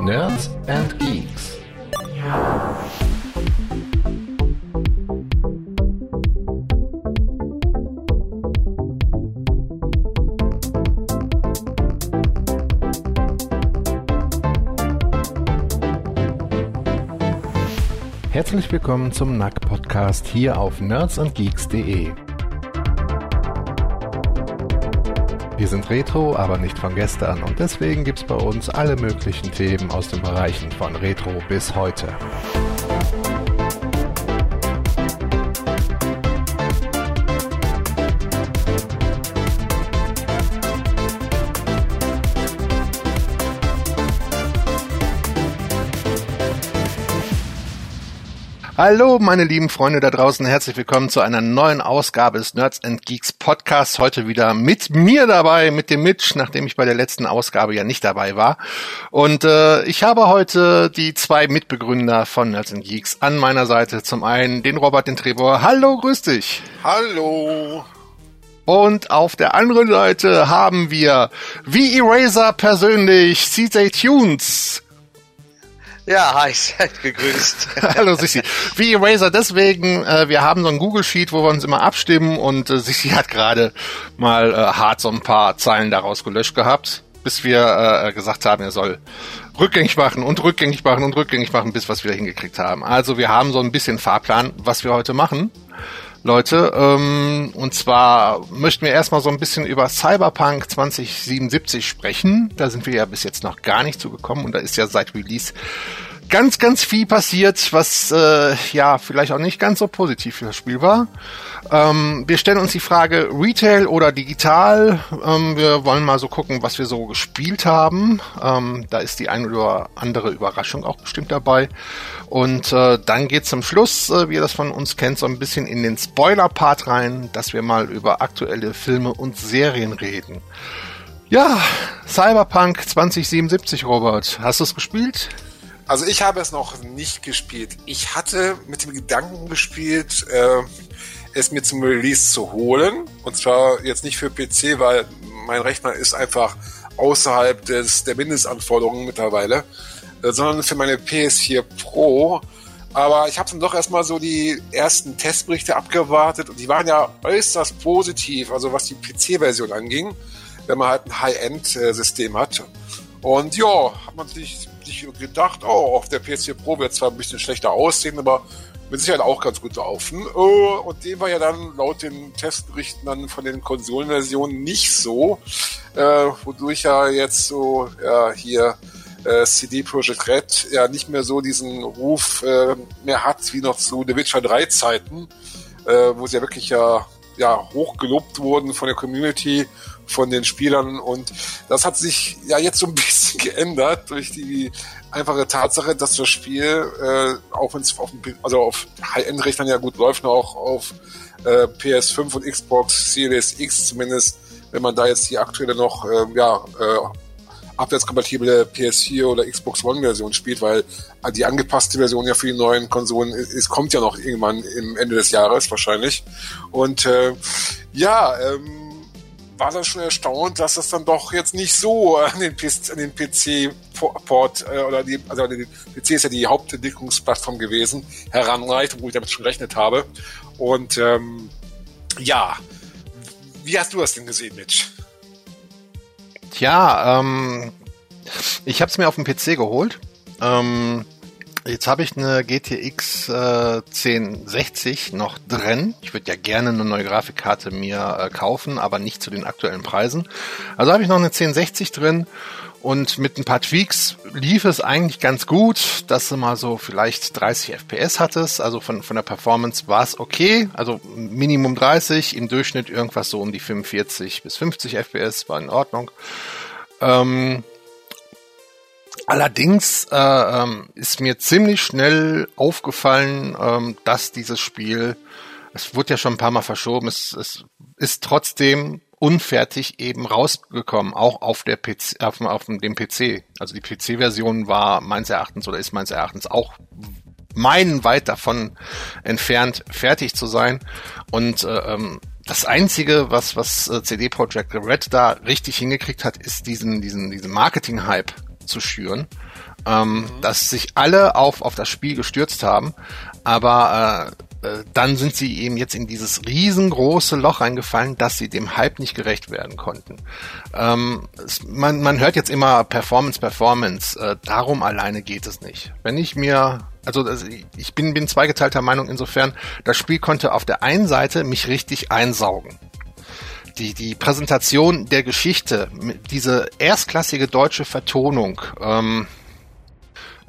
Nerds and Geeks. Herzlich willkommen zum NAC Podcast hier auf nerdsandgeeks.de. Wir sind Retro, aber nicht von gestern und deswegen gibt's bei uns alle möglichen Themen aus den Bereichen von Retro bis heute. Hallo, meine lieben Freunde da draußen. Herzlich willkommen zu einer neuen Ausgabe des Nerds and Geeks Podcasts. Heute wieder mit mir dabei, mit dem Mitch, nachdem ich bei der letzten Ausgabe ja nicht dabei war. Und äh, ich habe heute die zwei Mitbegründer von Nerds and Geeks an meiner Seite. Zum einen den Robert, den Trevor. Hallo, grüß dich. Hallo. Und auf der anderen Seite haben wir wie Eraser persönlich CJ Tunes. Ja, hi, seid gegrüßt. Hallo Sissi. Wie Eraser deswegen, äh, wir haben so ein Google Sheet, wo wir uns immer abstimmen und äh, Sissi hat gerade mal äh, hart so ein paar Zeilen daraus gelöscht gehabt, bis wir äh, gesagt haben, er soll rückgängig machen und rückgängig machen und rückgängig machen, bis wir es wieder hingekriegt haben. Also wir haben so ein bisschen Fahrplan, was wir heute machen. Leute, ähm, und zwar möchten wir erstmal so ein bisschen über Cyberpunk 2077 sprechen. Da sind wir ja bis jetzt noch gar nicht zugekommen und da ist ja seit Release ganz, ganz viel passiert, was äh, ja vielleicht auch nicht ganz so positiv für das Spiel war. Ähm, wir stellen uns die Frage Retail oder digital. Ähm, wir wollen mal so gucken, was wir so gespielt haben. Ähm, da ist die eine oder andere Überraschung auch bestimmt dabei. Und äh, dann geht zum Schluss, äh, wie ihr das von uns kennt, so ein bisschen in den Spoiler-Part rein, dass wir mal über aktuelle Filme und Serien reden. Ja, Cyberpunk 2077, Robert. Hast du es gespielt? Also ich habe es noch nicht gespielt. Ich hatte mit dem Gedanken gespielt, äh, es mir zum Release zu holen. Und zwar jetzt nicht für PC, weil mein Rechner ist einfach außerhalb des, der Mindestanforderungen mittlerweile, äh, sondern für meine PS4 Pro. Aber ich habe dann doch erstmal so die ersten Testberichte abgewartet und die waren ja äußerst positiv, also was die PC-Version anging, wenn man halt ein High-End-System hat. Und ja, hat man sich, sich gedacht, oh, auf der PS4 Pro wird zwar ein bisschen schlechter aussehen, aber mit Sicherheit auch ganz gut laufen. Oh, und dem war ja dann laut den Testberichten dann von den Konsolenversionen nicht so, äh, wodurch ja jetzt so ja, hier äh, CD Projekt Red ja nicht mehr so diesen Ruf äh, mehr hat wie noch zu The Witcher 3 Zeiten, äh, wo sie ja wirklich ja, ja hoch gelobt wurden von der Community, von den Spielern und das hat sich ja jetzt so ein bisschen geändert durch die einfache Tatsache, dass das Spiel, äh, auch wenn es auf, also auf High-End-Rechnern ja gut läuft, auch auf äh, PS5 und Xbox Series X zumindest, wenn man da jetzt die aktuelle noch äh, ja, abwärtskompatible PS4 oder Xbox One Version spielt, weil die angepasste Version ja für die neuen Konsolen es kommt ja noch irgendwann im Ende des Jahres wahrscheinlich. Und äh, ja, ähm, war dann schon erstaunt, dass das dann doch jetzt nicht so an den, PC-Port äh, oder die, also den PC ist ja die Hauptentwicklungsplattform gewesen, heranreicht, wo ich damit schon gerechnet habe. Und ähm, ja, wie hast du das denn gesehen, Mitch? Tja, ähm, ich habe es mir auf dem PC geholt. Ähm, Jetzt habe ich eine GTX äh, 1060 noch drin. Ich würde ja gerne eine neue Grafikkarte mir äh, kaufen, aber nicht zu den aktuellen Preisen. Also habe ich noch eine 1060 drin und mit ein paar Tweaks lief es eigentlich ganz gut, dass du mal so vielleicht 30 FPS hattest. Also von, von der Performance war es okay. Also Minimum 30, im Durchschnitt irgendwas so um die 45 bis 50 FPS, war in Ordnung. Ähm, Allerdings äh, ähm, ist mir ziemlich schnell aufgefallen, ähm, dass dieses Spiel, es wurde ja schon ein paar Mal verschoben, es, es ist trotzdem unfertig eben rausgekommen, auch auf der PC, auf, auf dem PC. Also die PC-Version war meines Erachtens oder ist meines Erachtens auch meilenweit davon entfernt, fertig zu sein. Und äh, ähm, das einzige, was was äh, CD Projekt Red da richtig hingekriegt hat, ist diesen diesen diesen Marketing-Hype zu schüren, ähm, mhm. dass sich alle auf, auf das Spiel gestürzt haben, aber äh, äh, dann sind sie eben jetzt in dieses riesengroße Loch reingefallen, dass sie dem Hype nicht gerecht werden konnten. Ähm, es, man, man hört jetzt immer Performance, Performance. Äh, darum alleine geht es nicht. Wenn ich mir also, also ich bin, bin zweigeteilter Meinung insofern, das Spiel konnte auf der einen Seite mich richtig einsaugen die, die Präsentation der Geschichte, diese erstklassige deutsche Vertonung, ähm,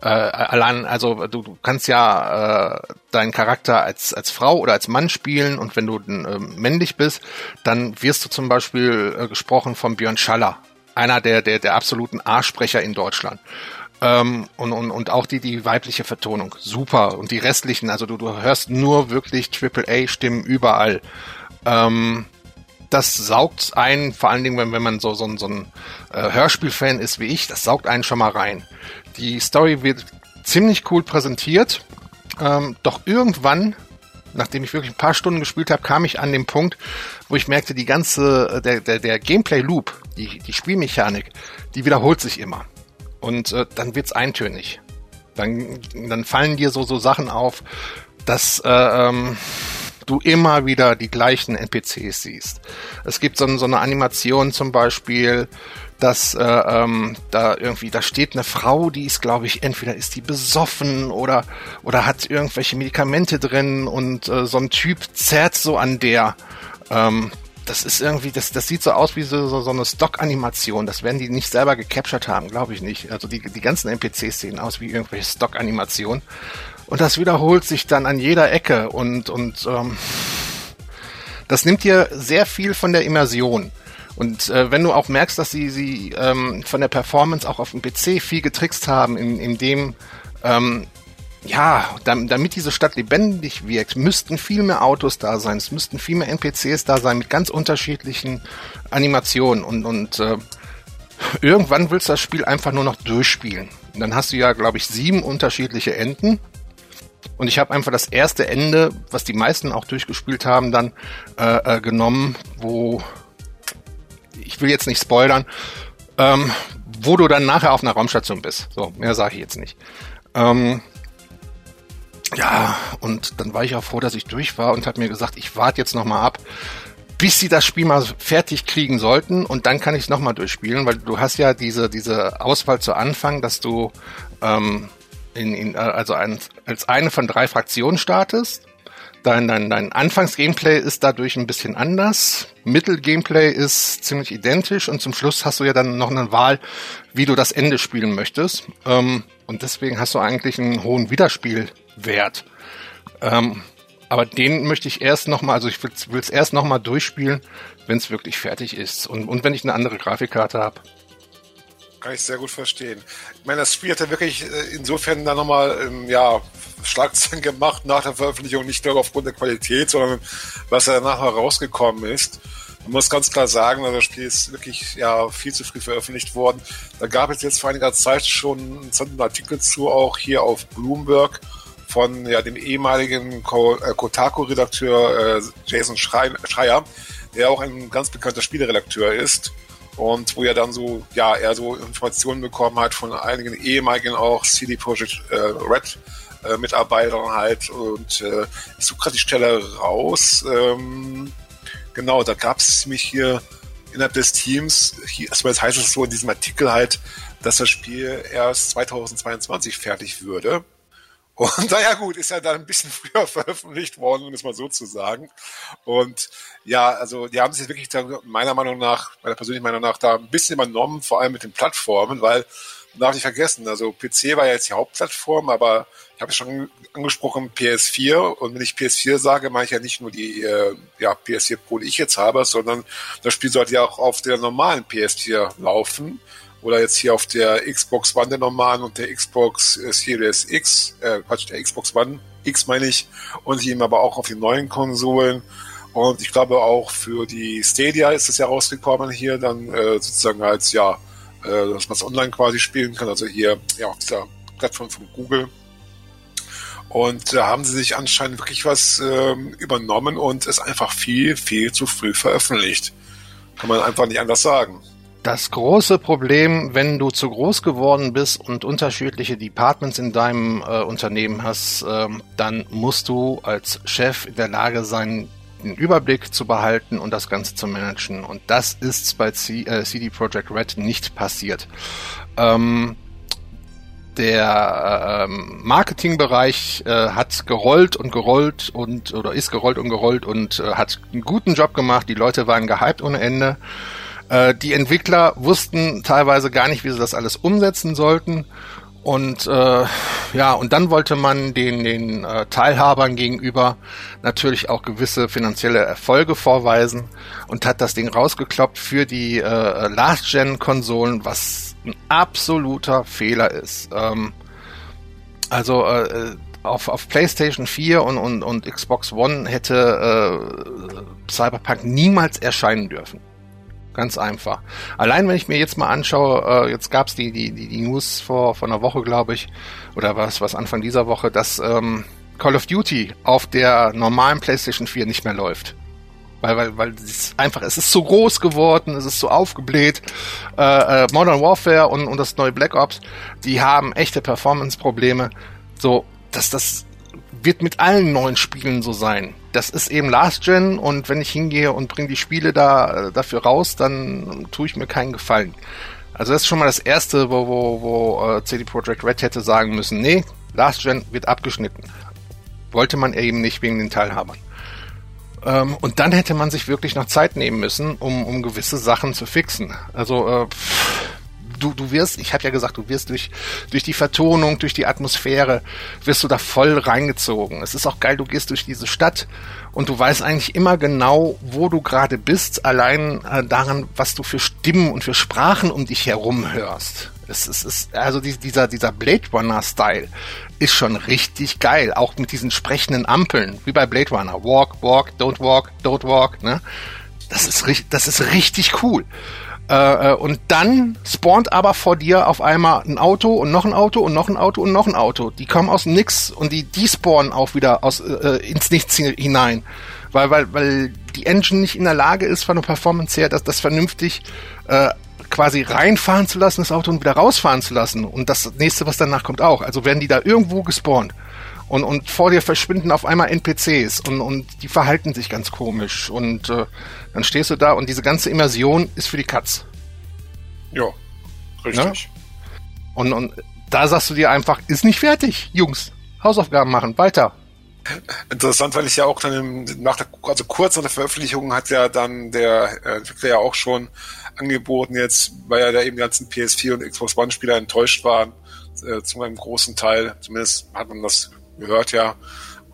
äh, allein, also du, du kannst ja äh, deinen Charakter als, als Frau oder als Mann spielen und wenn du äh, männlich bist, dann wirst du zum Beispiel äh, gesprochen von Björn Schaller, einer der, der, der absoluten A-Sprecher in Deutschland. Ähm, und, und, und auch die, die weibliche Vertonung. Super. Und die restlichen, also du, du hörst nur wirklich AAA-Stimmen überall. Ähm, das saugt einen, vor allen Dingen, wenn, wenn man so, so, so ein äh, Hörspielfan ist wie ich, das saugt einen schon mal rein. Die Story wird ziemlich cool präsentiert, ähm, doch irgendwann, nachdem ich wirklich ein paar Stunden gespielt habe, kam ich an den Punkt, wo ich merkte, die ganze, äh, der, der, der Gameplay-Loop, die, die Spielmechanik, die wiederholt sich immer. Und äh, dann wird's eintönig. Dann, dann fallen dir so, so Sachen auf, dass äh, ähm, du immer wieder die gleichen NPCs siehst. Es gibt so, so eine Animation zum Beispiel, dass äh, ähm, da irgendwie, da steht eine Frau, die ist, glaube ich, entweder ist die besoffen oder oder hat irgendwelche Medikamente drin und äh, so ein Typ zerrt so an der. Ähm, das ist irgendwie, das, das sieht so aus wie so, so, so eine Stock-Animation. Das werden die nicht selber gecaptured haben, glaube ich nicht. Also die, die ganzen NPCs sehen aus wie irgendwelche Stock-Animationen. Und das wiederholt sich dann an jeder Ecke und, und ähm, das nimmt dir sehr viel von der Immersion. Und äh, wenn du auch merkst, dass sie, sie ähm, von der Performance auch auf dem PC viel getrickst haben, in, in dem, ähm, ja, damit diese Stadt lebendig wirkt, müssten viel mehr Autos da sein, es müssten viel mehr NPCs da sein mit ganz unterschiedlichen Animationen und, und äh, irgendwann willst du das Spiel einfach nur noch durchspielen. Und dann hast du ja, glaube ich, sieben unterschiedliche Enden und ich habe einfach das erste Ende, was die meisten auch durchgespielt haben, dann äh, äh, genommen, wo ich will jetzt nicht spoilern, ähm, wo du dann nachher auf einer Raumstation bist. So, mehr sage ich jetzt nicht. Ähm, ja, und dann war ich auch froh, dass ich durch war und habe mir gesagt, ich warte jetzt nochmal ab, bis sie das Spiel mal fertig kriegen sollten und dann kann ich es nochmal durchspielen, weil du hast ja diese, diese Auswahl zu Anfang, dass du ähm, in, in, also ein, als eine von drei Fraktionen startest. Dein, dein, dein Anfangs-Gameplay ist dadurch ein bisschen anders. Mittel-Gameplay ist ziemlich identisch und zum Schluss hast du ja dann noch eine Wahl, wie du das Ende spielen möchtest. Ähm, und deswegen hast du eigentlich einen hohen Wiederspielwert. Ähm, aber den möchte ich erst nochmal, also ich will es erst nochmal durchspielen, wenn es wirklich fertig ist und, und wenn ich eine andere Grafikkarte habe. Kann ich sehr gut verstehen. Ich meine, das Spiel hat ja wirklich äh, insofern dann nochmal ähm, ja, Schlagzeilen gemacht nach der Veröffentlichung, nicht nur aufgrund der Qualität, sondern was ja nachher rausgekommen ist. Man muss ganz klar sagen, also das Spiel ist wirklich ja viel zu früh veröffentlicht worden. Da gab es jetzt vor einiger Zeit schon einen Artikel zu, auch hier auf Bloomberg von ja, dem ehemaligen äh, Kotaku-Redakteur äh, Jason Schreier, der auch ein ganz bekannter Spieleredakteur ist und wo er dann so, ja, er so Informationen bekommen hat von einigen ehemaligen auch CD Projekt äh, Red äh, Mitarbeitern halt und äh, ich suche gerade die Stelle raus. Ähm, genau, da gab es mich hier innerhalb des Teams, hier, also das heißt es so in diesem Artikel halt, dass das Spiel erst 2022 fertig würde. Und naja gut, ist ja dann ein bisschen früher veröffentlicht worden, um es mal so zu sagen. Und ja, also die haben sich wirklich meiner Meinung nach, meiner persönlichen Meinung nach, da ein bisschen übernommen, vor allem mit den Plattformen, weil darf nicht vergessen, also PC war ja jetzt die Hauptplattform, aber ich habe schon angesprochen PS4 und wenn ich PS4 sage, meine ich ja nicht nur die äh, ja, PS4 Pro, die ich jetzt habe, sondern das Spiel sollte ja auch auf der normalen PS4 laufen. Oder jetzt hier auf der Xbox One der normalen und der Xbox äh, Series X, äh, Quatsch, der Xbox One X meine ich, und eben aber auch auf den neuen Konsolen. Und ich glaube auch für die Stadia ist es ja rausgekommen hier dann äh, sozusagen als ja, äh, dass man es online quasi spielen kann, also hier ja auf dieser Plattform von Google. Und da haben sie sich anscheinend wirklich was ähm, übernommen und es einfach viel, viel zu früh veröffentlicht. Kann man einfach nicht anders sagen. das große Problem, wenn du zu groß geworden bist und unterschiedliche Departments in deinem äh, Unternehmen hast, äh, dann musst du als Chef in der Lage sein, den Überblick zu behalten und das Ganze zu managen. Und das ist bei C äh, CD Projekt Red nicht passiert. Ähm, der ähm, Marketingbereich äh, hat gerollt und gerollt und oder ist gerollt und gerollt und äh, hat einen guten Job gemacht. Die Leute waren gehypt ohne Ende. Äh, die Entwickler wussten teilweise gar nicht, wie sie das alles umsetzen sollten. Und äh, ja, und dann wollte man den, den äh, Teilhabern gegenüber natürlich auch gewisse finanzielle Erfolge vorweisen und hat das Ding rausgekloppt für die äh, Last-Gen-Konsolen, was ein absoluter Fehler ist. Ähm, also äh, auf, auf PlayStation 4 und, und, und Xbox One hätte äh, Cyberpunk niemals erscheinen dürfen. Ganz einfach. Allein wenn ich mir jetzt mal anschaue, äh, jetzt gab's die, die, die, die News vor, vor einer Woche, glaube ich, oder was, was Anfang dieser Woche, dass ähm, Call of Duty auf der normalen PlayStation 4 nicht mehr läuft. Weil, weil, weil es einfach, es ist so groß geworden, es ist so aufgebläht. Äh, äh, Modern Warfare und, und das neue Black Ops, die haben echte Performance-Probleme. So, dass das wird mit allen neuen Spielen so sein. Das ist eben Last Gen und wenn ich hingehe und bringe die Spiele da äh, dafür raus, dann tue ich mir keinen Gefallen. Also das ist schon mal das erste, wo, wo, wo äh, CD Projekt Red hätte sagen müssen, nee, Last Gen wird abgeschnitten. Wollte man eben nicht wegen den Teilhabern. Ähm, und dann hätte man sich wirklich noch Zeit nehmen müssen, um, um gewisse Sachen zu fixen. Also äh, pff, du, du wirst, ich habe ja gesagt, du wirst durch, durch die Vertonung, durch die Atmosphäre, wirst du da voll reingezogen. Es ist auch geil, du gehst durch diese Stadt und du weißt eigentlich immer genau, wo du gerade bist, allein äh, daran, was du für Stimmen und für Sprachen um dich herum hörst. Es ist, es ist also dieser, dieser Blade Runner-Style ist schon richtig geil. Auch mit diesen sprechenden Ampeln, wie bei Blade Runner. Walk, walk, don't walk, don't walk, ne? Das ist, das ist richtig cool. Äh, äh, und dann spawnt aber vor dir auf einmal ein Auto und noch ein Auto und noch ein Auto und noch ein Auto. Die kommen aus dem Nix und die, die spawnen auch wieder aus, äh, ins Nichts hinein. Weil, weil, weil die Engine nicht in der Lage ist, von der Performance her, das, das vernünftig äh, quasi reinfahren zu lassen, das Auto und wieder rausfahren zu lassen. Und das nächste, was danach kommt, auch. Also werden die da irgendwo gespawnt. Und, und vor dir verschwinden auf einmal NPCs und, und die verhalten sich ganz komisch. Und äh, dann stehst du da und diese ganze Immersion ist für die Katz. Ja, richtig. Ja? Und, und da sagst du dir einfach, ist nicht fertig, Jungs. Hausaufgaben machen, weiter. Interessant, weil ich ja auch dann nach der, also kurz nach der Veröffentlichung hat ja dann der äh, Entwickler ja auch schon angeboten jetzt, weil ja da eben die ganzen PS4 und Xbox One Spieler enttäuscht waren, äh, zu einem großen Teil, zumindest hat man das gehört ja,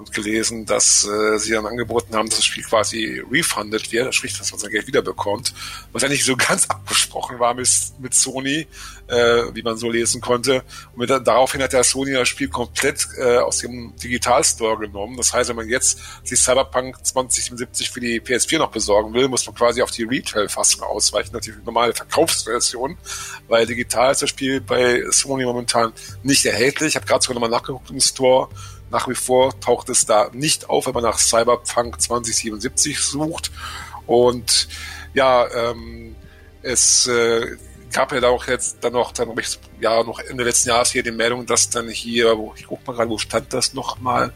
und gelesen, dass äh, sie dann angeboten haben, dass das Spiel quasi refunded wird, sprich, dass man sein Geld wiederbekommt, was ja nicht so ganz abgesprochen war mit, mit Sony, äh, wie man so lesen konnte. Und mit, daraufhin hat der Sony das Spiel komplett äh, aus dem Digital Store genommen. Das heißt, wenn man jetzt sich Cyberpunk 2077 für die PS4 noch besorgen will, muss man quasi auf die Retail-Fassung ausweichen, natürlich die normale Verkaufsversion, weil digital ist das Spiel bei Sony momentan nicht erhältlich. Ich habe gerade sogar nochmal nachgeguckt im Store nach wie vor taucht es da nicht auf, wenn man nach Cyberpunk 2077 sucht. Und ja, ähm, es äh, gab ja auch jetzt dann noch, dann ich, ja, noch Ende letzten Jahres hier die Meldung, dass dann hier, ich guck mal gerade, wo stand das nochmal,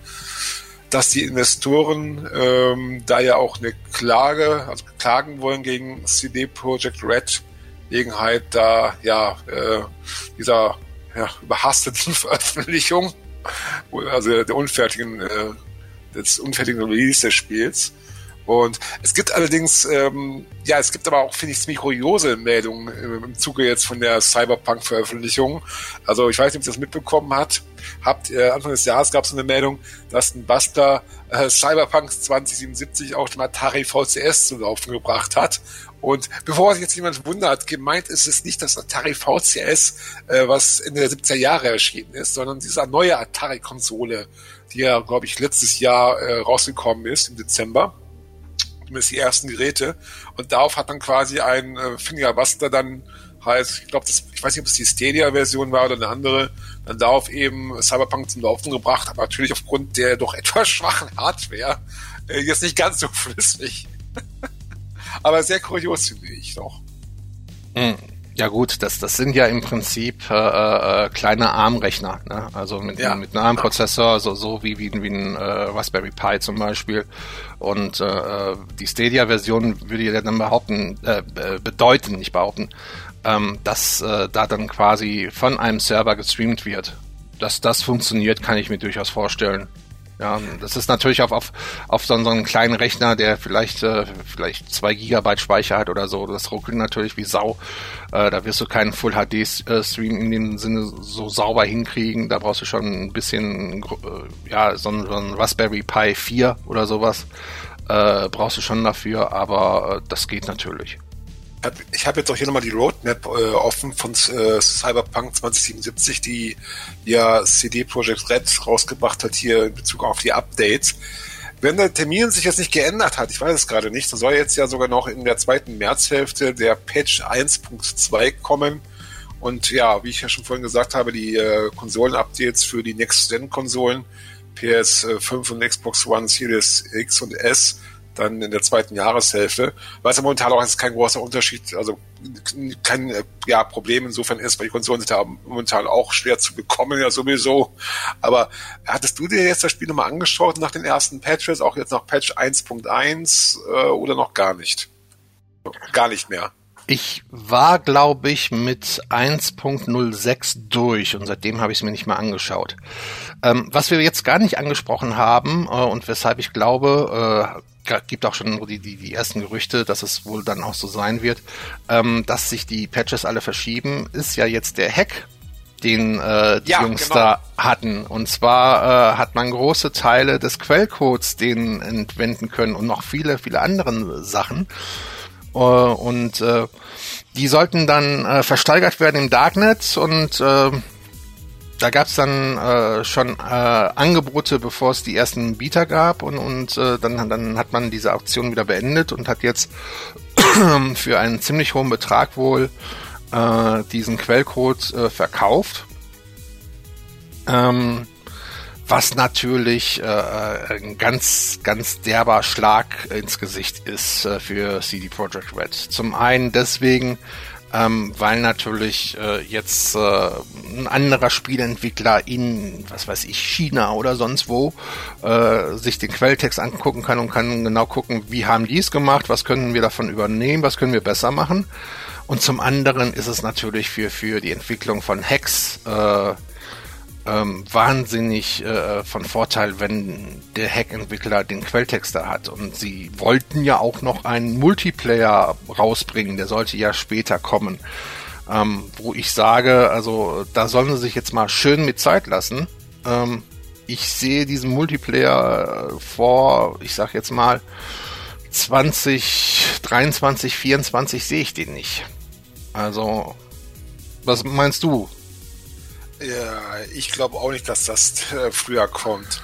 dass die Investoren ähm, da ja auch eine Klage, also klagen wollen gegen CD Projekt Red, wegen halt da, ja, äh, dieser ja, überhasteten Veröffentlichung also der unfertigen, äh, des unfertigen Release des Spiels. Und es gibt allerdings, ähm, ja, es gibt aber auch, finde ich, ziemlich kuriose Meldungen im Zuge jetzt von der Cyberpunk-Veröffentlichung. Also ich weiß nicht, ob ihr das mitbekommen habt. Habt äh, Anfang des Jahres gab es eine Meldung, dass ein Bastler äh, Cyberpunk 2077 auch dem Atari VCS zu laufen gebracht hat. Und bevor sich jetzt jemand wundert, gemeint ist es nicht das Atari VCS, äh, was in der 70er Jahre erschienen ist, sondern diese neue Atari-Konsole, die ja, glaube ich, letztes Jahr äh, rausgekommen ist, im Dezember. Zumindest die ersten Geräte. Und darauf hat dann quasi ein äh, Fingerbuster dann heißt, ich glaube, ich weiß nicht, ob es die Stadia-Version war oder eine andere, dann darauf eben Cyberpunk zum Laufen gebracht, aber natürlich aufgrund der doch etwas schwachen Hardware äh, jetzt nicht ganz so flüssig. Aber sehr kurios finde ich doch. Mhm. Ja gut, das, das sind ja im Prinzip äh, äh, kleine ARM-Rechner, ne? also mit, ja. mit einem ARM-Prozessor, so, so wie, wie, wie ein äh, Raspberry Pi zum Beispiel. Und äh, die Stadia-Version würde ja dann behaupten, äh, bedeuten, nicht behaupten, ähm, dass äh, da dann quasi von einem Server gestreamt wird. Dass das funktioniert, kann ich mir durchaus vorstellen. Ja, das ist natürlich auf, auf, auf so, so einen kleinen Rechner, der vielleicht, äh, vielleicht zwei Gigabyte Speicher hat oder so. Das ruckelt natürlich wie Sau. Äh, da wirst du keinen Full HD Stream in dem Sinne so sauber hinkriegen. Da brauchst du schon ein bisschen, äh, ja, so ein, so ein Raspberry Pi 4 oder sowas. Äh, brauchst du schon dafür, aber äh, das geht natürlich ich habe jetzt auch hier nochmal die Roadmap äh, offen von äh, Cyberpunk 2077, die ja CD Projekt Red rausgebracht hat hier in Bezug auf die Updates. Wenn der Termin sich jetzt nicht geändert hat, ich weiß es gerade nicht, dann soll jetzt ja sogar noch in der zweiten Märzhälfte der Patch 1.2 kommen. Und ja, wie ich ja schon vorhin gesagt habe, die äh, Konsolen-Updates für die Next-Gen-Konsolen, PS5 und Xbox One Series X und S, dann in der zweiten Jahreshälfte, weil es ja momentan auch jetzt kein großer Unterschied, also kein ja, Problem insofern ist, weil die Konsolen sind ja momentan auch schwer zu bekommen, ja sowieso. Aber hattest du dir jetzt das Spiel nochmal angeschaut nach den ersten Patches, auch jetzt nach Patch 1.1 äh, oder noch gar nicht? Gar nicht mehr. Ich war, glaube ich, mit 1.06 durch und seitdem habe ich es mir nicht mehr angeschaut. Ähm, was wir jetzt gar nicht angesprochen haben äh, und weshalb ich glaube, äh, gibt auch schon die, die, die ersten Gerüchte, dass es wohl dann auch so sein wird, ähm, dass sich die Patches alle verschieben, ist ja jetzt der Hack, den äh, die ja, Jungs genau. da hatten. Und zwar äh, hat man große Teile des Quellcodes denen entwenden können und noch viele, viele andere Sachen. Äh, und äh, die sollten dann äh, versteigert werden im Darknet und äh, da gab es dann äh, schon äh, Angebote, bevor es die ersten Bieter gab und, und äh, dann, dann hat man diese Auktion wieder beendet und hat jetzt für einen ziemlich hohen Betrag wohl äh, diesen Quellcode äh, verkauft. Ähm, was natürlich äh, ein ganz, ganz derber Schlag ins Gesicht ist äh, für CD Projekt Red. Zum einen deswegen, ähm, weil natürlich äh, jetzt äh, ein anderer Spielentwickler in, was weiß ich, China oder sonst wo äh, sich den Quelltext angucken kann und kann genau gucken, wie haben die es gemacht, was können wir davon übernehmen, was können wir besser machen. Und zum anderen ist es natürlich für, für die Entwicklung von Hacks äh, ähm, wahnsinnig äh, von Vorteil, wenn der Hack-Entwickler den Quelltexter hat. Und sie wollten ja auch noch einen Multiplayer rausbringen, der sollte ja später kommen. Ähm, wo ich sage, also da sollen sie sich jetzt mal schön mit Zeit lassen. Ähm, ich sehe diesen Multiplayer äh, vor, ich sag jetzt mal, 20, 23, 24 sehe ich den nicht. Also, was meinst du? Ja, ich glaube auch nicht, dass das äh, früher kommt.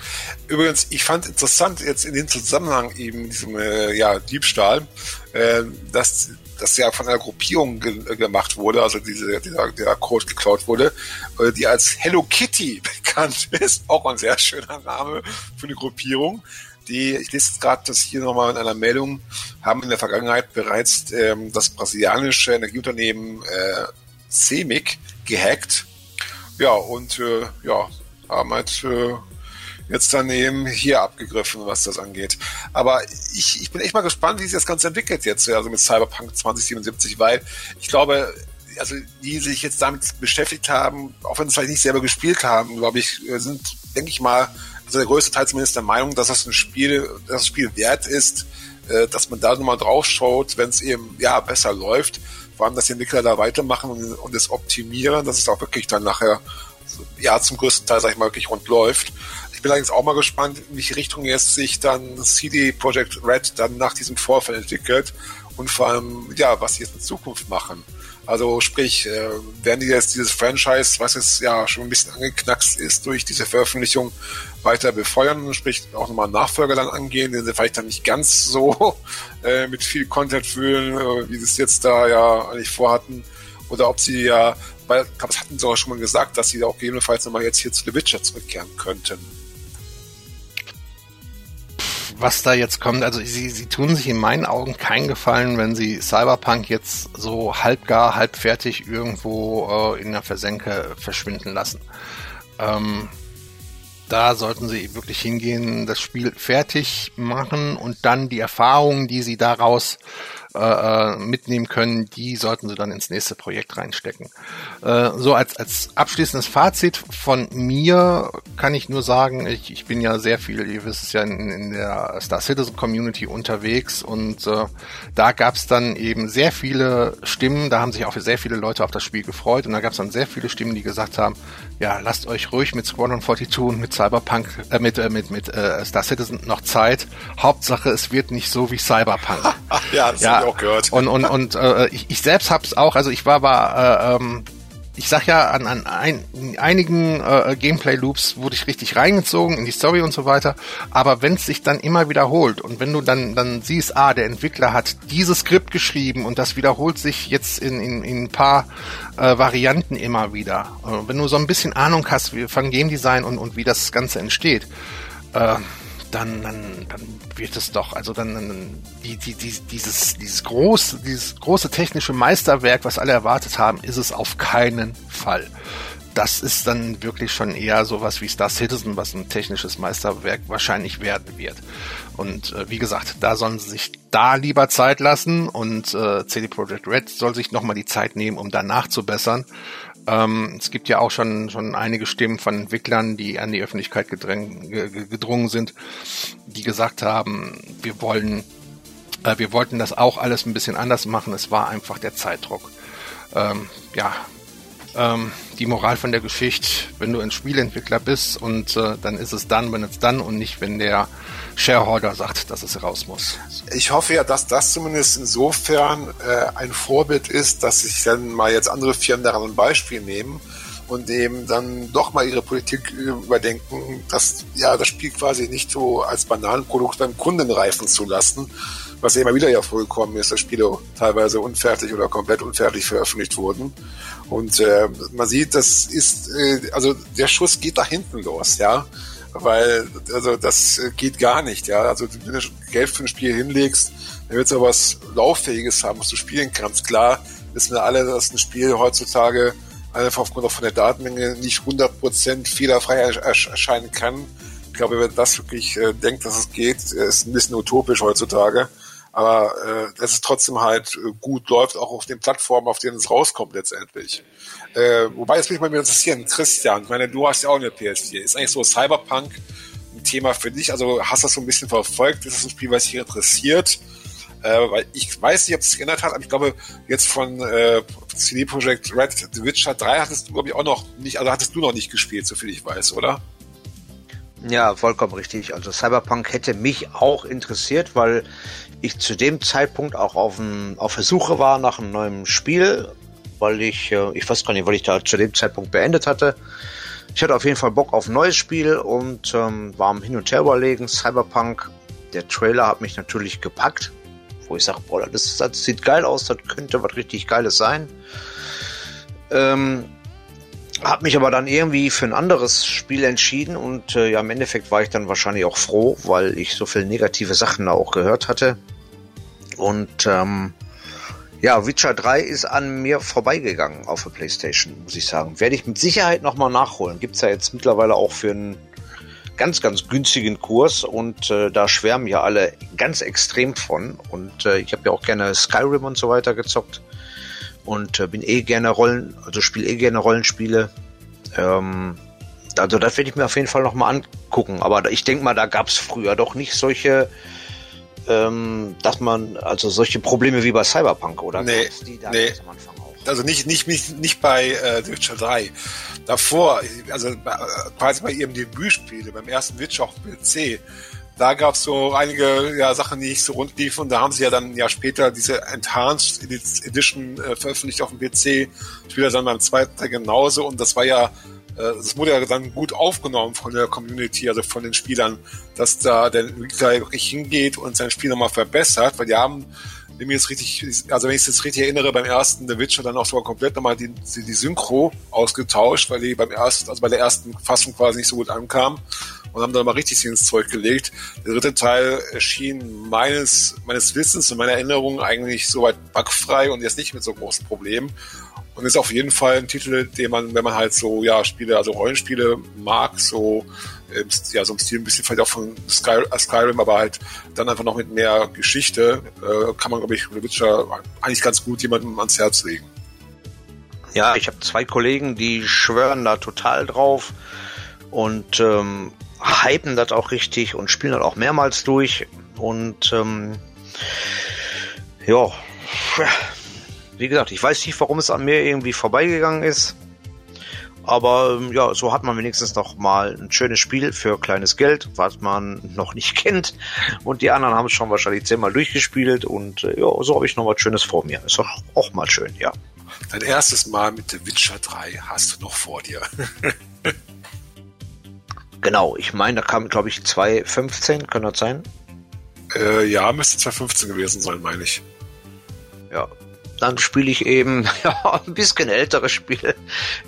Übrigens, ich fand interessant jetzt in dem Zusammenhang eben diesem äh, ja, Diebstahl, äh, dass das ja von einer Gruppierung ge äh, gemacht wurde, also diese, dieser, der Code geklaut wurde, äh, die als Hello Kitty bekannt ist, auch ein sehr schöner Name für eine Gruppierung. Die, ich lese gerade das hier nochmal in einer Meldung, haben in der Vergangenheit bereits ähm, das brasilianische Energieunternehmen äh, CEMIC gehackt ja, und äh, ja, haben halt äh, jetzt daneben hier abgegriffen, was das angeht. Aber ich, ich bin echt mal gespannt, wie sich das Ganze entwickelt jetzt, also mit Cyberpunk 2077, weil ich glaube, also die sich jetzt damit beschäftigt haben, auch wenn sie es vielleicht nicht selber gespielt haben, glaube ich, äh, sind, denke ich mal, also der größte Teil zumindest der Meinung, dass das ein Spiel, das Spiel wert ist, äh, dass man da nochmal drauf schaut, wenn es eben ja besser läuft dass die Entwickler da weitermachen und, und es optimieren, dass es auch wirklich dann nachher ja zum größten Teil, sag ich mal, wirklich rund läuft. Ich bin allerdings auch mal gespannt, in welche Richtung jetzt sich dann CD Projekt Red dann nach diesem Vorfall entwickelt und vor allem, ja, was sie jetzt in Zukunft machen. Also sprich, äh, werden die jetzt dieses Franchise, was jetzt ja schon ein bisschen angeknackst ist durch diese Veröffentlichung, weiter befeuern, sprich auch nochmal Nachfolger dann angehen, den sie vielleicht dann nicht ganz so äh, mit viel Content füllen, äh, wie sie es jetzt da ja eigentlich vorhatten. Oder ob sie ja, weil, das hatten sie auch schon mal gesagt, dass sie auch gegebenenfalls nochmal jetzt hier zu The Witcher zurückkehren könnten was da jetzt kommt, also sie, sie tun sich in meinen Augen keinen Gefallen, wenn sie Cyberpunk jetzt so halbgar, halbfertig irgendwo äh, in der Versenke verschwinden lassen. Ähm, da sollten sie wirklich hingehen, das Spiel fertig machen und dann die Erfahrungen, die sie daraus äh, äh, mitnehmen können, die sollten sie dann ins nächste Projekt reinstecken. Äh, so als, als abschließendes Fazit von mir kann ich nur sagen, ich, ich bin ja sehr viel, ihr wisst es ja, in, in der Star Citizen Community unterwegs und äh, da gab es dann eben sehr viele Stimmen, da haben sich auch sehr viele Leute auf das Spiel gefreut und da gab es dann sehr viele Stimmen, die gesagt haben, ja, lasst euch ruhig mit Squadron 42 und mit Cyberpunk, äh, mit, äh, mit, mit äh, Star Citizen noch Zeit. Hauptsache, es wird nicht so wie Cyberpunk. ja, das ja, habe ich auch gehört. Und, und, und äh, ich, ich selbst hab's auch, also ich war, war äh, ähm, ich sag ja, an, an ein, einigen äh, Gameplay-Loops wurde ich richtig reingezogen in die Story und so weiter. Aber wenn es sich dann immer wiederholt und wenn du dann, dann siehst, ah, der Entwickler hat dieses Skript geschrieben und das wiederholt sich jetzt in, in, in ein paar äh, Varianten immer wieder. Äh, wenn du so ein bisschen Ahnung hast wie, von Game Design und, und wie das Ganze entsteht, äh, dann, dann, dann wird es doch, also dann, dann die, die, die, dieses, dieses große, dieses große technische Meisterwerk, was alle erwartet haben, ist es auf keinen Fall. Das ist dann wirklich schon eher sowas wie Star Citizen, was ein technisches Meisterwerk wahrscheinlich werden wird. Und äh, wie gesagt, da sollen sie sich da lieber Zeit lassen und äh, CD Projekt Red soll sich nochmal die Zeit nehmen, um danach zu bessern. Ähm, es gibt ja auch schon, schon einige Stimmen von Entwicklern, die an die Öffentlichkeit gedrungen sind, die gesagt haben, wir wollen, äh, wir wollten das auch alles ein bisschen anders machen. Es war einfach der Zeitdruck. Ähm, ja, ähm, die Moral von der Geschichte, wenn du ein Spielentwickler bist und äh, dann ist es dann, wenn es dann und nicht, wenn der Shareholder sagt, dass es raus muss. Ich hoffe ja, dass das zumindest insofern äh, ein Vorbild ist, dass sich dann mal jetzt andere Firmen daran ein Beispiel nehmen und eben dann doch mal ihre Politik überdenken, dass ja das Spiel quasi nicht so als Bananenprodukt beim Kunden reifen zu lassen, was ja immer wieder ja vorgekommen ist, dass Spiele teilweise unfertig oder komplett unfertig veröffentlicht wurden. Und äh, man sieht, das ist, äh, also der Schuss geht da hinten los, ja. Weil, also das geht gar nicht, ja. Also wenn du Geld für ein Spiel hinlegst, dann willst du was Lauffähiges haben, was du spielen kannst. Klar wissen wir alle, dass ein Spiel heutzutage einfach aufgrund auch von der Datenmenge nicht 100% fehlerfrei erscheinen kann. Ich glaube, wenn das wirklich äh, denkt, dass es geht, ist ein bisschen utopisch heutzutage. Aber äh, dass es trotzdem halt äh, gut läuft, auch auf den Plattformen, auf denen es rauskommt letztendlich. Äh, wobei, jetzt mich mal interessieren, Christian, ich meine, du hast ja auch eine PS4. Ist eigentlich so Cyberpunk ein Thema für dich? Also hast du das so ein bisschen verfolgt? Ist das ein Spiel, was dich interessiert? Äh, weil ich weiß nicht, ob es sich geändert hat, aber ich glaube, jetzt von äh, CD Projekt Red The Witcher 3 hattest du, glaube ich, auch noch nicht, also hattest du noch nicht gespielt, soviel ich weiß, oder? Ja, vollkommen richtig. Also Cyberpunk hätte mich auch interessiert, weil ich zu dem Zeitpunkt auch auf, ein, auf der Suche war nach einem neuen Spiel, weil ich, äh, ich weiß gar nicht, weil ich da zu dem Zeitpunkt beendet hatte. Ich hatte auf jeden Fall Bock auf ein neues Spiel und ähm, war am Hin und Her überlegen. Cyberpunk, der Trailer hat mich natürlich gepackt, wo ich sage, boah, das, das sieht geil aus, das könnte was richtig Geiles sein. Ähm, hab mich aber dann irgendwie für ein anderes Spiel entschieden und äh, ja, im Endeffekt war ich dann wahrscheinlich auch froh, weil ich so viele negative Sachen da auch gehört hatte. Und ähm, ja, Witcher 3 ist an mir vorbeigegangen auf der Playstation, muss ich sagen. Werde ich mit Sicherheit nochmal nachholen. Gibt's ja jetzt mittlerweile auch für einen ganz, ganz günstigen Kurs und äh, da schwärmen ja alle ganz extrem von. Und äh, ich habe ja auch gerne Skyrim und so weiter gezockt und äh, bin eh gerne Rollen, also spiele eh gerne Rollenspiele. Ähm, also das werde ich mir auf jeden Fall nochmal angucken. Aber ich denke mal, da gab es früher doch nicht solche, ähm, dass man, also solche Probleme wie bei Cyberpunk oder nee, die da nee. am Anfang auch. Also nicht, nicht, nicht, nicht bei äh, Witcher 3. Davor, also äh, quasi bei ihrem Debütspiel, beim ersten Witcher auf PC, da gab es so einige ja, Sachen, die nicht so rund liefen. Und da haben sie ja dann ja später diese Enhanced Edition äh, veröffentlicht auf dem PC. Später dann beim zweiten Teil genauso. Und das war ja, äh, das wurde ja dann gut aufgenommen von der Community, also von den Spielern, dass da der Entwickler wirklich hingeht und sein Spiel nochmal verbessert, weil die haben wenn ich jetzt richtig, also wenn ich es jetzt richtig erinnere, beim ersten The Witcher dann auch sogar komplett nochmal die, die Synchro ausgetauscht, weil die beim ersten, also bei der ersten Fassung quasi nicht so gut ankam und haben dann mal richtig ins Zeug gelegt. Der dritte Teil erschien meines, meines Wissens und meiner Erinnerung eigentlich soweit bugfrei und jetzt nicht mit so großen Problemen. Und ist auf jeden Fall ein Titel, den man, wenn man halt so, ja, Spiele, also Rollenspiele mag, so, ähm, ja, so im Stil ein bisschen vielleicht auch von Sky, äh, Skyrim, aber halt dann einfach noch mit mehr Geschichte, äh, kann man, glaube ich, The Witcher eigentlich ganz gut jemandem ans Herz legen. Ja, ich habe zwei Kollegen, die schwören da total drauf und ähm, hypen das auch richtig und spielen das auch mehrmals durch. Und ähm, ja, wie gesagt, ich weiß nicht, warum es an mir irgendwie vorbeigegangen ist. Aber ähm, ja, so hat man wenigstens noch mal ein schönes Spiel für kleines Geld, was man noch nicht kennt. Und die anderen haben es schon wahrscheinlich zehnmal durchgespielt. Und äh, ja, so habe ich noch was Schönes vor mir. Ist doch auch mal schön, ja. Dein erstes Mal mit The Witcher 3 hast du noch vor dir. genau, ich meine, da kam, glaube ich, 2015, kann das sein? Äh, ja, müsste 2015 gewesen sein, meine ich. Ja, dann spiele ich eben ja, ein bisschen ältere Spiele.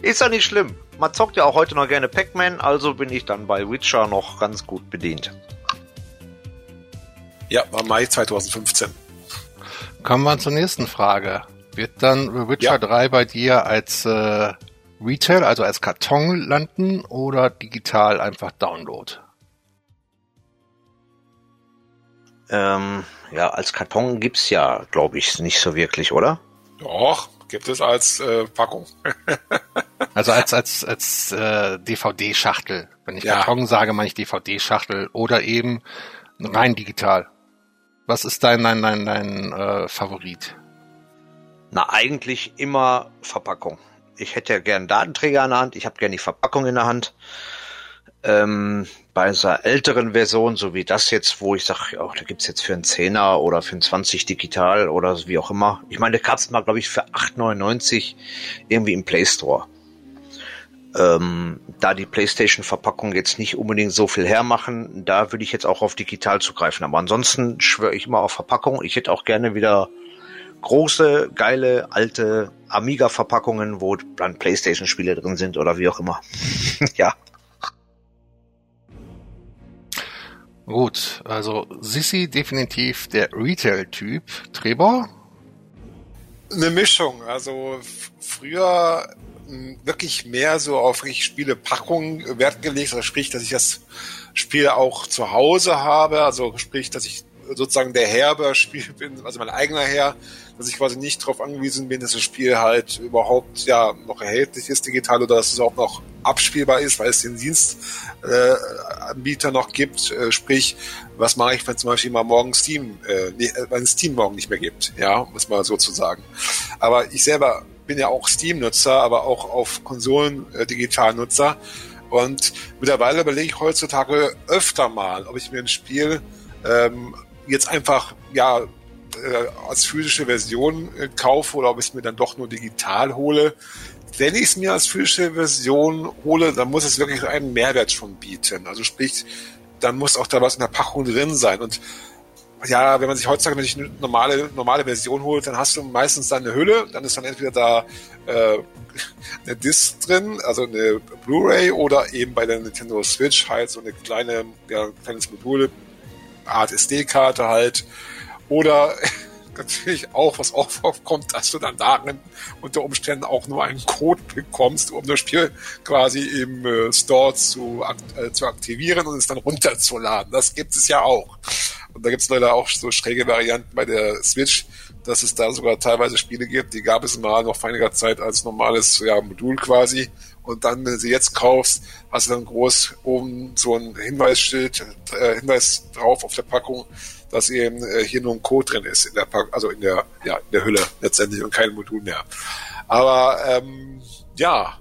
Ist ja nicht schlimm. Man zockt ja auch heute noch gerne Pac-Man, also bin ich dann bei Witcher noch ganz gut bedient. Ja, war Mai 2015. Kommen wir zur nächsten Frage. Wird dann Witcher ja. 3 bei dir als äh, Retail, also als Karton landen oder digital einfach Download? Ähm, ja, als Karton gibt's ja, glaube ich, nicht so wirklich, oder? Doch, gibt es als äh, Packung. also als als als äh, DVD-Schachtel. Wenn ich ja. Karton sage, meine ich DVD-Schachtel oder eben rein digital. Was ist dein dein dein, dein äh, Favorit? Na, eigentlich immer Verpackung. Ich hätte ja gern Datenträger in der Hand, ich habe gern die Verpackung in der Hand. Ähm, bei einer älteren Version, so wie das jetzt, wo ich sage, oh, da gibt's jetzt für einen Zehner oder für einen 20 digital oder wie auch immer. Ich meine, der gab's mal, glaube ich, für 8,99 irgendwie im Play Store. Ähm, da die PlayStation-Verpackung jetzt nicht unbedingt so viel hermachen, da würde ich jetzt auch auf digital zugreifen. Aber ansonsten schwöre ich immer auf Verpackung. Ich hätte auch gerne wieder große, geile, alte Amiga-Verpackungen, wo dann PlayStation-Spiele drin sind oder wie auch immer. ja. Gut, also Sissi definitiv der Retail-Typ. Trebor? Eine Mischung. Also früher wirklich mehr so auf ich Spiele Packung Wert gelegt, also sprich, dass ich das Spiel auch zu Hause habe, also sprich, dass ich sozusagen der Herr Spiel bin, also mein eigener Herr, dass ich quasi nicht darauf angewiesen bin, dass das Spiel halt überhaupt ja noch erhältlich ist digital oder dass es auch noch abspielbar ist, weil es den Dienstanbieter äh, noch gibt. Äh, sprich, was mache ich, wenn zum Beispiel mal morgen Steam, äh, äh, wenn Steam morgen nicht mehr gibt, ja, um es mal so zu sagen. Aber ich selber bin ja auch Steam-Nutzer, aber auch auf Konsolen äh, Digital-Nutzer. Und mittlerweile überlege ich heutzutage öfter mal, ob ich mir ein Spiel ähm, jetzt einfach ja äh, als physische Version äh, kaufe oder ob ich es mir dann doch nur digital hole. Wenn ich es mir als physische Version hole, dann muss es wirklich einen Mehrwert schon bieten. Also sprich, dann muss auch da was in der Packung drin sein. Und ja, wenn man sich heutzutage wenn ich eine normale, normale Version holt, dann hast du meistens dann eine Hülle, dann ist dann entweder da äh, eine Disc drin, also eine Blu-ray oder eben bei der Nintendo Switch halt so eine kleine, ja, ein kleines Modul, Art SD-Karte halt, oder natürlich auch, was auch vorkommt, dass du dann darin unter Umständen auch nur einen Code bekommst, um das Spiel quasi im äh, Store zu, äh, zu aktivieren und es dann runterzuladen. Das gibt es ja auch. Und da gibt es leider auch so schräge Varianten bei der Switch, dass es da sogar teilweise Spiele gibt, die gab es mal noch vor einiger Zeit als normales ja, Modul quasi. Und dann, wenn du sie jetzt kaufst, hast du dann groß oben so ein Hinweisschild, äh, Hinweis drauf auf der Packung, dass eben äh, hier nur ein Code drin ist in der also in der ja in der Hülle letztendlich und kein Modul mehr. Aber ähm, ja,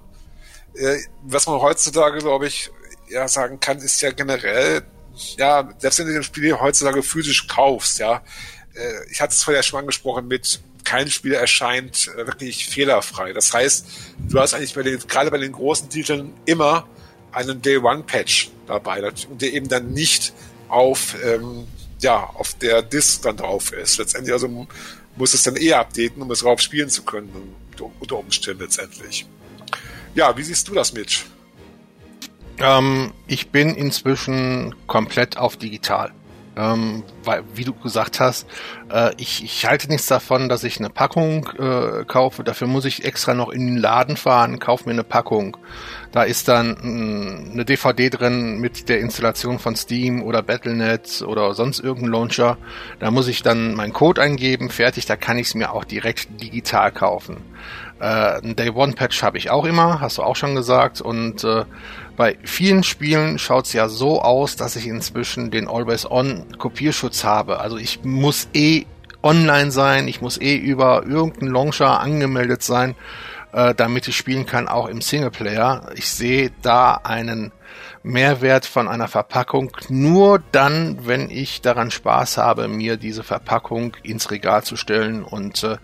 äh, was man heutzutage glaube ich ja sagen kann, ist ja generell ja selbst wenn du das Spiel heutzutage physisch kaufst, ja, äh, ich hatte es vorher schon angesprochen mit kein Spiel erscheint äh, wirklich fehlerfrei. Das heißt, du hast eigentlich bei den, gerade bei den großen Titeln immer einen Day One Patch dabei, der eben dann nicht auf ähm, ja, auf der Disk dann drauf ist. Letztendlich also muss es dann eher updaten, um es darauf spielen zu können, unter Umständen letztendlich. Ja, wie siehst du das, Mitch? Ähm, ich bin inzwischen komplett auf digital. Ähm, weil, wie du gesagt hast, äh, ich, ich halte nichts davon, dass ich eine Packung äh, kaufe. Dafür muss ich extra noch in den Laden fahren, kaufe mir eine Packung. Da ist dann mh, mm, eine DVD drin mit der Installation von Steam oder Battle.net oder sonst irgendein Launcher. Da muss ich dann meinen Code eingeben, fertig, da kann ich es mir auch direkt digital kaufen. Äh, ein Day One Patch habe ich auch immer, hast du auch schon gesagt. Und äh, bei vielen Spielen schaut es ja so aus, dass ich inzwischen den Always-On-Kopierschutz habe. Also ich muss eh online sein, ich muss eh über irgendeinen Launcher angemeldet sein, äh, damit ich spielen kann, auch im Singleplayer. Ich sehe da einen Mehrwert von einer Verpackung nur dann, wenn ich daran Spaß habe, mir diese Verpackung ins Regal zu stellen und äh,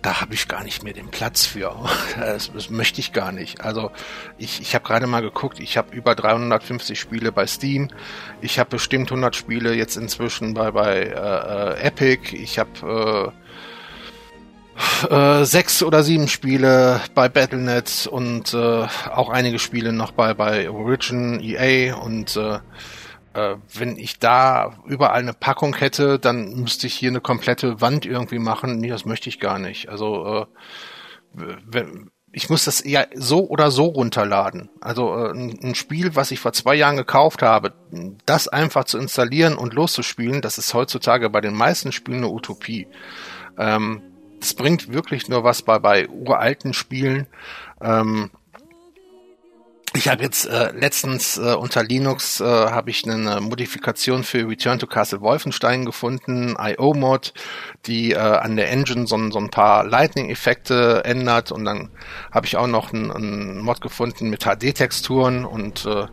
da habe ich gar nicht mehr den Platz für. Das, das möchte ich gar nicht. Also ich, ich habe gerade mal geguckt, ich habe über 350 Spiele bei Steam, ich habe bestimmt 100 Spiele jetzt inzwischen bei, bei äh, äh Epic, ich habe äh, äh, sechs oder sieben Spiele bei Battlenet und äh, auch einige Spiele noch bei, bei Origin, EA und äh, äh, wenn ich da überall eine Packung hätte, dann müsste ich hier eine komplette Wand irgendwie machen. Nee, das möchte ich gar nicht. Also äh, wenn, ich muss das eher so oder so runterladen. Also äh, ein, Spiel, was ich vor zwei Jahren gekauft habe, das einfach zu installieren und loszuspielen, das ist heutzutage bei den meisten Spielen eine Utopie. Ähm, es bringt wirklich nur was bei, bei uralten Spielen. Ähm, ich habe jetzt äh, letztens äh, unter Linux äh, habe ich eine Modifikation für Return to Castle Wolfenstein gefunden, IO-Mod, die äh, an der Engine so, so ein paar Lightning-Effekte ändert und dann habe ich auch noch einen Mod gefunden mit HD-Texturen und äh,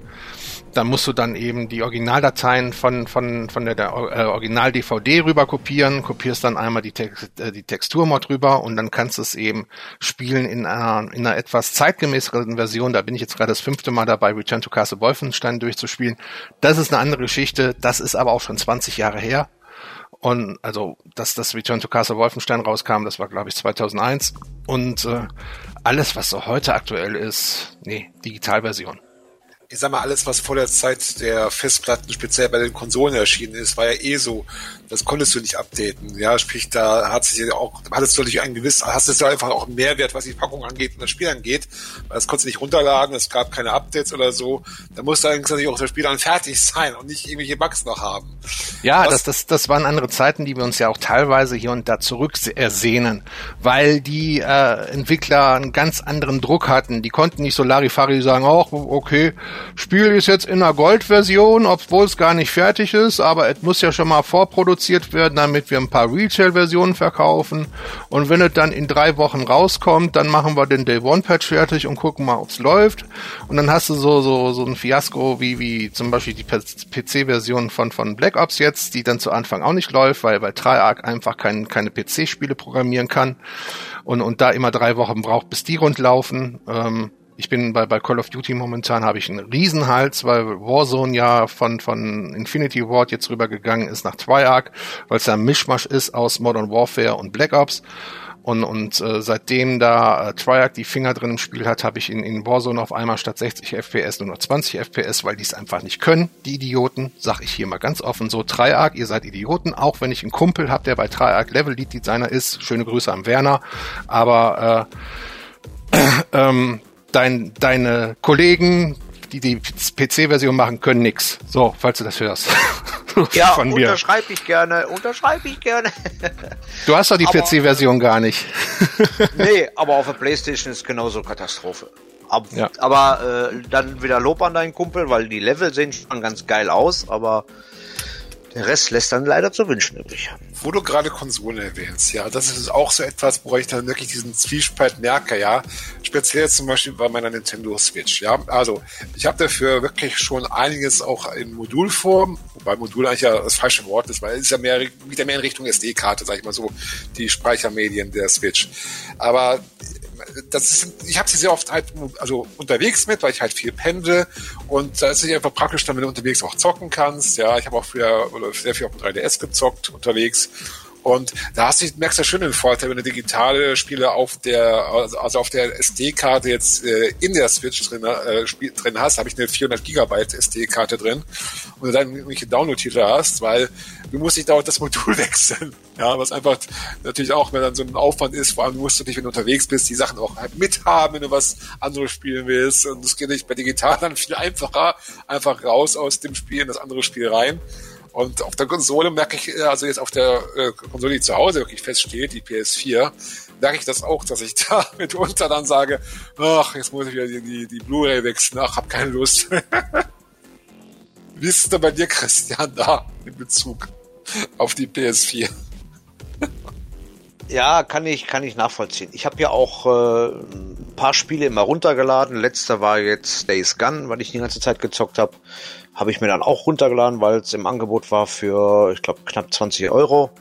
da musst du dann eben die Originaldateien von, von, von der, der äh, Original-DVD rüber kopieren, kopierst dann einmal die, Text, äh, die Texturmod rüber und dann kannst du es eben spielen in einer, in einer etwas zeitgemäßeren Version. Da bin ich jetzt gerade das fünfte Mal dabei, Return to Castle Wolfenstein durchzuspielen. Das ist eine andere Geschichte, das ist aber auch schon 20 Jahre her. Und also, dass das Return to Castle Wolfenstein rauskam, das war glaube ich 2001. Und äh, alles, was so heute aktuell ist, nee, Digitalversion ich sag mal, alles, was vor der Zeit der Festplatten, speziell bei den Konsolen erschienen ist, war ja eh so. Das konntest du nicht updaten. Ja, sprich, da hat sich ja auch, hattest du natürlich einen gewissen, hast du einfach auch einen Mehrwert, was die Packung angeht und das Spiel angeht. Weil das konntest du nicht runterladen, es gab keine Updates oder so. Da musste allerdings natürlich auch das Spiel dann fertig sein und nicht irgendwelche Bugs noch haben. Ja, das, das, das waren andere Zeiten, die wir uns ja auch teilweise hier und da zurück ersehnen, weil die äh, Entwickler einen ganz anderen Druck hatten. Die konnten nicht so Larifari sagen, oh, okay, Spiel ist jetzt in einer Gold-Version, obwohl es gar nicht fertig ist, aber es muss ja schon mal vorproduziert werden, damit wir ein paar Retail-Versionen verkaufen. Und wenn es dann in drei Wochen rauskommt, dann machen wir den Day One Patch fertig und gucken mal, ob's läuft. Und dann hast du so so so ein Fiasko wie wie zum Beispiel die PC-Version von von Black Ops jetzt, die dann zu Anfang auch nicht läuft, weil weil Triarch einfach kein, keine PC-Spiele programmieren kann und und da immer drei Wochen braucht, bis die rundlaufen. Ähm, ich bin bei, bei Call of Duty momentan habe ich einen Riesenhals, weil Warzone ja von, von Infinity Ward jetzt rübergegangen ist nach Triarch, weil es ja ein Mischmasch ist aus Modern Warfare und Black Ops. Und, und äh, seitdem da äh, Triarch die Finger drin im Spiel hat, habe ich in, in Warzone auf einmal statt 60 FPS nur noch 20 FPS, weil die es einfach nicht können, die Idioten. Sag ich hier mal ganz offen so, Triarch, ihr seid Idioten, auch wenn ich einen Kumpel habe, der bei Triarch Level Lead Designer ist. Schöne Grüße am Werner. Aber äh, ähm, dein, deine Kollegen, die die PC-Version machen, können nix. So, falls du das hörst. ja, Von mir. unterschreibe ich gerne, unterschreibe ich gerne. du hast doch die PC-Version gar nicht. nee, aber auf der Playstation ist genauso Katastrophe. Ab, ja. Aber äh, dann wieder Lob an deinen Kumpel, weil die Level sehen schon ganz geil aus, aber der Rest lässt dann leider zu wünschen übrig. Wo du gerade Konsolen erwähnst, ja, das ist auch so etwas, wo ich dann wirklich diesen Zwiespalt merke, ja. Speziell zum Beispiel bei meiner Nintendo Switch, ja. Also, ich habe dafür wirklich schon einiges auch in Modulform, wobei Modul eigentlich ja das falsche Wort ist, weil es ist ja mehr, ja mehr in Richtung SD-Karte, sag ich mal so, die Speichermedien der Switch. Aber das ist, ich habe sie sehr oft halt also unterwegs mit, weil ich halt viel pendel und da ist es einfach praktisch, wenn du unterwegs auch zocken kannst. Ja, ich habe auch früher oder sehr viel auf dem 3DS gezockt unterwegs Und da hast du, merkst du schon den Vorteil, wenn du digitale Spiele auf der, also auf der SD-Karte jetzt äh, in der Switch drin, äh, drin hast, habe ich eine 400 Gigabyte SD-Karte drin und du dann irgendwelche Download-Titel hast, weil du musst nicht dauernd das Modul wechseln. Ja, was einfach natürlich auch, wenn dann so ein Aufwand ist, vor allem musst du dich, wenn du unterwegs bist, die Sachen auch halt mithaben, wenn du was anderes spielen willst. Und das geht nicht bei digital dann viel einfacher. Einfach raus aus dem Spiel in das andere Spiel rein. Und auf der Konsole merke ich, äh, also jetzt auf der äh, Konsole, die zu Hause wirklich feststeht, die PS4, merke ich das auch, dass ich da mitunter dann sage, ach, jetzt muss ich wieder die, die, die Blu-ray wechseln, ach, hab keine Lust. Wie ist es denn bei dir, Christian, da in Bezug auf die PS4? Ja, kann ich, kann ich nachvollziehen. Ich habe ja auch äh, ein paar Spiele immer runtergeladen. Letzter war jetzt Days Gun, weil ich die ganze Zeit gezockt habe. Habe ich mir dann auch runtergeladen, weil es im Angebot war für, ich glaube, knapp 20 Euro.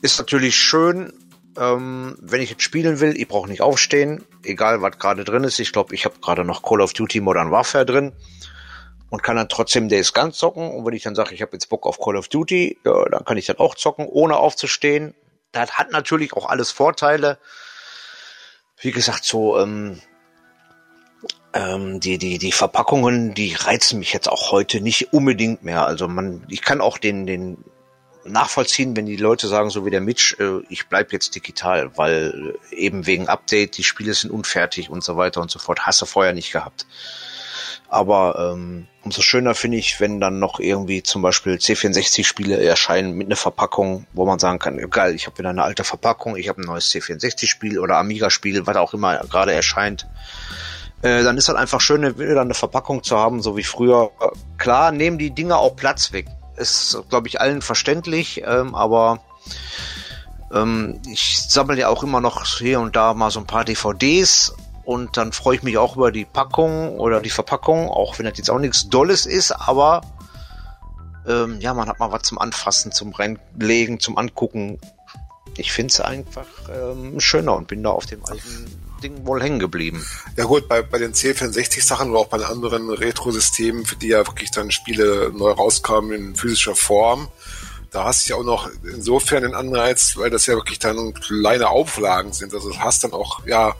Ist natürlich schön, ähm, wenn ich jetzt spielen will, ich brauche nicht aufstehen, egal was gerade drin ist. Ich glaube, ich habe gerade noch Call of Duty Modern Warfare drin und kann dann trotzdem Days Gun zocken. Und wenn ich dann sage, ich habe jetzt Bock auf Call of Duty, ja, dann kann ich dann auch zocken, ohne aufzustehen. Das hat natürlich auch alles Vorteile. Wie gesagt, so ähm, ähm, die, die, die Verpackungen, die reizen mich jetzt auch heute nicht unbedingt mehr. Also man, ich kann auch den, den nachvollziehen, wenn die Leute sagen, so wie der Mitch, äh, ich bleib jetzt digital, weil eben wegen Update, die Spiele sind unfertig und so weiter und so fort. Hast du vorher nicht gehabt. Aber ähm, umso schöner finde ich, wenn dann noch irgendwie zum Beispiel C64-Spiele erscheinen mit einer Verpackung, wo man sagen kann, geil, ich habe wieder eine alte Verpackung, ich habe ein neues C64-Spiel oder Amiga-Spiel, was auch immer gerade erscheint. Äh, dann ist halt einfach schön, wieder eine Verpackung zu haben, so wie früher. Klar, nehmen die Dinge auch Platz weg. Ist, glaube ich, allen verständlich, ähm, aber ähm, ich sammle ja auch immer noch hier und da mal so ein paar DVDs und dann freue ich mich auch über die Packung oder die Verpackung, auch wenn das jetzt auch nichts Dolles ist, aber ähm, ja, man hat mal was zum Anfassen, zum Reinlegen, zum Angucken. Ich finde es einfach ähm, schöner und bin da auf dem alten Ding wohl hängen geblieben. Ja gut, bei, bei den C64-Sachen oder auch bei anderen Retro-Systemen, für die ja wirklich dann Spiele neu rauskamen in physischer Form, da hast du ja auch noch insofern den Anreiz, weil das ja wirklich dann kleine Auflagen sind. Also du hast dann auch, ja, äh,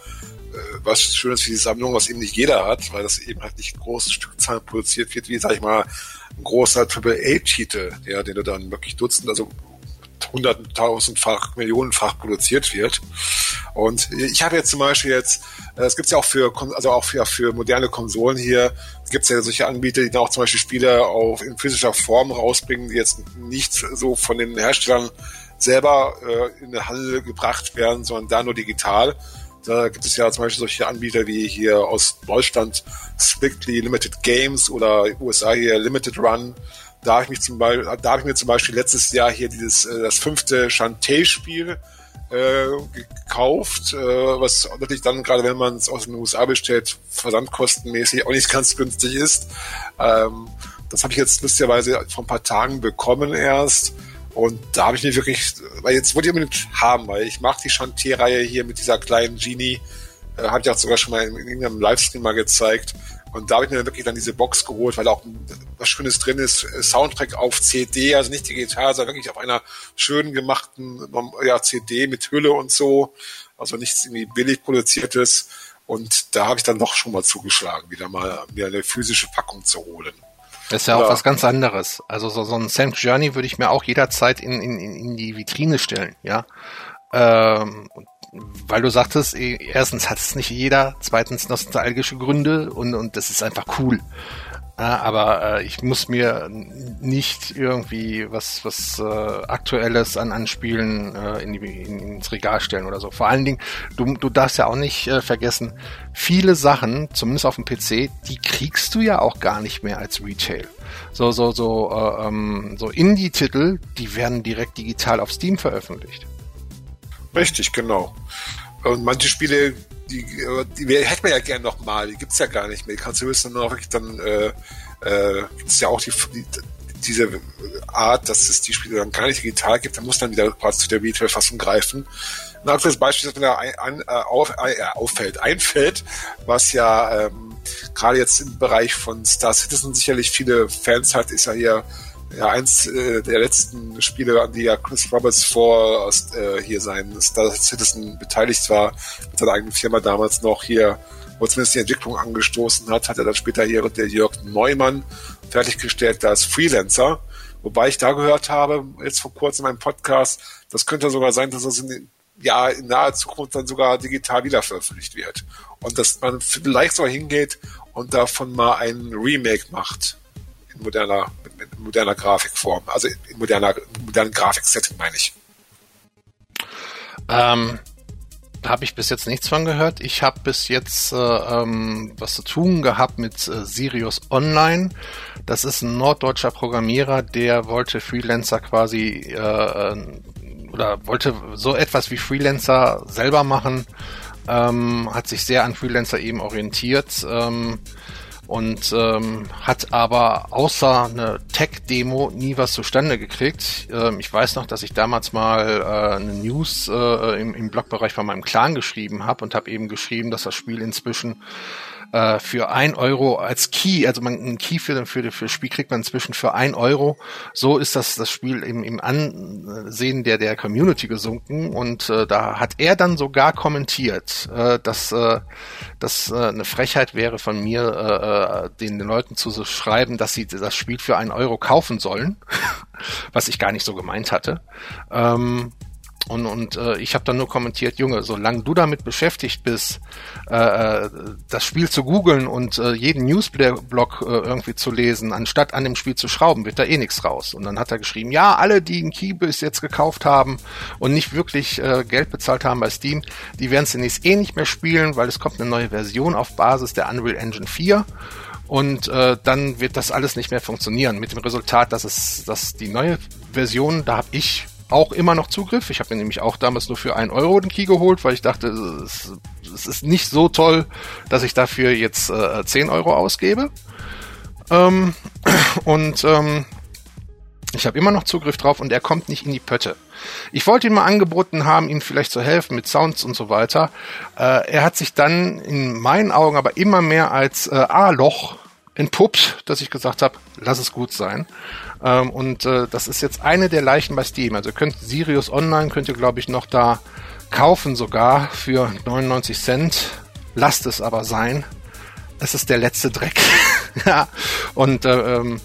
was Schönes für die Sammlung, was eben nicht jeder hat, weil das eben halt nicht große Stückzahlen produziert wird, wie, sag ich mal, ein großer AAA-Titel, ja, den du dann wirklich Dutzend, also hunderttausendfach, millionenfach produziert wird. Und ich habe jetzt zum Beispiel jetzt, äh, es gibt ja auch für, also auch für, für moderne Konsolen hier, es gibt ja solche Anbieter, die dann auch zum Beispiel Spiele auf, in physischer Form rausbringen, die jetzt nicht so von den Herstellern selber äh, in den Handel gebracht werden, sondern da nur digital. Da gibt es ja zum Beispiel solche Anbieter wie hier aus Deutschland Strictly Limited Games oder USA hier Limited Run da habe ich mich zum Beispiel, da habe ich mir zum Beispiel letztes Jahr hier dieses äh, das fünfte Shantae-Spiel äh, gekauft, äh, was natürlich dann gerade wenn man es aus den USA bestellt, versandkostenmäßig auch nicht ganz günstig ist. Ähm, das habe ich jetzt lustigerweise vor ein paar Tagen bekommen erst. Und da habe ich mir wirklich, weil jetzt wollte ich unbedingt haben, weil ich mag die Shantae-Reihe hier mit dieser kleinen Genie. Äh, habe ich auch sogar schon mal in, in irgendeinem Livestream mal gezeigt. Und da habe ich mir wirklich dann diese Box geholt, weil auch was Schönes drin ist. Äh, Soundtrack auf CD, also nicht digital, sondern wirklich auf einer schön gemachten ja, CD mit Hülle und so. Also nichts irgendwie billig produziertes. Und da habe ich dann doch schon mal zugeschlagen, wieder mal mir eine physische Packung zu holen. Das ist ja auch was ganz anderes. Also so, so ein Sam Journey würde ich mir auch jederzeit in, in, in die Vitrine stellen, ja. Ähm, weil du sagtest, eh, erstens hat es nicht jeder, zweitens nostalgische Gründe und, und das ist einfach cool. Aber äh, ich muss mir nicht irgendwie was was äh, aktuelles an Anspielen äh, in die, in, ins Regal stellen oder so. Vor allen Dingen, du, du darfst ja auch nicht äh, vergessen, viele Sachen, zumindest auf dem PC, die kriegst du ja auch gar nicht mehr als Retail. So so so äh, ähm, so Indie-Titel, die werden direkt digital auf Steam veröffentlicht. Richtig, genau. Und manche Spiele, die, die hätten wir ja gerne nochmal, die gibt's ja gar nicht mehr. Die kannst du höchstens nur wirklich dann, äh, äh, gibt's ja auch die, die, diese Art, dass es die Spiele dann gar nicht digital gibt, dann muss dann wieder quasi zu der Retail-Fassung greifen. Ein aktuelles Beispiel, das mir da ein, ein, äh, auf, äh, auffällt, einfällt, was ja ähm, gerade jetzt im Bereich von Star Citizen sicherlich viele Fans hat, ist ja hier ja eins äh, der letzten Spiele, an die ja Chris Roberts vor äh, hier sein Star Citizen beteiligt war, mit seiner eigenen Firma damals noch hier, wo zumindest die Entwicklung angestoßen hat, hat er dann später hier der Jörg Neumann fertiggestellt als Freelancer. Wobei ich da gehört habe, jetzt vor kurzem in meinem Podcast, das könnte sogar sein, dass das in, ja, in naher Zukunft dann sogar digital wieder veröffentlicht wird. Und dass man vielleicht sogar hingeht und davon mal ein Remake macht. In moderner, mit moderner Grafikform. Also in moderner, modernen Grafiksetting meine ich. Ähm, habe ich bis jetzt nichts von gehört. Ich habe bis jetzt äh, ähm, was zu tun gehabt mit äh, Sirius Online. Das ist ein norddeutscher Programmierer, der wollte Freelancer quasi äh oder wollte so etwas wie Freelancer selber machen. Ähm, hat sich sehr an Freelancer eben orientiert. Ähm, und ähm, hat aber außer eine Tech-Demo nie was zustande gekriegt. Ähm, ich weiß noch, dass ich damals mal äh, eine News äh, im, im Blogbereich von meinem Clan geschrieben habe und habe eben geschrieben, dass das Spiel inzwischen äh, für ein Euro als Key, also man ein Key für, für, für das Spiel kriegt man inzwischen für ein Euro. So ist das das Spiel im, im Ansehen der der Community gesunken und äh, da hat er dann sogar kommentiert, äh, dass äh, das äh, eine Frechheit wäre von mir, äh, äh den, den Leuten zu so schreiben, dass sie das Spiel für einen Euro kaufen sollen, was ich gar nicht so gemeint hatte. Ähm, und, und äh, ich habe dann nur kommentiert, Junge, solange du damit beschäftigt bist, äh, äh, das Spiel zu googeln und äh, jeden Newsblog äh, irgendwie zu lesen, anstatt an dem Spiel zu schrauben, wird da eh nichts raus. Und dann hat er geschrieben, ja, alle, die ein Key bis jetzt gekauft haben und nicht wirklich äh, Geld bezahlt haben bei Steam, die werden zunächst eh nicht mehr spielen, weil es kommt eine neue Version auf Basis der Unreal Engine 4 und äh, dann wird das alles nicht mehr funktionieren. Mit dem Resultat, dass es, dass die neue Version, da habe ich auch immer noch Zugriff. Ich habe mir nämlich auch damals nur für einen Euro den Key geholt, weil ich dachte, es, es ist nicht so toll, dass ich dafür jetzt äh, 10 Euro ausgebe. Ähm, und ähm, ich habe immer noch Zugriff drauf und er kommt nicht in die Pötte. Ich wollte ihm mal angeboten haben, ihm vielleicht zu helfen mit Sounds und so weiter. Äh, er hat sich dann in meinen Augen aber immer mehr als äh, A-Loch entpuppt, dass ich gesagt habe, lass es gut sein. Ähm, und äh, das ist jetzt eine der Leichen bei Steam. Also könnt Sirius Online könnt ihr, glaube ich, noch da kaufen sogar für 99 Cent. Lasst es aber sein. Es ist der letzte Dreck. ja. Und äh, ähm,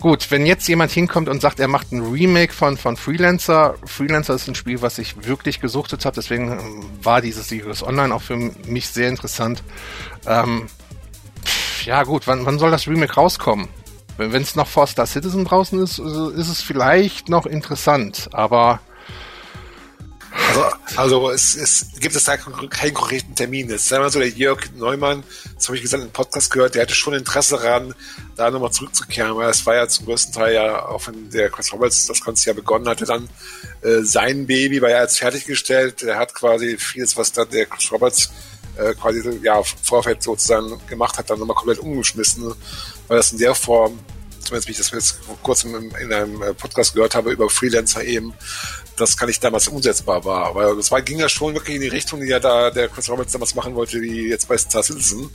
gut, wenn jetzt jemand hinkommt und sagt, er macht ein Remake von, von Freelancer. Freelancer ist ein Spiel, was ich wirklich gesuchtet habe. Deswegen ähm, war dieses Sirius Online auch für mich sehr interessant. Ähm, ja gut, wann, wann soll das Remake rauskommen? Wenn es noch vor Star Citizen draußen ist, ist es vielleicht noch interessant, aber also, also es, es gibt es da keinen konkreten Termin. Jetzt sagen wir so, der Jörg Neumann, das habe ich gesagt, im Podcast gehört, der hatte schon Interesse daran, da nochmal zurückzukehren, weil es war ja zum größten Teil ja, auch wenn der Chris Roberts das Ganze ja begonnen hatte, dann äh, sein Baby war ja jetzt fertiggestellt. Der hat quasi vieles, was dann der Chris Roberts äh, quasi ja Vorfeld sozusagen gemacht hat, dann nochmal komplett umgeschmissen, weil das in der Form, zumindest wie ich das jetzt kurz in, in einem äh, Podcast gehört habe über Freelancer eben, das kann nicht damals umsetzbar war. Weil das war, ging ja schon wirklich in die Richtung, die ja da der Chris Roberts damals machen wollte, wie jetzt bei Star Citizen.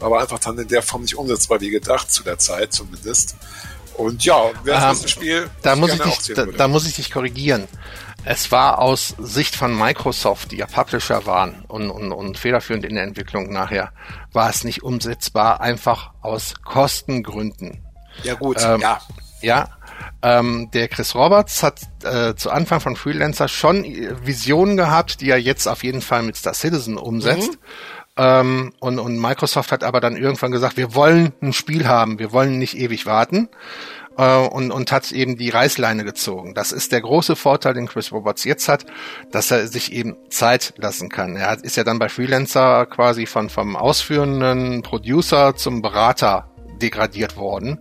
Aber einfach dann in der Form nicht umsetzbar wie gedacht, zu der Zeit zumindest. Und ja, das ähm, Spiel da muss ich dich, da, da, muss ich dich korrigieren. Es war aus Sicht von Microsoft, die ja Publisher waren und, und, und federführend in der Entwicklung nachher, war es nicht umsetzbar, einfach aus Kostengründen. Ja gut, ähm, ja. Ja, ähm, der Chris Roberts hat äh, zu Anfang von Freelancer schon Visionen gehabt, die er jetzt auf jeden Fall mit Star Citizen umsetzt. Mhm. Ähm, und, und Microsoft hat aber dann irgendwann gesagt, wir wollen ein Spiel haben, wir wollen nicht ewig warten äh, und, und hat eben die Reißleine gezogen. Das ist der große Vorteil, den Chris Roberts jetzt hat, dass er sich eben Zeit lassen kann. Er ist ja dann bei Freelancer quasi von vom ausführenden Producer zum Berater degradiert worden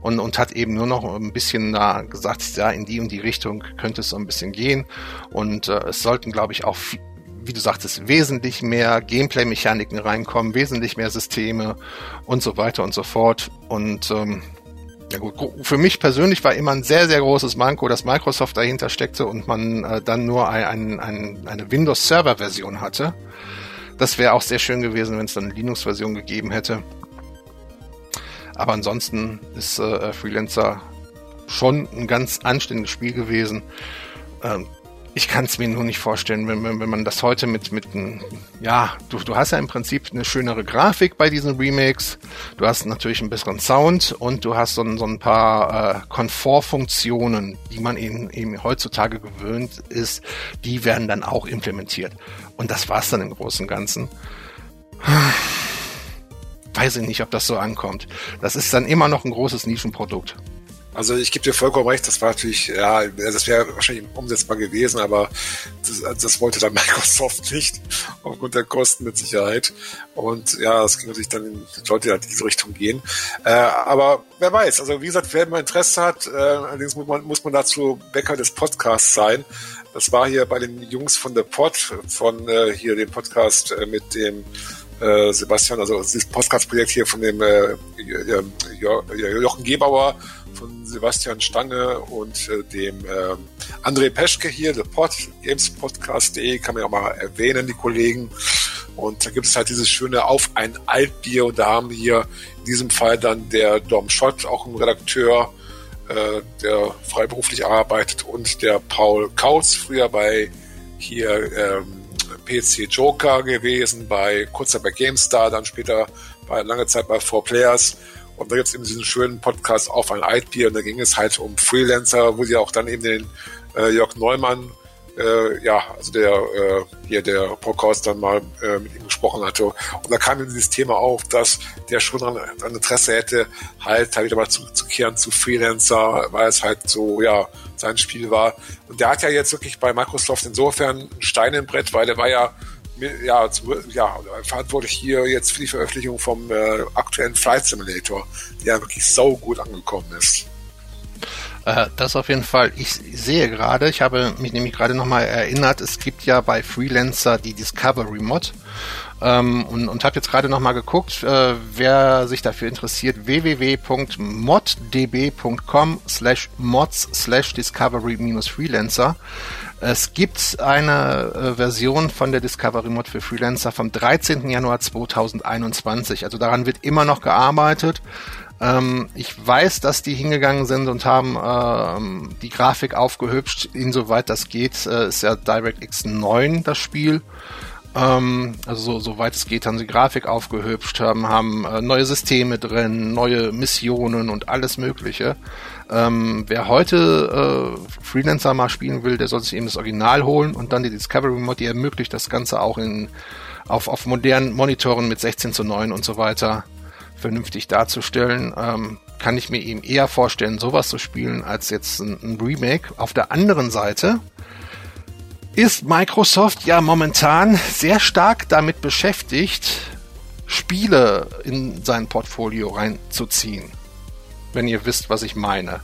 und, und hat eben nur noch ein bisschen da gesagt, ja, in die und die Richtung könnte es so ein bisschen gehen. Und äh, es sollten, glaube ich, auch wie du sagtest, wesentlich mehr Gameplay-Mechaniken reinkommen, wesentlich mehr Systeme und so weiter und so fort. Und ähm, ja gut, für mich persönlich war immer ein sehr, sehr großes Manko, dass Microsoft dahinter steckte und man äh, dann nur ein, ein, ein, eine Windows-Server-Version hatte. Das wäre auch sehr schön gewesen, wenn es dann eine Linux-Version gegeben hätte. Aber ansonsten ist äh, Freelancer schon ein ganz anständiges Spiel gewesen. Ähm, ich kann es mir nur nicht vorstellen, wenn, wenn, wenn man das heute mit, mit ja, du, du hast ja im Prinzip eine schönere Grafik bei diesen Remakes, du hast natürlich einen besseren Sound und du hast so, so ein paar äh, Komfortfunktionen, die man eben, eben heutzutage gewöhnt ist, die werden dann auch implementiert. Und das war's dann im Großen und Ganzen. Weiß ich nicht, ob das so ankommt. Das ist dann immer noch ein großes Nischenprodukt. Also ich gebe dir vollkommen recht, das war natürlich, ja, das wäre wahrscheinlich umsetzbar gewesen, aber das, das, wollte dann Microsoft nicht, aufgrund der Kosten mit Sicherheit. Und ja, das ging natürlich dann, sollte ja in diese Richtung gehen. Äh, aber wer weiß, also wie gesagt, wer immer Interesse hat, äh, allerdings muss man, muss man dazu Bäcker des Podcasts sein. Das war hier bei den Jungs von der Pod, von äh, hier dem Podcast äh, mit dem äh, Sebastian, also das Podcast-Projekt hier von dem äh, Jochen Gebauer von Sebastian Stange und äh, dem äh, André Peschke hier, der Pod, gamespodcast.de, kann man ja auch mal erwähnen, die Kollegen. Und da gibt es halt dieses schöne Auf ein Altbier und da haben wir in diesem Fall dann der Dom Schott, auch ein Redakteur, äh, der freiberuflich arbeitet und der Paul Kautz, früher bei hier ähm, PC Joker gewesen, bei kurzer bei GameStar, dann später bei lange Zeit bei 4Players und da gibt es eben diesen schönen Podcast auf ein Altbier und da ging es halt um Freelancer, wo sie auch dann eben den äh, Jörg Neumann, äh, ja, also der äh, hier der Podcast dann mal äh, mit ihm gesprochen hatte. Und da kam eben dieses Thema auf, dass der schon an, an Interesse hätte, halt halt wieder mal zurückzukehren zu Freelancer, weil es halt so, ja, sein Spiel war. Und der hat ja jetzt wirklich bei Microsoft insofern ein Stein im Brett, weil der war ja ja, zu, ja, verantwortlich hier jetzt für die Veröffentlichung vom äh, aktuellen Flight Simulator, der wirklich so gut angekommen ist. Äh, das auf jeden Fall. Ich sehe gerade, ich habe mich nämlich gerade nochmal erinnert, es gibt ja bei Freelancer die Discovery Mod. Ähm, und, und habe jetzt gerade nochmal geguckt, äh, wer sich dafür interessiert, www.moddb.com slash mods slash discovery-freelancer. Es gibt eine äh, Version von der Discovery Mod für Freelancer vom 13. Januar 2021. Also daran wird immer noch gearbeitet. Ähm, ich weiß, dass die hingegangen sind und haben ähm, die Grafik aufgehübscht, insoweit das geht. Äh, ist ja DirectX 9 das Spiel. Ähm, also so, soweit es geht, haben sie Grafik aufgehübscht, haben, haben äh, neue Systeme drin, neue Missionen und alles Mögliche. Ähm, wer heute äh, Freelancer mal spielen will, der soll sich eben das Original holen und dann die Discovery Mod, die ermöglicht das Ganze auch in, auf, auf modernen Monitoren mit 16 zu 9 und so weiter vernünftig darzustellen. Ähm, kann ich mir eben eher vorstellen, sowas zu spielen, als jetzt ein, ein Remake. Auf der anderen Seite ist Microsoft ja momentan sehr stark damit beschäftigt, Spiele in sein Portfolio reinzuziehen wenn ihr wisst, was ich meine.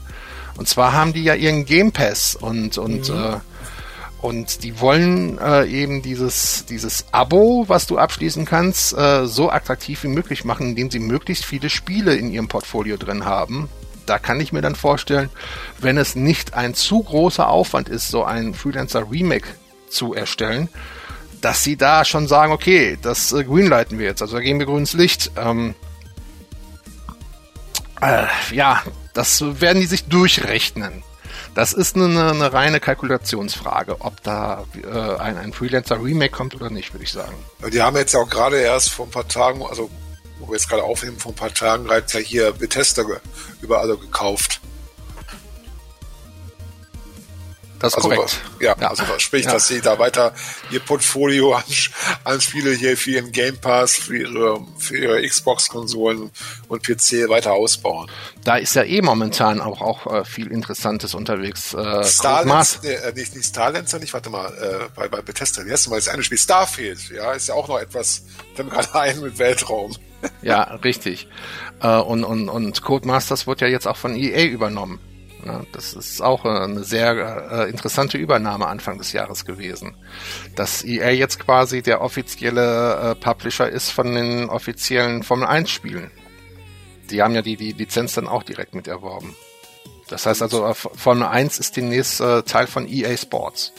Und zwar haben die ja ihren Game Pass und und mhm. äh, und die wollen äh, eben dieses dieses Abo, was du abschließen kannst, äh, so attraktiv wie möglich machen, indem sie möglichst viele Spiele in ihrem Portfolio drin haben. Da kann ich mir dann vorstellen, wenn es nicht ein zu großer Aufwand ist, so ein Freelancer Remake zu erstellen, dass sie da schon sagen, okay, das äh, greenlighten wir jetzt, also da geben wir grünes Licht. Ähm, äh, ja, das werden die sich durchrechnen. Das ist eine, eine reine Kalkulationsfrage, ob da äh, ein, ein Freelancer-Remake kommt oder nicht, würde ich sagen. Die haben jetzt ja auch gerade erst vor ein paar Tagen, also wo wir jetzt gerade aufnehmen, vor ein paar Tagen bereits ja hier Bethesda überall gekauft. Das ist also, korrekt. Ja, ja, also sprich, ja. dass sie da weiter ihr Portfolio an, an Spiele hier für ihren Game Pass, für ihre, für ihre Xbox-Konsolen und PC weiter ausbauen. Da ist ja eh momentan auch, auch äh, viel Interessantes unterwegs. Äh, Starlands, äh, nicht, nicht Starlancer, nicht, warte mal, äh, bei, bei Bethesda, wie heißt mal das eine Spiel? Starfield, ja, ist ja auch noch etwas, mir gerade ein mit Weltraum. ja, richtig. Äh, und, und, und Codemasters wird ja jetzt auch von EA übernommen. Das ist auch äh, eine sehr äh, interessante Übernahme Anfang des Jahres gewesen. Dass EA jetzt quasi der offizielle äh, Publisher ist von den offiziellen Formel 1 Spielen. Die haben ja die, die Lizenz dann auch direkt mit erworben. Das heißt also, Formel 1 ist demnächst Teil von EA Sports.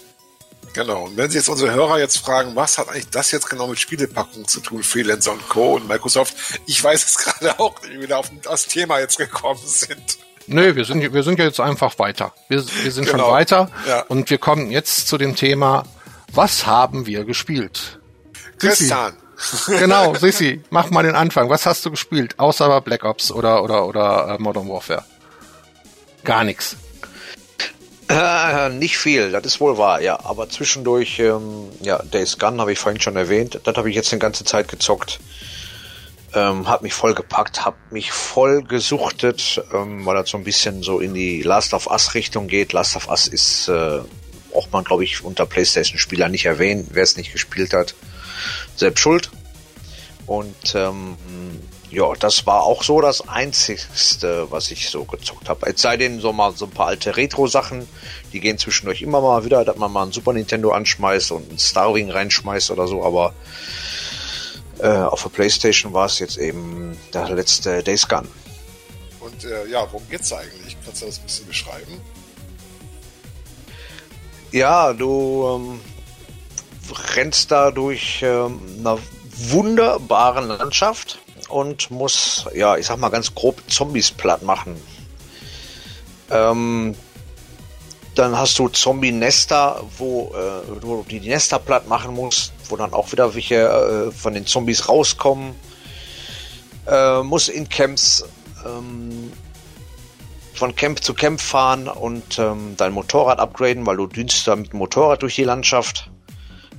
Genau. Und wenn Sie jetzt unsere Hörer jetzt fragen, was hat eigentlich das jetzt genau mit Spielepackung zu tun, Freelancer und Co. und Microsoft, ich weiß es gerade auch, wie wir auf das Thema jetzt gekommen sind. Nö, wir sind, wir sind jetzt einfach weiter. Wir, wir sind genau. schon weiter ja. und wir kommen jetzt zu dem Thema, was haben wir gespielt? Christian. genau, Sissi, mach mal den Anfang. Was hast du gespielt, außer Black Ops oder, oder, oder äh, Modern Warfare? Gar nichts. Äh, nicht viel, das ist wohl wahr, ja. Aber zwischendurch, ähm, ja, Days Gun habe ich vorhin schon erwähnt. Das habe ich jetzt eine ganze Zeit gezockt. Ähm, hat mich voll gepackt, hab mich voll gesuchtet, ähm, weil das so ein bisschen so in die Last of Us Richtung geht. Last of Us ist, äh, braucht man glaube ich unter PlayStation-Spieler nicht erwähnen. Wer es nicht gespielt hat, selbst schuld. Und ähm, ja, das war auch so das Einzigste, was ich so gezockt habe. Es sei denn, so mal so ein paar alte Retro-Sachen, die gehen zwischendurch immer mal wieder, dass man mal ein Super Nintendo anschmeißt und ein Starwing reinschmeißt oder so, aber äh, auf der Playstation war es jetzt eben der letzte Days Gun. Und äh, ja, worum geht's eigentlich? Kannst du das ein bisschen beschreiben? Ja, du ähm, rennst da durch ähm, einer wunderbaren Landschaft und musst, ja, ich sag mal ganz grob Zombies platt machen. Ähm, dann hast du Zombie-Nester, wo äh, du die Nester platt machen musst, wo dann auch wieder welche äh, von den Zombies rauskommen. Äh, muss in Camps ähm, von Camp zu Camp fahren und ähm, dein Motorrad upgraden, weil du dünnst da mit dem Motorrad durch die Landschaft.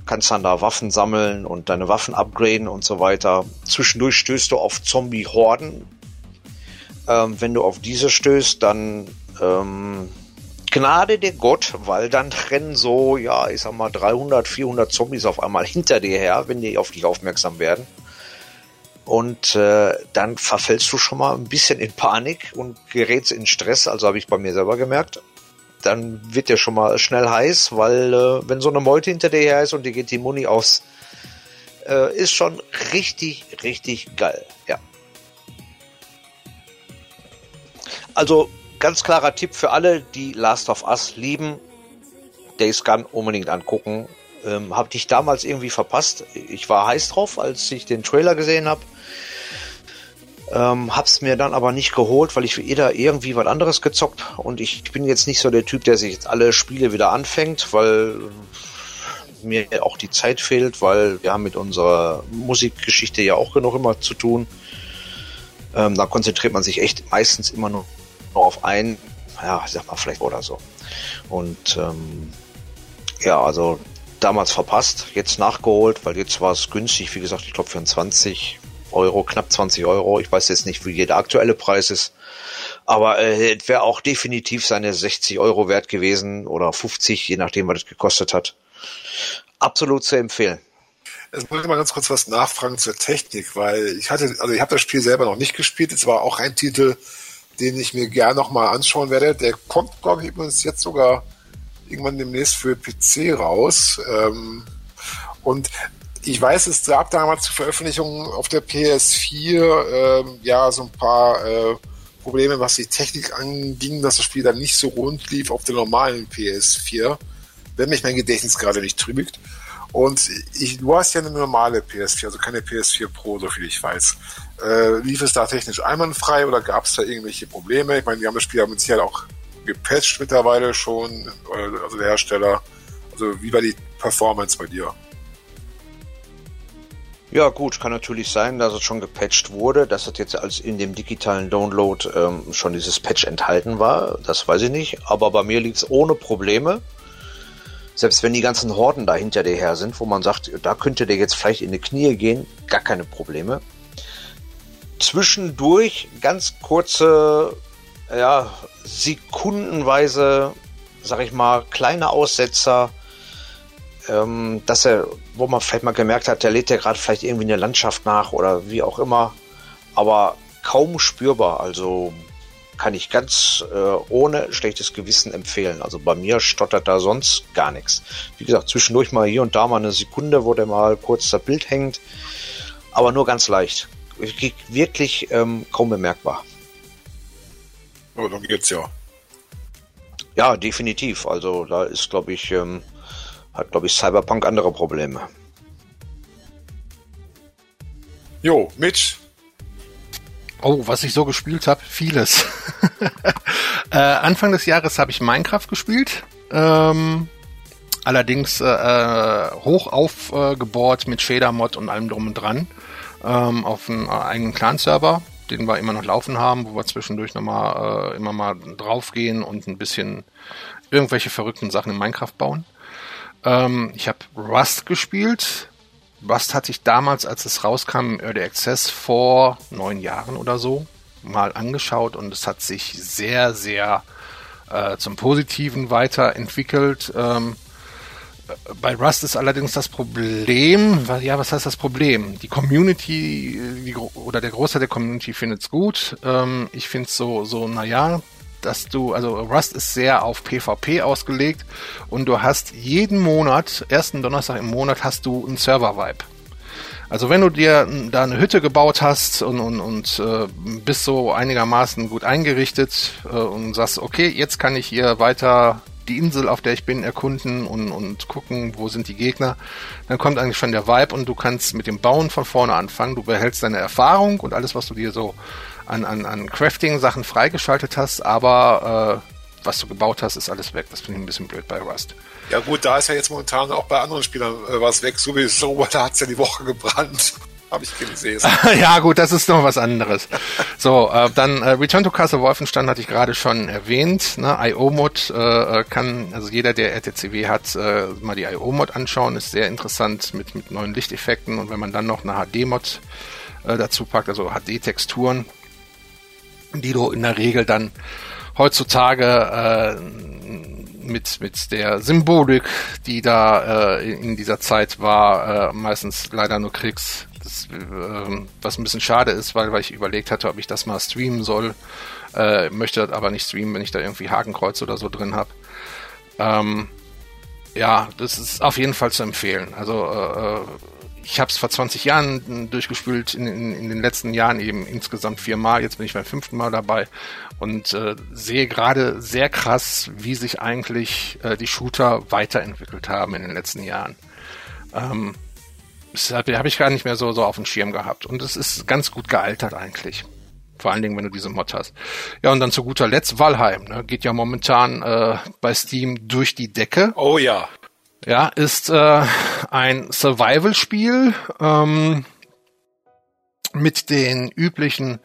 Kannst dann da Waffen sammeln und deine Waffen upgraden und so weiter. Zwischendurch stößt du auf Zombie-Horden. Ähm, wenn du auf diese stößt, dann ähm, Gnade der Gott, weil dann rennen so, ja, ich sag mal 300, 400 Zombies auf einmal hinter dir her, wenn die auf dich aufmerksam werden. Und äh, dann verfällst du schon mal ein bisschen in Panik und gerätst in Stress, also habe ich bei mir selber gemerkt. Dann wird dir schon mal schnell heiß, weil äh, wenn so eine Meute hinter dir her ist und die geht die Muni aus, äh, ist schon richtig, richtig geil, ja. Also ganz klarer Tipp für alle, die Last of Us lieben. Days Gun unbedingt angucken. Ähm, hab dich damals irgendwie verpasst. Ich war heiß drauf, als ich den Trailer gesehen habe. Ähm, hab's mir dann aber nicht geholt, weil ich für jeder irgendwie was anderes gezockt und ich bin jetzt nicht so der Typ, der sich jetzt alle Spiele wieder anfängt, weil mir auch die Zeit fehlt, weil wir haben mit unserer Musikgeschichte ja auch genug immer zu tun. Ähm, da konzentriert man sich echt meistens immer nur nur auf einen, ja, ich sag mal vielleicht oder so. Und ähm, ja, also damals verpasst, jetzt nachgeholt, weil jetzt war es günstig, wie gesagt, ich glaube für 20 Euro, knapp 20 Euro. Ich weiß jetzt nicht, wie der aktuelle Preis ist. Aber äh, wäre auch definitiv seine 60 Euro wert gewesen oder 50, je nachdem, was es gekostet hat. Absolut zu empfehlen. Jetzt muss ich mal ganz kurz was nachfragen zur Technik, weil ich hatte, also ich habe das Spiel selber noch nicht gespielt. Es war auch ein Titel, den ich mir gerne nochmal anschauen werde. Der kommt, glaube ich, übrigens jetzt sogar irgendwann demnächst für PC raus. Ähm, und ich weiß, es gab damals zur Veröffentlichung auf der PS4 ähm, ja so ein paar äh, Probleme, was die Technik anging, dass das Spiel dann nicht so rund lief auf der normalen PS4, wenn mich mein Gedächtnis gerade nicht trügt. Und ich, du hast ja eine normale PS4, also keine PS4 Pro, so viel ich weiß. Äh, lief es da technisch einwandfrei oder gab es da irgendwelche Probleme? Ich meine, die haben das Spiel ja mit Sicherheit auch gepatcht mittlerweile schon, also der Hersteller. Also wie war die Performance bei dir? Ja gut, kann natürlich sein, dass es schon gepatcht wurde, dass es jetzt als in dem digitalen Download ähm, schon dieses Patch enthalten war. Das weiß ich nicht, aber bei mir liegt es ohne Probleme selbst wenn die ganzen Horden da hinter dir her sind, wo man sagt, da könnte der jetzt vielleicht in die Knie gehen, gar keine Probleme. Zwischendurch ganz kurze, ja, sekundenweise, sag ich mal, kleine Aussetzer, ähm, dass er, wo man vielleicht mal gemerkt hat, der lädt ja gerade vielleicht irgendwie eine Landschaft nach oder wie auch immer, aber kaum spürbar. Also kann ich ganz äh, ohne schlechtes Gewissen empfehlen. Also bei mir stottert da sonst gar nichts. Wie gesagt, zwischendurch mal hier und da mal eine Sekunde, wo der mal kurz das Bild hängt, aber nur ganz leicht. Wirklich ähm, kaum bemerkbar. Oh, dann geht's ja. Ja, definitiv. Also da ist, glaube ich, ähm, hat, glaube ich, Cyberpunk andere Probleme. Jo, Mitch, Oh, was ich so gespielt habe, vieles. Anfang des Jahres habe ich Minecraft gespielt. Ähm, allerdings äh, äh hoch aufgebohrt mit Shader-Mod und allem drum und dran. Ähm, auf einem eigenen Clan-Server, den wir immer noch laufen haben, wo wir zwischendurch nochmal äh, immer mal draufgehen und ein bisschen irgendwelche verrückten Sachen in Minecraft bauen. Ähm, ich habe Rust gespielt. Rust hatte ich damals, als es rauskam im Early Access vor neun Jahren oder so, mal angeschaut und es hat sich sehr, sehr äh, zum Positiven weiterentwickelt. Ähm, bei Rust ist allerdings das Problem, ja, was heißt das Problem? Die Community die, oder der Großteil der Community findet es gut. Ähm, ich finde es so, so, naja, dass du, also Rust ist sehr auf PvP ausgelegt und du hast jeden Monat, ersten Donnerstag im Monat, hast du einen Server-Vibe. Also wenn du dir da eine Hütte gebaut hast und, und, und äh, bist so einigermaßen gut eingerichtet äh, und sagst, okay, jetzt kann ich hier weiter die Insel, auf der ich bin, erkunden und, und gucken, wo sind die Gegner, dann kommt eigentlich schon der Vibe und du kannst mit dem Bauen von vorne anfangen. Du behältst deine Erfahrung und alles, was du dir so an, an, an Crafting-Sachen freigeschaltet hast, aber äh, was du gebaut hast, ist alles weg. Das finde ich ein bisschen blöd bei Rust. Ja gut, da ist ja jetzt momentan auch bei anderen Spielern äh, was weg, sowieso, da hat es ja die Woche gebrannt. Habe ich gesehen. ja, gut, das ist noch was anderes. so, äh, dann äh, Return to Castle Wolfenstein hatte ich gerade schon erwähnt. Ne? IO-Mod äh, kann, also jeder, der RTCW hat, äh, mal die IO-Mod anschauen. Ist sehr interessant mit, mit neuen Lichteffekten. Und wenn man dann noch eine HD-Mod äh, dazu packt, also HD-Texturen, die du in der Regel dann heutzutage äh, mit, mit der Symbolik, die da äh, in dieser Zeit war, äh, meistens leider nur kriegst. Das, äh, was ein bisschen schade ist, weil, weil ich überlegt hatte, ob ich das mal streamen soll. Äh, möchte aber nicht streamen, wenn ich da irgendwie Hakenkreuz oder so drin habe. Ähm, ja, das ist auf jeden Fall zu empfehlen. Also äh, äh ich habe es vor 20 Jahren durchgespielt, in, in, in, den letzten Jahren eben insgesamt viermal. Jetzt bin ich beim fünften Mal dabei und äh, sehe gerade sehr krass, wie sich eigentlich äh, die Shooter weiterentwickelt haben in den letzten Jahren. Ähm, das habe hab ich gar nicht mehr so, so auf dem Schirm gehabt. Und es ist ganz gut gealtert eigentlich. Vor allen Dingen, wenn du diese Mod hast. Ja, und dann zu guter Letzt Valheim. Ne? Geht ja momentan äh, bei Steam durch die Decke. Oh ja. Ja, ist äh, ein Survival-Spiel ähm, mit den üblichen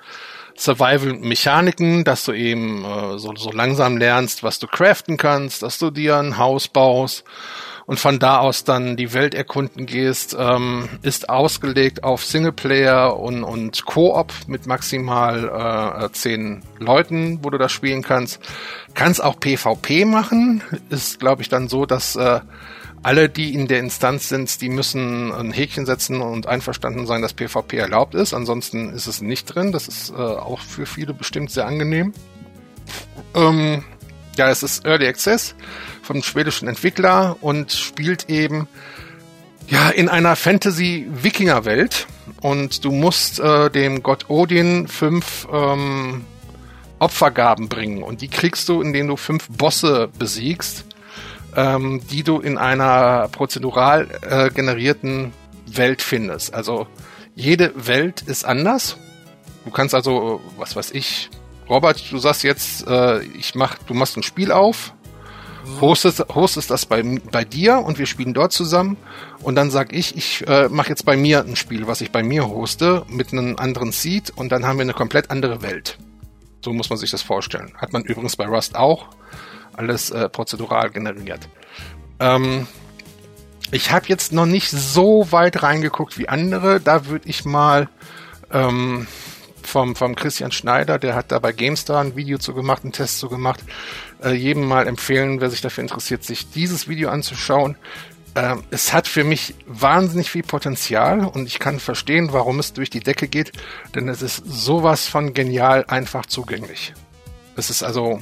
Survival-Mechaniken, dass du eben äh, so, so langsam lernst, was du craften kannst, dass du dir ein Haus baust und von da aus dann die Welt erkunden gehst, ähm, ist ausgelegt auf Singleplayer und, und Koop mit maximal äh, zehn Leuten, wo du das spielen kannst. Kannst auch PvP machen, ist glaube ich dann so, dass äh, alle, die in der Instanz sind, die müssen ein Häkchen setzen und einverstanden sein, dass PvP erlaubt ist. Ansonsten ist es nicht drin. Das ist äh, auch für viele bestimmt sehr angenehm. Ähm, ja, es ist Early Access vom schwedischen Entwickler und spielt eben ja in einer Fantasy-Wikinger-Welt. Und du musst äh, dem Gott Odin fünf ähm, Opfergaben bringen. Und die kriegst du, indem du fünf Bosse besiegst ähm, die du in einer prozedural äh, generierten Welt findest. Also jede Welt ist anders. Du kannst also, was weiß ich, Robert, du sagst jetzt, äh, ich mach, du machst ein Spiel auf, hostest, hostest das bei, bei dir und wir spielen dort zusammen. Und dann sag ich, ich äh, mache jetzt bei mir ein Spiel, was ich bei mir hoste, mit einem anderen Seed und dann haben wir eine komplett andere Welt. So muss man sich das vorstellen. Hat man übrigens bei Rust auch alles äh, prozedural generiert. Ähm, ich habe jetzt noch nicht so weit reingeguckt wie andere. Da würde ich mal ähm, vom, vom Christian Schneider, der hat da bei GameStar ein Video zu gemacht, einen Test zu gemacht, äh, jedem mal empfehlen, wer sich dafür interessiert, sich dieses Video anzuschauen. Ähm, es hat für mich wahnsinnig viel Potenzial und ich kann verstehen, warum es durch die Decke geht, denn es ist sowas von genial einfach zugänglich. Es ist also,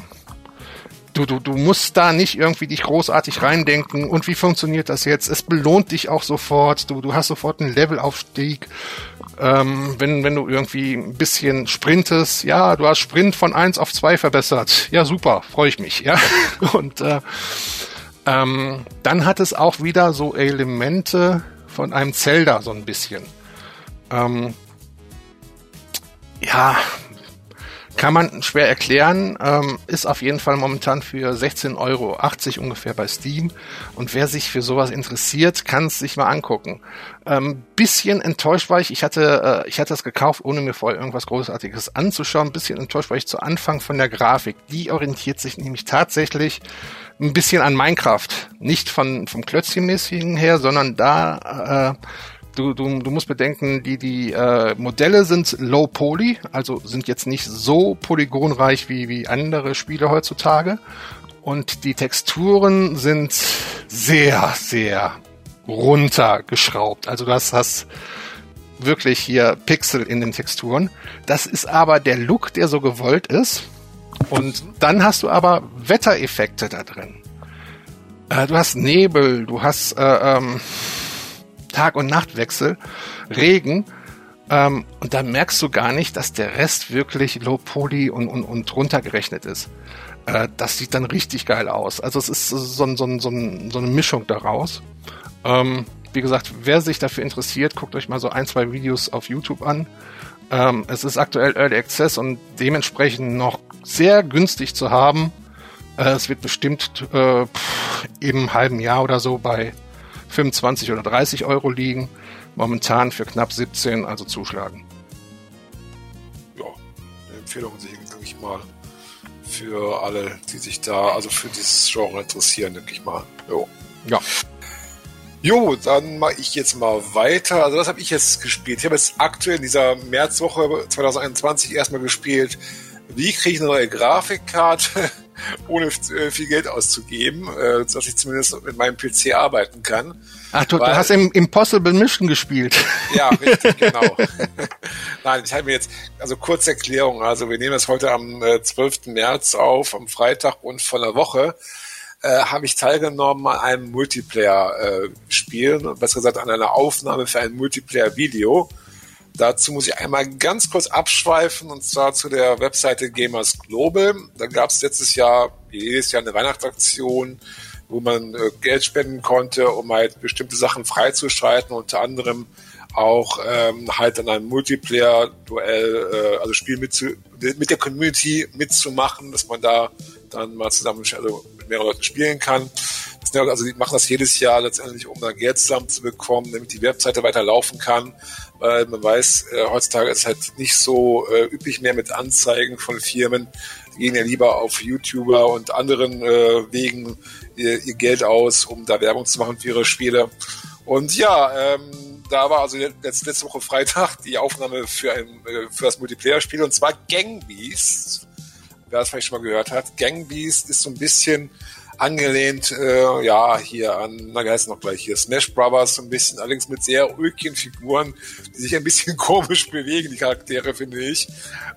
Du, du, du musst da nicht irgendwie dich großartig reindenken und wie funktioniert das jetzt? Es belohnt dich auch sofort. Du, du hast sofort einen Levelaufstieg. Ähm, wenn, wenn du irgendwie ein bisschen sprintest, ja, du hast Sprint von eins auf zwei verbessert. Ja, super, freue ich mich, ja. Und äh, ähm, dann hat es auch wieder so Elemente von einem Zelda, so ein bisschen. Ähm, ja, Kann man schwer erklären, ähm, ist auf jeden Fall momentan für 16,80 Euro ungefähr bei Steam. Und wer sich für sowas interessiert, kann es sich mal angucken. Ähm, bisschen enttäuscht war ich, ich hatte, äh, ich hatte das gekauft, ohne mir vorher irgendwas Großartiges anzuschauen. Bisschen enttäuscht war ich zu Anfang von der Grafik. Die orientiert sich nämlich tatsächlich ein bisschen an Minecraft. Nicht von, vom Klötzchenmäßigen her, sondern da äh, du, du, du musst bedenken, die, die äh, Modelle sind low poly, also sind jetzt nicht so polygonreich wie, wie andere Spiele heutzutage. Und die Texturen sind sehr, sehr runtergeschraubt. Also das hast wirklich hier Pixel in den Texturen. Das ist aber der Look, der so gewollt ist. Und dann hast du aber Wettereffekte da drin. Äh, du hast Nebel, du hast äh, ähm, Tag- und Nachtwechsel, Regen. Ähm, und da merkst du gar nicht, dass der Rest wirklich Low Poly und, und, und runtergerechnet ist. Äh, das sieht dann richtig geil aus. Also es ist so, so, so, so eine Mischung daraus. Ähm, wie gesagt, wer sich dafür interessiert, guckt euch mal so ein, zwei Videos auf YouTube an. Ähm, es ist aktuell Early Access und dementsprechend noch sehr günstig zu haben. Äh, es wird bestimmt äh, pff, im halben Jahr oder so bei 25 oder 30 Euro liegen. Momentan für knapp 17, also zuschlagen. Ja, eine Empfehlung, denke ich mal, für alle, die sich da, also für dieses Genre interessieren, denke ich mal. Jo. Ja. Jo, dann mache ich jetzt mal weiter. Also das habe ich jetzt gespielt. Ich habe jetzt aktuell in dieser Märzwoche 2021 erstmal gespielt. Wie kriege ich eine neue Grafikkarte? Ohne äh, viel Geld auszugeben, äh, dass ich zumindest mit meinem PC arbeiten kann. Ach, du, Weil, du hast im Impossible Mission gespielt. Ja, richtig, genau. Nein, ich habe mir jetzt, also kurze Erklärung, also wir nehmen das heute am äh, 12. März auf, am Freitag und vor einer Woche äh, habe ich teilgenommen an einem Multiplayer-Spielen, äh, besser gesagt an einer Aufnahme für ein Multiplayer-Video. Dazu muss ich einmal ganz kurz abschweifen und zwar zu der Webseite Gamers Global. Da gab es letztes Jahr, jedes Jahr eine Weihnachtsaktion, wo man äh, Geld spenden konnte, um halt bestimmte Sachen freizuschalten, unter anderem auch ähm, halt an einem Multiplayer-Duell, äh, also Spiel mit, zu, mit der Community mitzumachen, dass man da dann mal zusammen also mit mehreren Leuten spielen kann. Also die machen das jedes Jahr letztendlich, um da Geld zusammenzubekommen, damit die Webseite weiter laufen kann weil man weiß, äh, heutzutage ist es halt nicht so äh, üblich mehr mit Anzeigen von Firmen. Die gehen ja lieber auf YouTuber und anderen äh, Wegen ihr, ihr Geld aus, um da Werbung zu machen für ihre Spiele. Und ja, ähm, da war also letzte, letzte Woche Freitag die Aufnahme für, ein, äh, für das Multiplayer-Spiel und zwar Gang Beast. Wer das vielleicht schon mal gehört hat. Gang Beast ist so ein bisschen angelehnt, äh, ja, hier an, na, wie heißt noch gleich hier, Smash Brothers, so ein bisschen, allerdings mit sehr ulkigen Figuren, die sich ein bisschen komisch bewegen, die Charaktere, finde ich.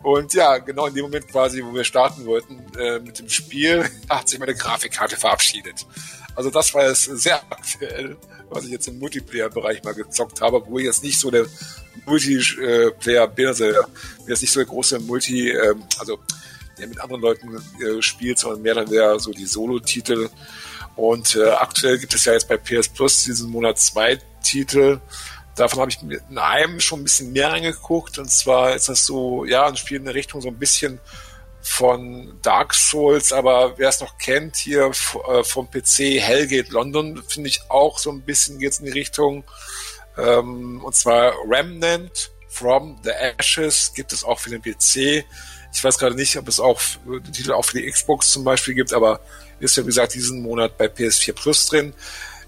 Und ja, genau in dem Moment quasi, wo wir starten wollten äh, mit dem Spiel, hat sich meine Grafikkarte verabschiedet. Also das war jetzt sehr aktuell, was ich jetzt im Multiplayer-Bereich mal gezockt habe, wo ich jetzt nicht so der Multiplayer bin, also jetzt nicht so der große Multi, äh, also mit anderen Leuten äh, spielt, sondern mehr dann der so die Solo-Titel. Und äh, aktuell gibt es ja jetzt bei PS Plus diesen Monat zwei Titel. Davon habe ich in einem schon ein bisschen mehr reingeguckt. Und zwar ist das so, ja, ein Spiel in der Richtung so ein bisschen von Dark Souls, aber wer es noch kennt, hier äh, vom PC Hellgate London, finde ich auch so ein bisschen geht's in die Richtung. Ähm, und zwar Remnant from the Ashes gibt es auch für den PC. Ich weiß gerade nicht, ob es auch Titel auch für die Xbox zum Beispiel gibt, aber ist ja wie gesagt diesen Monat bei PS4 Plus drin.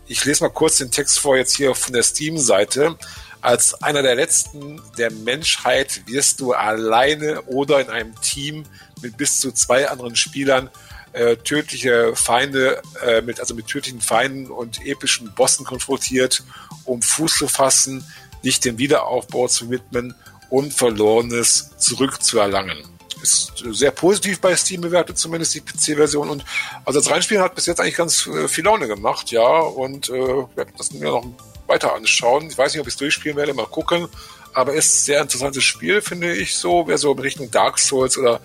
Ich lese mal kurz den Text vor jetzt hier von der Steam-Seite. Als einer der letzten der Menschheit wirst du alleine oder in einem Team mit bis zu zwei anderen Spielern äh, tödliche Feinde, äh, mit, also mit tödlichen Feinden und epischen Bossen konfrontiert, um Fuß zu fassen, dich dem Wiederaufbau zu widmen und Verlorenes zurückzuerlangen ist sehr positiv bei Steam bewertet, zumindest die PC-Version. Und also das Reinspielen hat bis jetzt eigentlich ganz äh, viel Laune gemacht, ja. Und äh, werde das mir noch weiter anschauen. Ich weiß nicht, ob ich es durchspielen werde, mal gucken. Aber ist ein sehr interessantes Spiel, finde ich so. Wer so in Richtung Dark Souls oder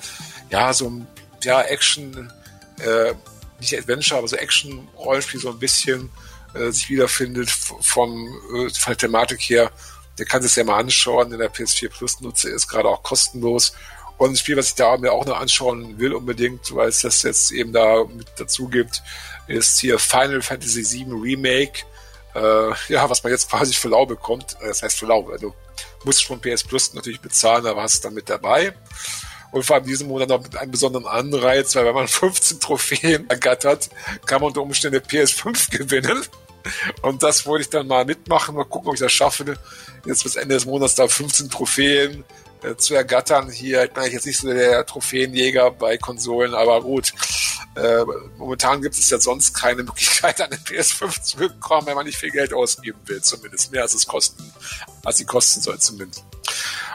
ja, so ein ja, Action, äh, nicht Adventure, aber so Action-Rollenspiel so ein bisschen äh, sich wiederfindet vom, äh, von der Thematik her, der kann sich ja mal anschauen, in der PS4 Plus nutze, ist gerade auch kostenlos Und ein Spiel, was ich da mir auch noch anschauen will unbedingt, weil es das jetzt eben da mit dazu gibt, ist hier Final Fantasy VII Remake. Äh, ja, was man jetzt quasi für lau bekommt. Äh, das heißt für lau. Also musst schon PS Plus natürlich bezahlen, aber hast es dann mit dabei. Und vor allem diesen Monat noch mit einem besonderen Anreiz, weil wenn man 15 Trophäen ergattert, kann man unter Umständen PS5 gewinnen. Und das wollte ich dann mal mitmachen, mal gucken, ob ich das schaffe, jetzt bis Ende des Monats da 15 Trophäen äh, zu ergattern. Hier, ich bin jetzt nicht so der Trophäenjäger bei Konsolen, aber gut. Äh, momentan gibt es ja sonst keine Möglichkeit, eine PS5 zu bekommen, wenn man nicht viel Geld ausgeben will, zumindest. Mehr als es kosten, als sie kosten soll zumindest.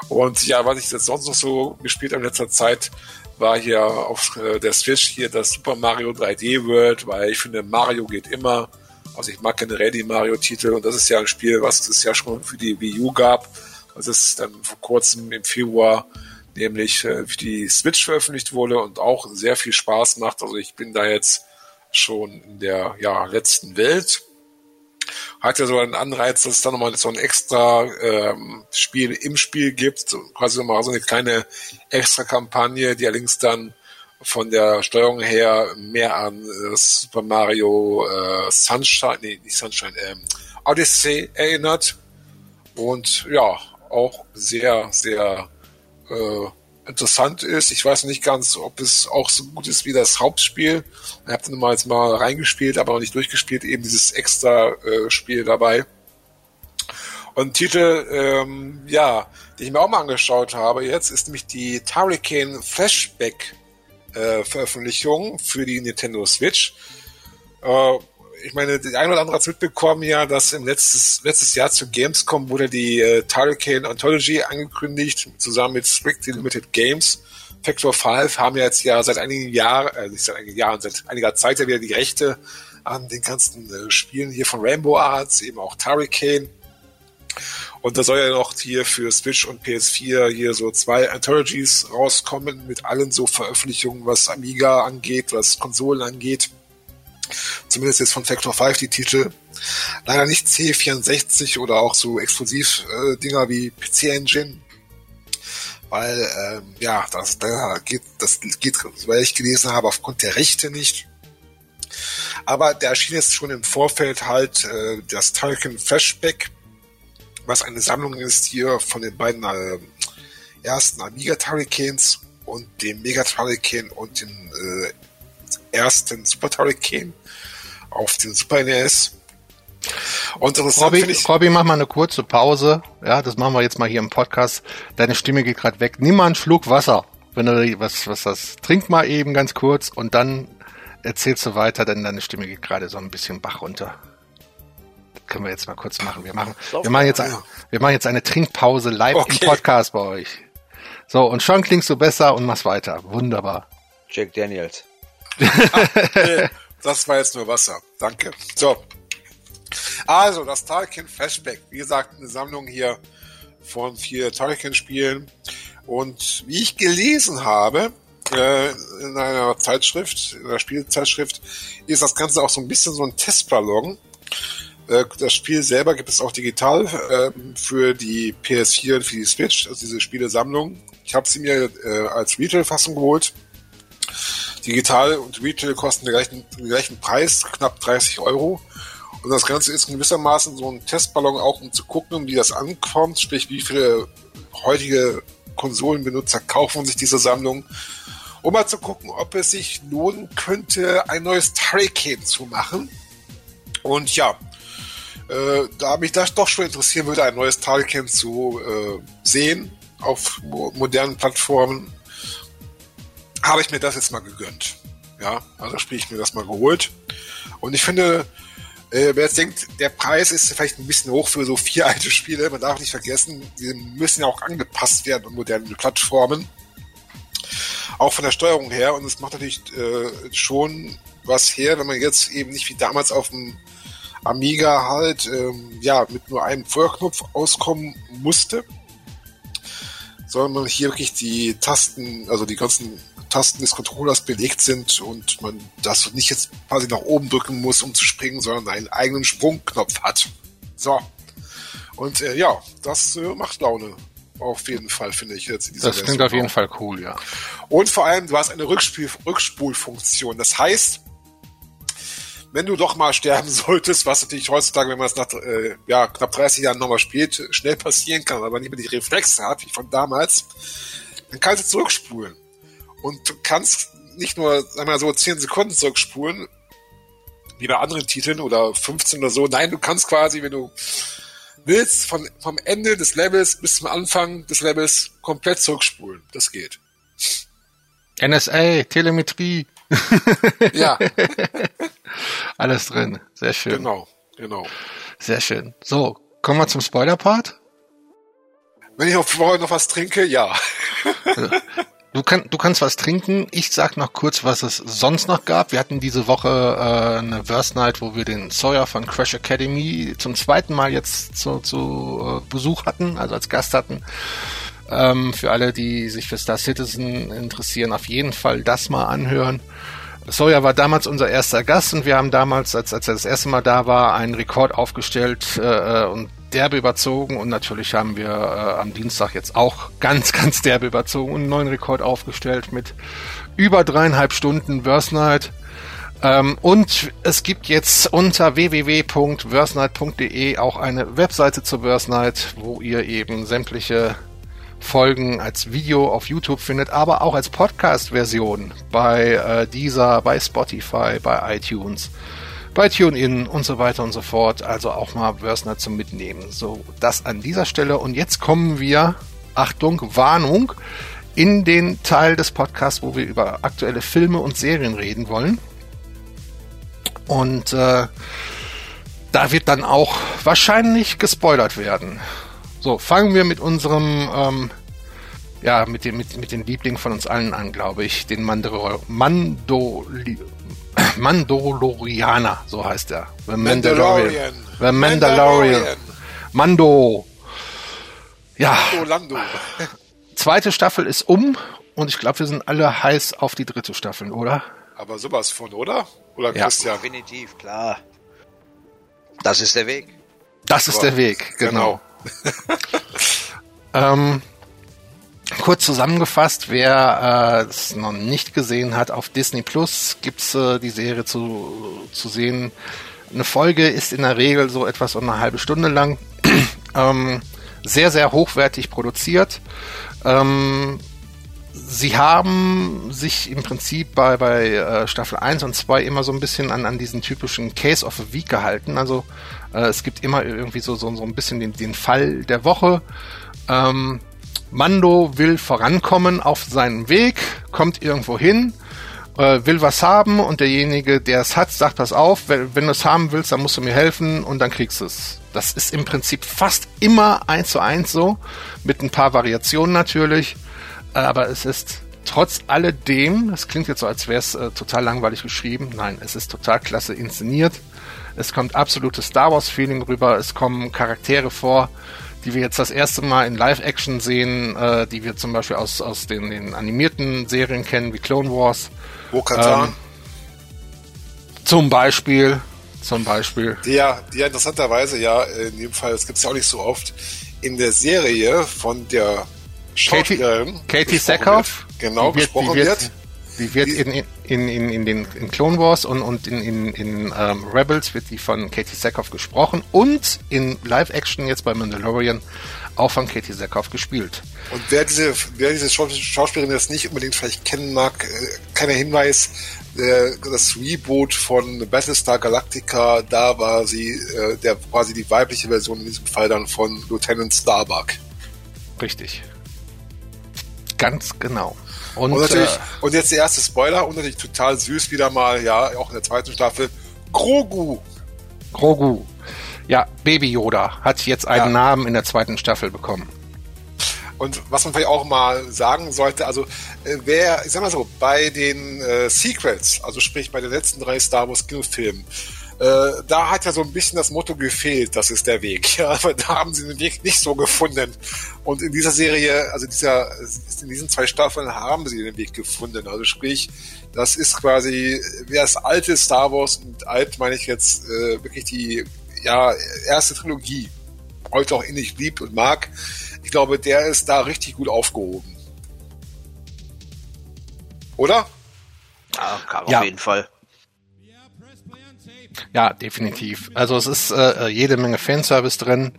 Und ja, was ich jetzt sonst noch so gespielt habe in letzter Zeit, war hier auf äh, der Switch hier das Super Mario 3D World, weil ich finde, Mario geht immer. Also ich mag generell die Mario-Titel und das ist ja ein Spiel, was es ja schon für die Wii U gab, was es dann vor kurzem im Februar nämlich äh, die Switch veröffentlicht wurde und auch sehr viel Spaß macht. Also ich bin da jetzt schon in der ja, letzten Welt. Hat ja so einen Anreiz, dass es dann nochmal so ein extra ähm, Spiel im Spiel gibt, quasi nochmal so eine kleine extra Kampagne, die allerdings dann von der Steuerung her mehr an äh, Super Mario äh, Sunshine, nee, nicht Sunshine, ähm, Odyssey erinnert. Und ja, auch sehr, sehr äh, interessant ist. Ich weiß nicht ganz, ob es auch so gut ist wie das Hauptspiel. Ich habe dann mal mal reingespielt, aber noch nicht durchgespielt, eben dieses extra äh, Spiel dabei. Und Titel, ähm, ja, die ich mir auch mal angeschaut habe jetzt, ist nämlich die Turricane Flashback äh, Veröffentlichung für die Nintendo Switch. Äh, ich meine, der ein oder andere hat mitbekommen ja, dass im letztes, letztes Jahr zu Gamescom wurde die äh, Turricane Anthology angekündigt, zusammen mit Strictly Limited Games. Factor 5 haben ja jetzt ja seit einigen Jahren, äh, nicht seit einigen Jahren, seit einiger Zeit ja wieder die Rechte an den ganzen äh, Spielen hier von Rainbow Arts, eben auch Turricane. Und da soll ja noch hier für Switch und PS4 hier so zwei Anthologies rauskommen mit allen so Veröffentlichungen, was Amiga angeht, was Konsolen angeht. Zumindest jetzt von Factor 5 die Titel. Leider nicht C64 oder auch so Exklusiv-Dinger äh, wie PC Engine. Weil, ähm, ja, das, da geht, das geht, weil ich gelesen habe, aufgrund der Rechte nicht. Aber da erschien jetzt schon im Vorfeld halt äh, das Tolkien Flashback, was eine Sammlung ist hier von den beiden äh, ersten Amiga Turricanes und dem Mega Turricane und dem äh, ersten Super Turricane auf den Super NES. Und Robby, ich, Robby, mach mal eine kurze Pause. Ja, das machen wir jetzt mal hier im Podcast. Deine Stimme geht gerade weg. Nimm mal einen Schluck Wasser. Wenn du was, was das, trink mal eben ganz kurz und dann erzählst du weiter, denn deine Stimme geht gerade so ein bisschen Bach runter. Das können wir jetzt mal kurz machen. Wir machen, wir machen jetzt, ein, wir machen jetzt eine Trinkpause live okay. im Podcast bei euch. So, und schon klingst du besser und machst weiter. Wunderbar. Jack Daniels. Das war jetzt nur Wasser. Danke. So. Also, das Tolkien Flashback. Wie gesagt, eine Sammlung hier von vier Tolkien-Spielen. Und wie ich gelesen habe, äh, in einer Zeitschrift, in einer Spielzeitschrift, ist das Ganze auch so ein bisschen so ein Testballon. Äh, das Spiel selber gibt es auch digital äh, für die PS4 und für die Switch, also diese Spielesammlung. Ich habe sie mir äh, als Retail-Fassung geholt. Digital und Retail kosten den gleichen, den gleichen Preis, knapp 30 Euro. Und das Ganze ist gewissermaßen so ein Testballon auch, um zu gucken, wie das ankommt, sprich, wie viele heutige Konsolenbenutzer kaufen sich diese Sammlung, um mal zu gucken, ob es sich lohnen könnte, ein neues Turricane zu machen. Und ja, äh, da mich das doch schon interessieren würde, ein neues Turricane zu äh, sehen auf mo modernen Plattformen, habe ich mir das jetzt mal gegönnt. Ja, also sprich ich mir das mal geholt. Und ich finde, äh, wer jetzt denkt, der Preis ist vielleicht ein bisschen hoch für so vier alte Spiele, man darf nicht vergessen, die müssen ja auch angepasst werden an moderne Plattformen. Auch von der Steuerung her. Und es macht natürlich äh, schon was her, wenn man jetzt eben nicht wie damals auf dem Amiga halt ähm, ja mit nur einem Feuerknopf auskommen musste, sondern man hier wirklich die Tasten, also die ganzen Tasten des Controllers belegt sind und man das nicht jetzt quasi nach oben drücken muss, um zu springen, sondern einen eigenen Sprungknopf hat. So. Und äh, ja, das äh, macht Laune. auf jeden Fall, finde ich jetzt. In dieser das klingt auf jeden Fall cool, ja. Und vor allem, du hast eine Rückspiel Rückspulfunktion. Das heißt, wenn du doch mal sterben solltest, was natürlich heutzutage, wenn man es nach äh, ja, knapp 30 Jahren nochmal spielt, schnell passieren kann, aber nicht mehr die Reflexe hat, wie von damals, dann kannst du zurückspulen. Und du kannst nicht nur, sagen wir mal so, 10 Sekunden zurückspulen, wie bei anderen Titeln oder 15 oder so. Nein, du kannst quasi, wenn du willst, von, vom Ende des Levels bis zum Anfang des Levels komplett zurückspulen. Das geht. NSA, Telemetrie. Ja. Alles drin. Sehr schön. Genau, genau. Sehr schön. So, kommen wir zum Spoiler-Part. Wenn ich noch vorher noch was trinke, ja. Du, kann, du kannst was trinken. Ich sag noch kurz, was es sonst noch gab. Wir hatten diese Woche äh, eine Verse Night, wo wir den Sawyer von Crash Academy zum zweiten Mal jetzt zu, zu äh, Besuch hatten, also als Gast hatten. Ähm, für alle, die sich für Star Citizen interessieren, auf jeden Fall das mal anhören. Sawyer war damals unser erster Gast und wir haben damals, als, als er das erste Mal da war, einen Rekord aufgestellt äh, äh und derbe überzogen und natürlich haben wir äh, am Dienstag jetzt auch ganz, ganz derbe überzogen und einen neuen Rekord aufgestellt mit über dreieinhalb Stunden Verse Night. Ähm, und es gibt jetzt unter www.versenight.de auch eine Webseite zur Verse Night, wo ihr eben sämtliche Folgen als Video auf YouTube findet, aber auch als Podcast-Version bei äh, dieser, bei Spotify, bei iTunes bei TuneIn und so weiter und so fort. Also auch mal Wörsner zum Mitnehmen. So, das an dieser Stelle. Und jetzt kommen wir, Achtung, Warnung, in den Teil des Podcasts, wo wir über aktuelle Filme und Serien reden wollen. Und äh, da wird dann auch wahrscheinlich gespoilert werden. So, fangen wir mit unserem, ähm, ja, mit dem, mit, mit den Lieblingen von uns allen an, glaube ich. Den Mandalor Mando, Mandalorianer, so heißt er. The Mandalorian. The Mandalorian. Mando. Ja. Mando Lando. Zweite Staffel ist um und ich glaube, wir sind alle heiß auf die dritte Staffel, oder? Aber sowas von, oder? Oder ja. Christian? Definitiv, klar. Das ist der Weg. Das ist Aber, der Weg, genau. genau. ähm, Kurz zusammengefasst, wer äh, es noch nicht gesehen hat, auf Disney Plus gibt's äh, die Serie zu, zu sehen. Eine Folge ist in der Regel so etwas um eine halbe Stunde lang. ähm, sehr, sehr hochwertig produziert. Ähm, sie haben sich im Prinzip bei, bei äh, Staffel 1 und 2 immer so ein bisschen an, an diesen typischen Case of a Week gehalten. Also äh, es gibt immer irgendwie so, so, so ein bisschen den, den Fall der Woche. Ähm, Mando will vorankommen auf seinem Weg, kommt irgendwo hin, äh, will was haben und derjenige, der es hat, sagt, pass auf, wenn, wenn du es haben willst, dann musst du mir helfen und dann kriegst du es. Das ist im Prinzip fast immer eins zu eins so, mit ein paar Variationen natürlich, aber es ist trotz alledem, es klingt jetzt so, als wäre es äh, total langweilig geschrieben, nein, es ist total klasse inszeniert, es kommt absolutes Star Wars-Feeling rüber, es kommen Charaktere vor, die wir jetzt das erste Mal in Live-Action sehen, äh, die wir zum Beispiel aus, aus den, den animierten Serien kennen, wie Clone Wars. Bo-Katan. Ähm, zum Beispiel. Zum Beispiel. Ja, ja interessanterweise ja, in dem Fall, das gibt es ja auch nicht so oft, in der Serie von der Schauspielerin Katie, Katie Sackhoff, genau, wird, gesprochen wird, wird die wird in, in, in, in den in Clone Wars und, und in, in, in ähm, Rebels wird die von Katie Sackhoff gesprochen und in Live-Action jetzt bei Mandalorian auch von Katie Sackhoff gespielt. Und wer diese, wer diese Schauspielerin jetzt nicht unbedingt vielleicht kennen mag, äh, keiner Hinweis, das Reboot von Battlestar Galactica, da war sie äh, der quasi die weibliche Version in diesem Fall dann von Lieutenant Starbuck. Richtig. Ganz genau. Und, und, natürlich, äh, und jetzt der erste Spoiler und natürlich total süß wieder mal, ja, auch in der zweiten Staffel. Grogu. Grogu. Ja, Baby Yoda hat jetzt einen ja. Namen in der zweiten Staffel bekommen. Und was man vielleicht auch mal sagen sollte, also äh, wer, ich sag mal so, bei den äh, Sequels, also sprich bei den letzten drei Star Wars Kinofilmen, äh, da hat ja so ein bisschen das Motto gefehlt, das ist der Weg. Ja, aber da haben sie den Weg nicht so gefunden. Und in dieser Serie, also dieser, in diesen zwei Staffeln haben sie den Weg gefunden. Also sprich, das ist quasi wie das alte Star Wars und alt meine ich jetzt äh, wirklich die ja, erste Trilogie heute auch innig liebt und mag. Ich glaube, glaube, der ist da richtig gut aufgehoben. Oder? Ja, auf Ja. jeden Fall. Ja, definitiv. Also es ist äh, jede Menge Fanservice drin.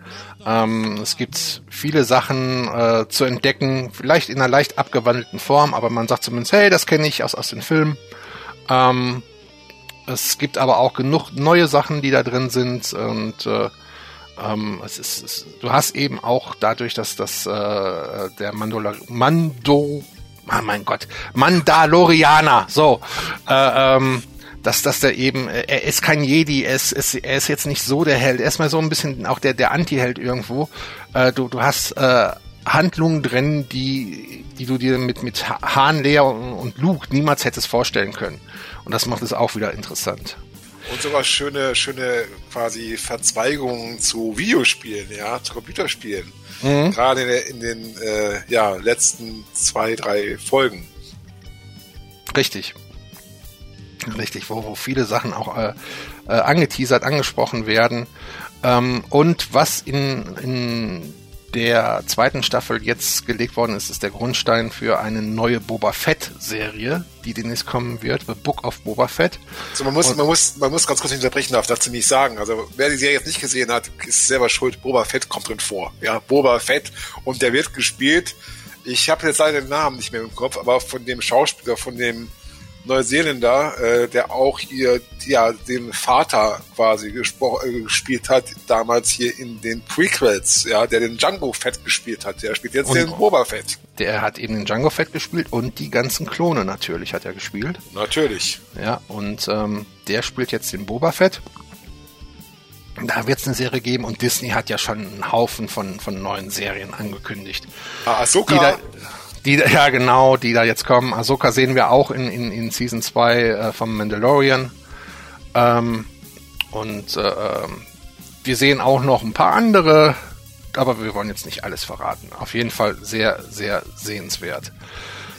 Ähm, es gibt viele Sachen äh, zu entdecken, vielleicht in einer leicht abgewandelten Form, aber man sagt zumindest, hey, das kenne ich aus, aus den Filmen. Ähm, es gibt aber auch genug neue Sachen, die da drin sind und äh, ähm, es ist, es, du hast eben auch dadurch, dass das äh, der Mandola Mando, ah, mein Gott, Mandalorianer, so, äh, ähm, dass, dass der eben, äh, er ist kein Jedi, er ist, ist, er ist jetzt nicht so der Held, er ist mal so ein bisschen auch der, der Anti-Held irgendwo. Äh, du, du hast äh, Handlungen drin, die, die du dir mit, mit Ha- Han, Lea und, und Luke niemals hättest vorstellen können. Und das macht es auch wieder interessant. Und sogar schöne, schöne quasi Verzweigungen zu Videospielen, ja, zu Computerspielen. Gerade in, der- in den äh, ja, letzten zwei, drei Folgen. Richtig. Richtig, wo, wo viele Sachen auch äh, äh, angeteasert, angesprochen werden. Ähm, und was in, in der zweiten Staffel jetzt gelegt worden ist, ist der Grundstein für eine neue Boba Fett-Serie, die demnächst kommen wird, The Book of Boba Fett. So, man muss, man muss, man muss ganz kurz unterbrechen, darf dazu nicht sagen. Also, wer die Serie jetzt nicht gesehen hat, ist selber schuld. Boba Fett kommt drin vor. Ja, Boba Fett. Und der wird gespielt. Ich habe jetzt leider den Namen nicht mehr im Kopf, aber von dem Schauspieler, von dem Neuseeländer, äh, der auch hier, ja, den Vater quasi äh, gespielt hat, damals hier in den Prequels, ja, der den Django Fett gespielt hat. Der spielt jetzt Und- den Boba Fett. Der hat eben den Django Fett gespielt und die ganzen Klone natürlich hat er gespielt. Natürlich. Ja, und ähm, der spielt jetzt den Boba Fett. Da wird es eine Serie geben und Disney hat ja schon einen Haufen von, von neuen Serien angekündigt. Ah, Ahsoka. Die da, die, ja, genau, die da jetzt kommen. Ahsoka sehen wir auch in, in, in Season 2 äh, vom Mandalorian. Ähm, und äh, ähm, wir sehen auch noch ein paar andere, aber wir wollen jetzt nicht alles verraten. Auf jeden Fall sehr, sehr sehenswert.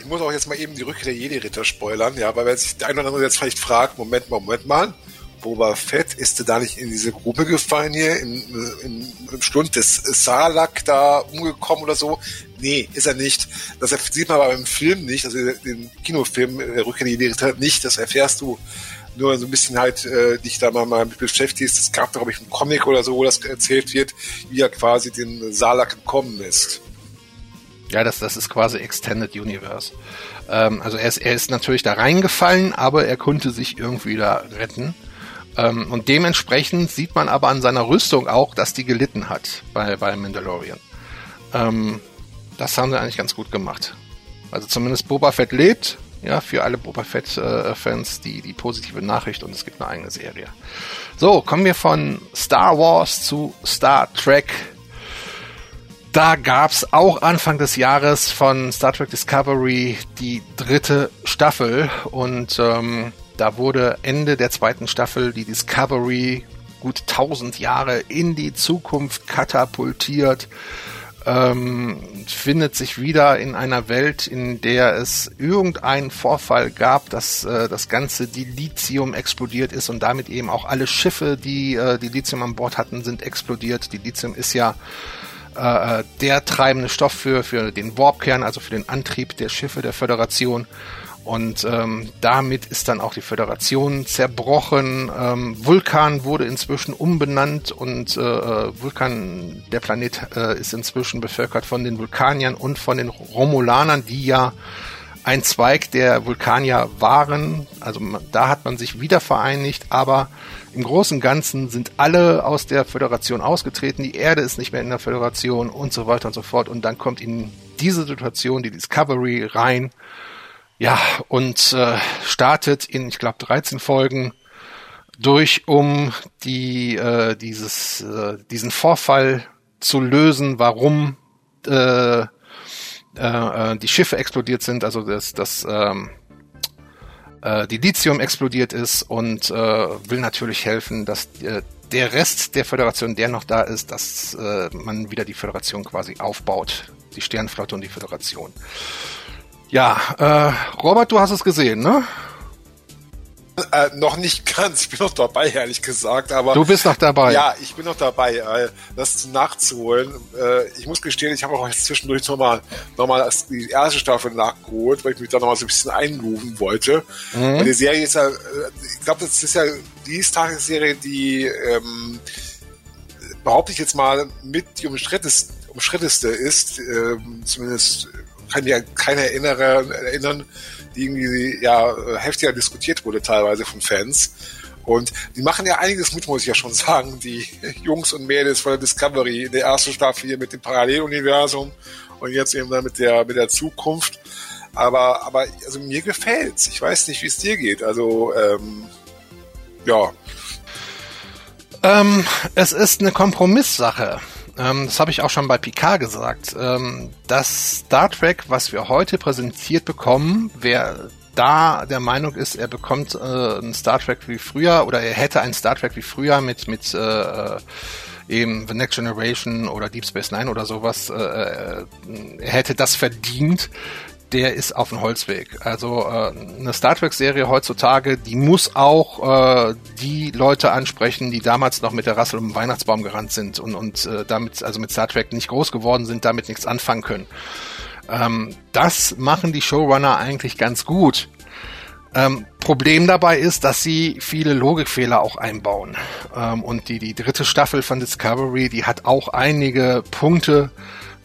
Ich muss auch jetzt mal eben die Rückkehr der Jedi-Ritter spoilern, ja, weil wenn sich der eine oder andere jetzt vielleicht fragt, Moment mal, Moment mal, Boba Fett, ist der da nicht in diese Grube gefallen hier, im, im, im Stund des Salak da umgekommen oder so? Nee, ist er nicht. Das sieht man aber im Film nicht, also den Kinofilm äh, Rückkehr der Jedi-Ritter nicht, das erfährst du nur so ein bisschen halt äh, dich da mal, mal mit beschäftigst. Es gab glaube ich, einen Comic oder so, wo das erzählt wird, wie er quasi den Salak gekommen ist. Ja, das, das ist quasi Extended Universe. Ähm, also er ist, er ist natürlich da reingefallen, aber er konnte sich irgendwie da retten. Ähm, und dementsprechend sieht man aber an seiner Rüstung auch, dass die gelitten hat bei, bei Mandalorian. Ähm, das haben sie eigentlich ganz gut gemacht. Also zumindest Boba Fett lebt. Ja, für alle Boba Fett-Fans die, die positive Nachricht und es gibt eine eigene Serie. So, kommen wir von Star Wars zu Star Trek. Da gab's auch Anfang des Jahres von Star Trek Discovery die dritte Staffel und ähm, da wurde Ende der zweiten Staffel die Discovery gut 1000 Jahre in die Zukunft katapultiert, ähm, findet sich wieder in einer Welt, in der es irgendeinen Vorfall gab, dass äh, das ganze Dilithium explodiert ist und damit eben auch alle Schiffe, die äh, Dilithium an Bord hatten, sind explodiert. Dilithium ist ja äh, der treibende Stoff für, für den Warpkern, also für den Antrieb der Schiffe der Föderation. Und ähm, damit ist dann auch die Föderation zerbrochen. Ähm, Vulkan wurde inzwischen umbenannt und äh, Vulkan, der Planet äh, ist inzwischen bevölkert von den Vulkaniern und von den Romulanern, die ja ein Zweig der Vulkanier waren. Also da hat man sich wieder vereinigt, aber im Großen und Ganzen sind alle aus der Föderation ausgetreten. Die Erde ist nicht mehr in der Föderation und so weiter und so fort. Und dann kommt in diese Situation die Discovery rein. Ja, und äh, startet in, ich glaube, 13 Folgen durch, um die, äh, dieses, äh, diesen Vorfall zu lösen, warum äh, äh, äh, die Schiffe explodiert sind, also das, das ähm, äh, die Lithium explodiert ist und äh, will natürlich helfen, dass äh, der Rest der Föderation, der noch da ist, dass äh, man wieder die Föderation quasi aufbaut. Die Sternflotte und die Föderation. Ja, äh, Robert, du hast es gesehen, ne? Äh, noch nicht ganz, ich bin noch dabei, ehrlich gesagt. Aber du bist noch dabei. Ja, ich bin noch dabei, äh, das nachzuholen. Äh, ich muss gestehen, ich habe auch jetzt zwischendurch nochmal noch mal die erste Staffel nachgeholt, weil ich mich da nochmal so ein bisschen eingrooven wollte. Mhm. die Serie ist ja, äh, ich glaube, das ist ja die Tagesserie, die ähm, behaupte ich jetzt mal mit die umstritteste, umstritteste ist. Ähm, zumindest kann ja keiner erinnern, erinnern die irgendwie ja heftiger diskutiert wurde teilweise von Fans. Und die machen ja einiges mit, muss ich ja schon sagen, die Jungs und Mädels von der Discovery in der ersten Staffel hier mit dem Paralleluniversum und jetzt eben dann mit der, mit der Zukunft. Aber, aber, also mir gefällt's. Ich weiß nicht, wie es dir geht. Also, ähm, ja. Ähm, es ist eine Kompromisssache ähm, das habe ich auch schon bei Picard gesagt, ähm, das Star Trek, was wir heute präsentiert bekommen, wer da der Meinung ist, er bekommt äh, ein Star Trek wie früher oder er hätte ein Star Trek wie früher mit mit äh, eben The Next Generation oder Deep Space Nine oder sowas, äh, äh er hätte das verdient, der ist auf dem Holzweg. Also äh, eine Star Trek-Serie heutzutage, die muss auch äh, die Leute ansprechen, die damals noch mit der Rassel um den Weihnachtsbaum gerannt sind und, und äh, damit, also mit Star Trek nicht groß geworden sind, damit nichts anfangen können. Ähm, das machen die Showrunner eigentlich ganz gut. Ähm, Problem dabei ist, dass sie viele Logikfehler auch einbauen. Ähm, und die, die dritte Staffel von Discovery, die hat auch einige Punkte,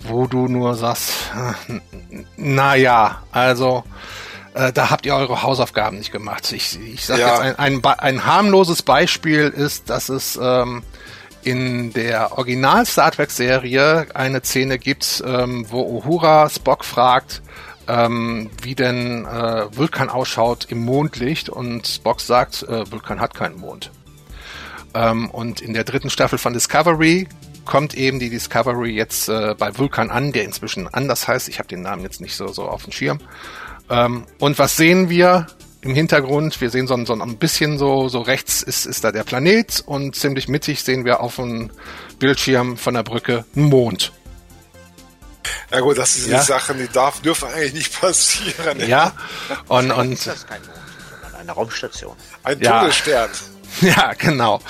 wo du nur sagst, na ja, also äh, da habt ihr eure Hausaufgaben nicht gemacht. Ich, ich sage ja. jetzt ein, ein, ein, harmloses Beispiel ist, dass es ähm, in der Original Star Trek Serie eine Szene gibt, ähm, wo Uhura Spock fragt, ähm, wie denn äh, Vulkan ausschaut im Mondlicht und Spock sagt, äh, Vulkan hat keinen Mond. Ähm, und in der dritten Staffel von Discovery kommt eben die Discovery jetzt äh, bei Vulkan an, der inzwischen anders heißt. Ich habe den Namen jetzt nicht so, so auf dem Schirm. Ähm, und was sehen wir im Hintergrund? Wir sehen so, so ein bisschen so, so rechts ist, ist da der Planet und ziemlich mittig sehen wir auf dem Bildschirm von der Brücke einen Mond. Ja gut, das sind ja. die Sachen, die darf, dürfen eigentlich nicht passieren. Ja, und, und ist das kein Mond, sondern eine Raumstation. Ein Todesstern. Ja, ja genau.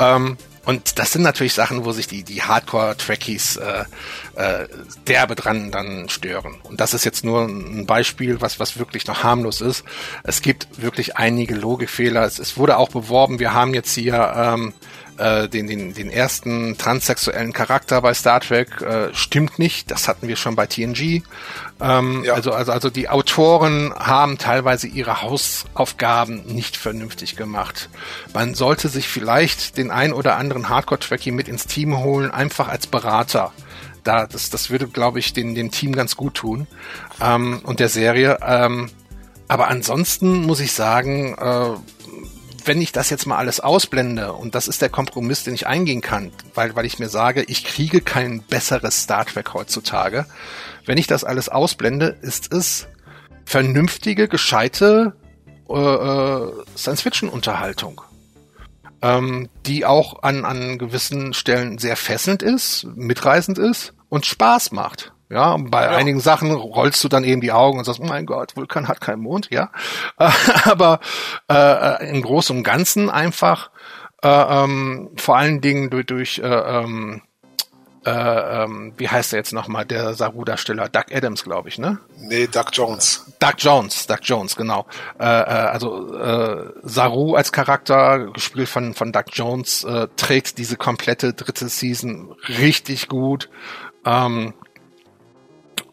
Ähm, und das sind natürlich Sachen, wo sich die, die Hardcore-Trackies äh, äh, derbe dran dann stören. Und das ist jetzt nur ein Beispiel, was, was wirklich noch harmlos ist. Es gibt wirklich einige Logikfehler. Es, es wurde auch beworben, wir haben jetzt hier ähm, äh, den, den, den ersten transsexuellen Charakter bei Star Trek. Äh, stimmt nicht, das hatten wir schon bei TNG. Ähm, ja. also, also, also die Autoren haben teilweise ihre Hausaufgaben nicht vernünftig gemacht. Man sollte sich vielleicht den ein oder anderen Hardcore-Trekkie mit ins Team holen, einfach als Berater. Da, das, das würde, glaube ich, den, dem Team ganz gut tun ähm, und der Serie. Ähm, aber ansonsten muss ich sagen, äh, wenn ich das jetzt mal alles ausblende, und das ist der Kompromiss, den ich eingehen kann, weil, weil ich mir sage, ich kriege kein besseres Star Trek heutzutage, wenn ich das alles ausblende, ist es vernünftige, gescheite äh, äh, Science-Fiction-Unterhaltung, ähm, die auch an, an gewissen Stellen sehr fesselnd ist, mitreißend ist und Spaß macht. Ja, bei ja. einigen Sachen rollst du dann eben die Augen und sagst, oh mein Gott, Vulkan hat keinen Mond, ja. Aber äh, im Großen und Ganzen einfach äh, ähm, vor allen Dingen durch, durch äh, ähm, äh, ähm, wie heißt er jetzt nochmal, der Saru-Darsteller? Doug Adams, glaube ich, ne? Nee, Doug Jones. Doug Jones, Doug Jones, genau. Äh, äh, also äh, Saru als Charakter, gespielt von, von Doug Jones, äh, trägt diese komplette dritte Season richtig gut. Ähm,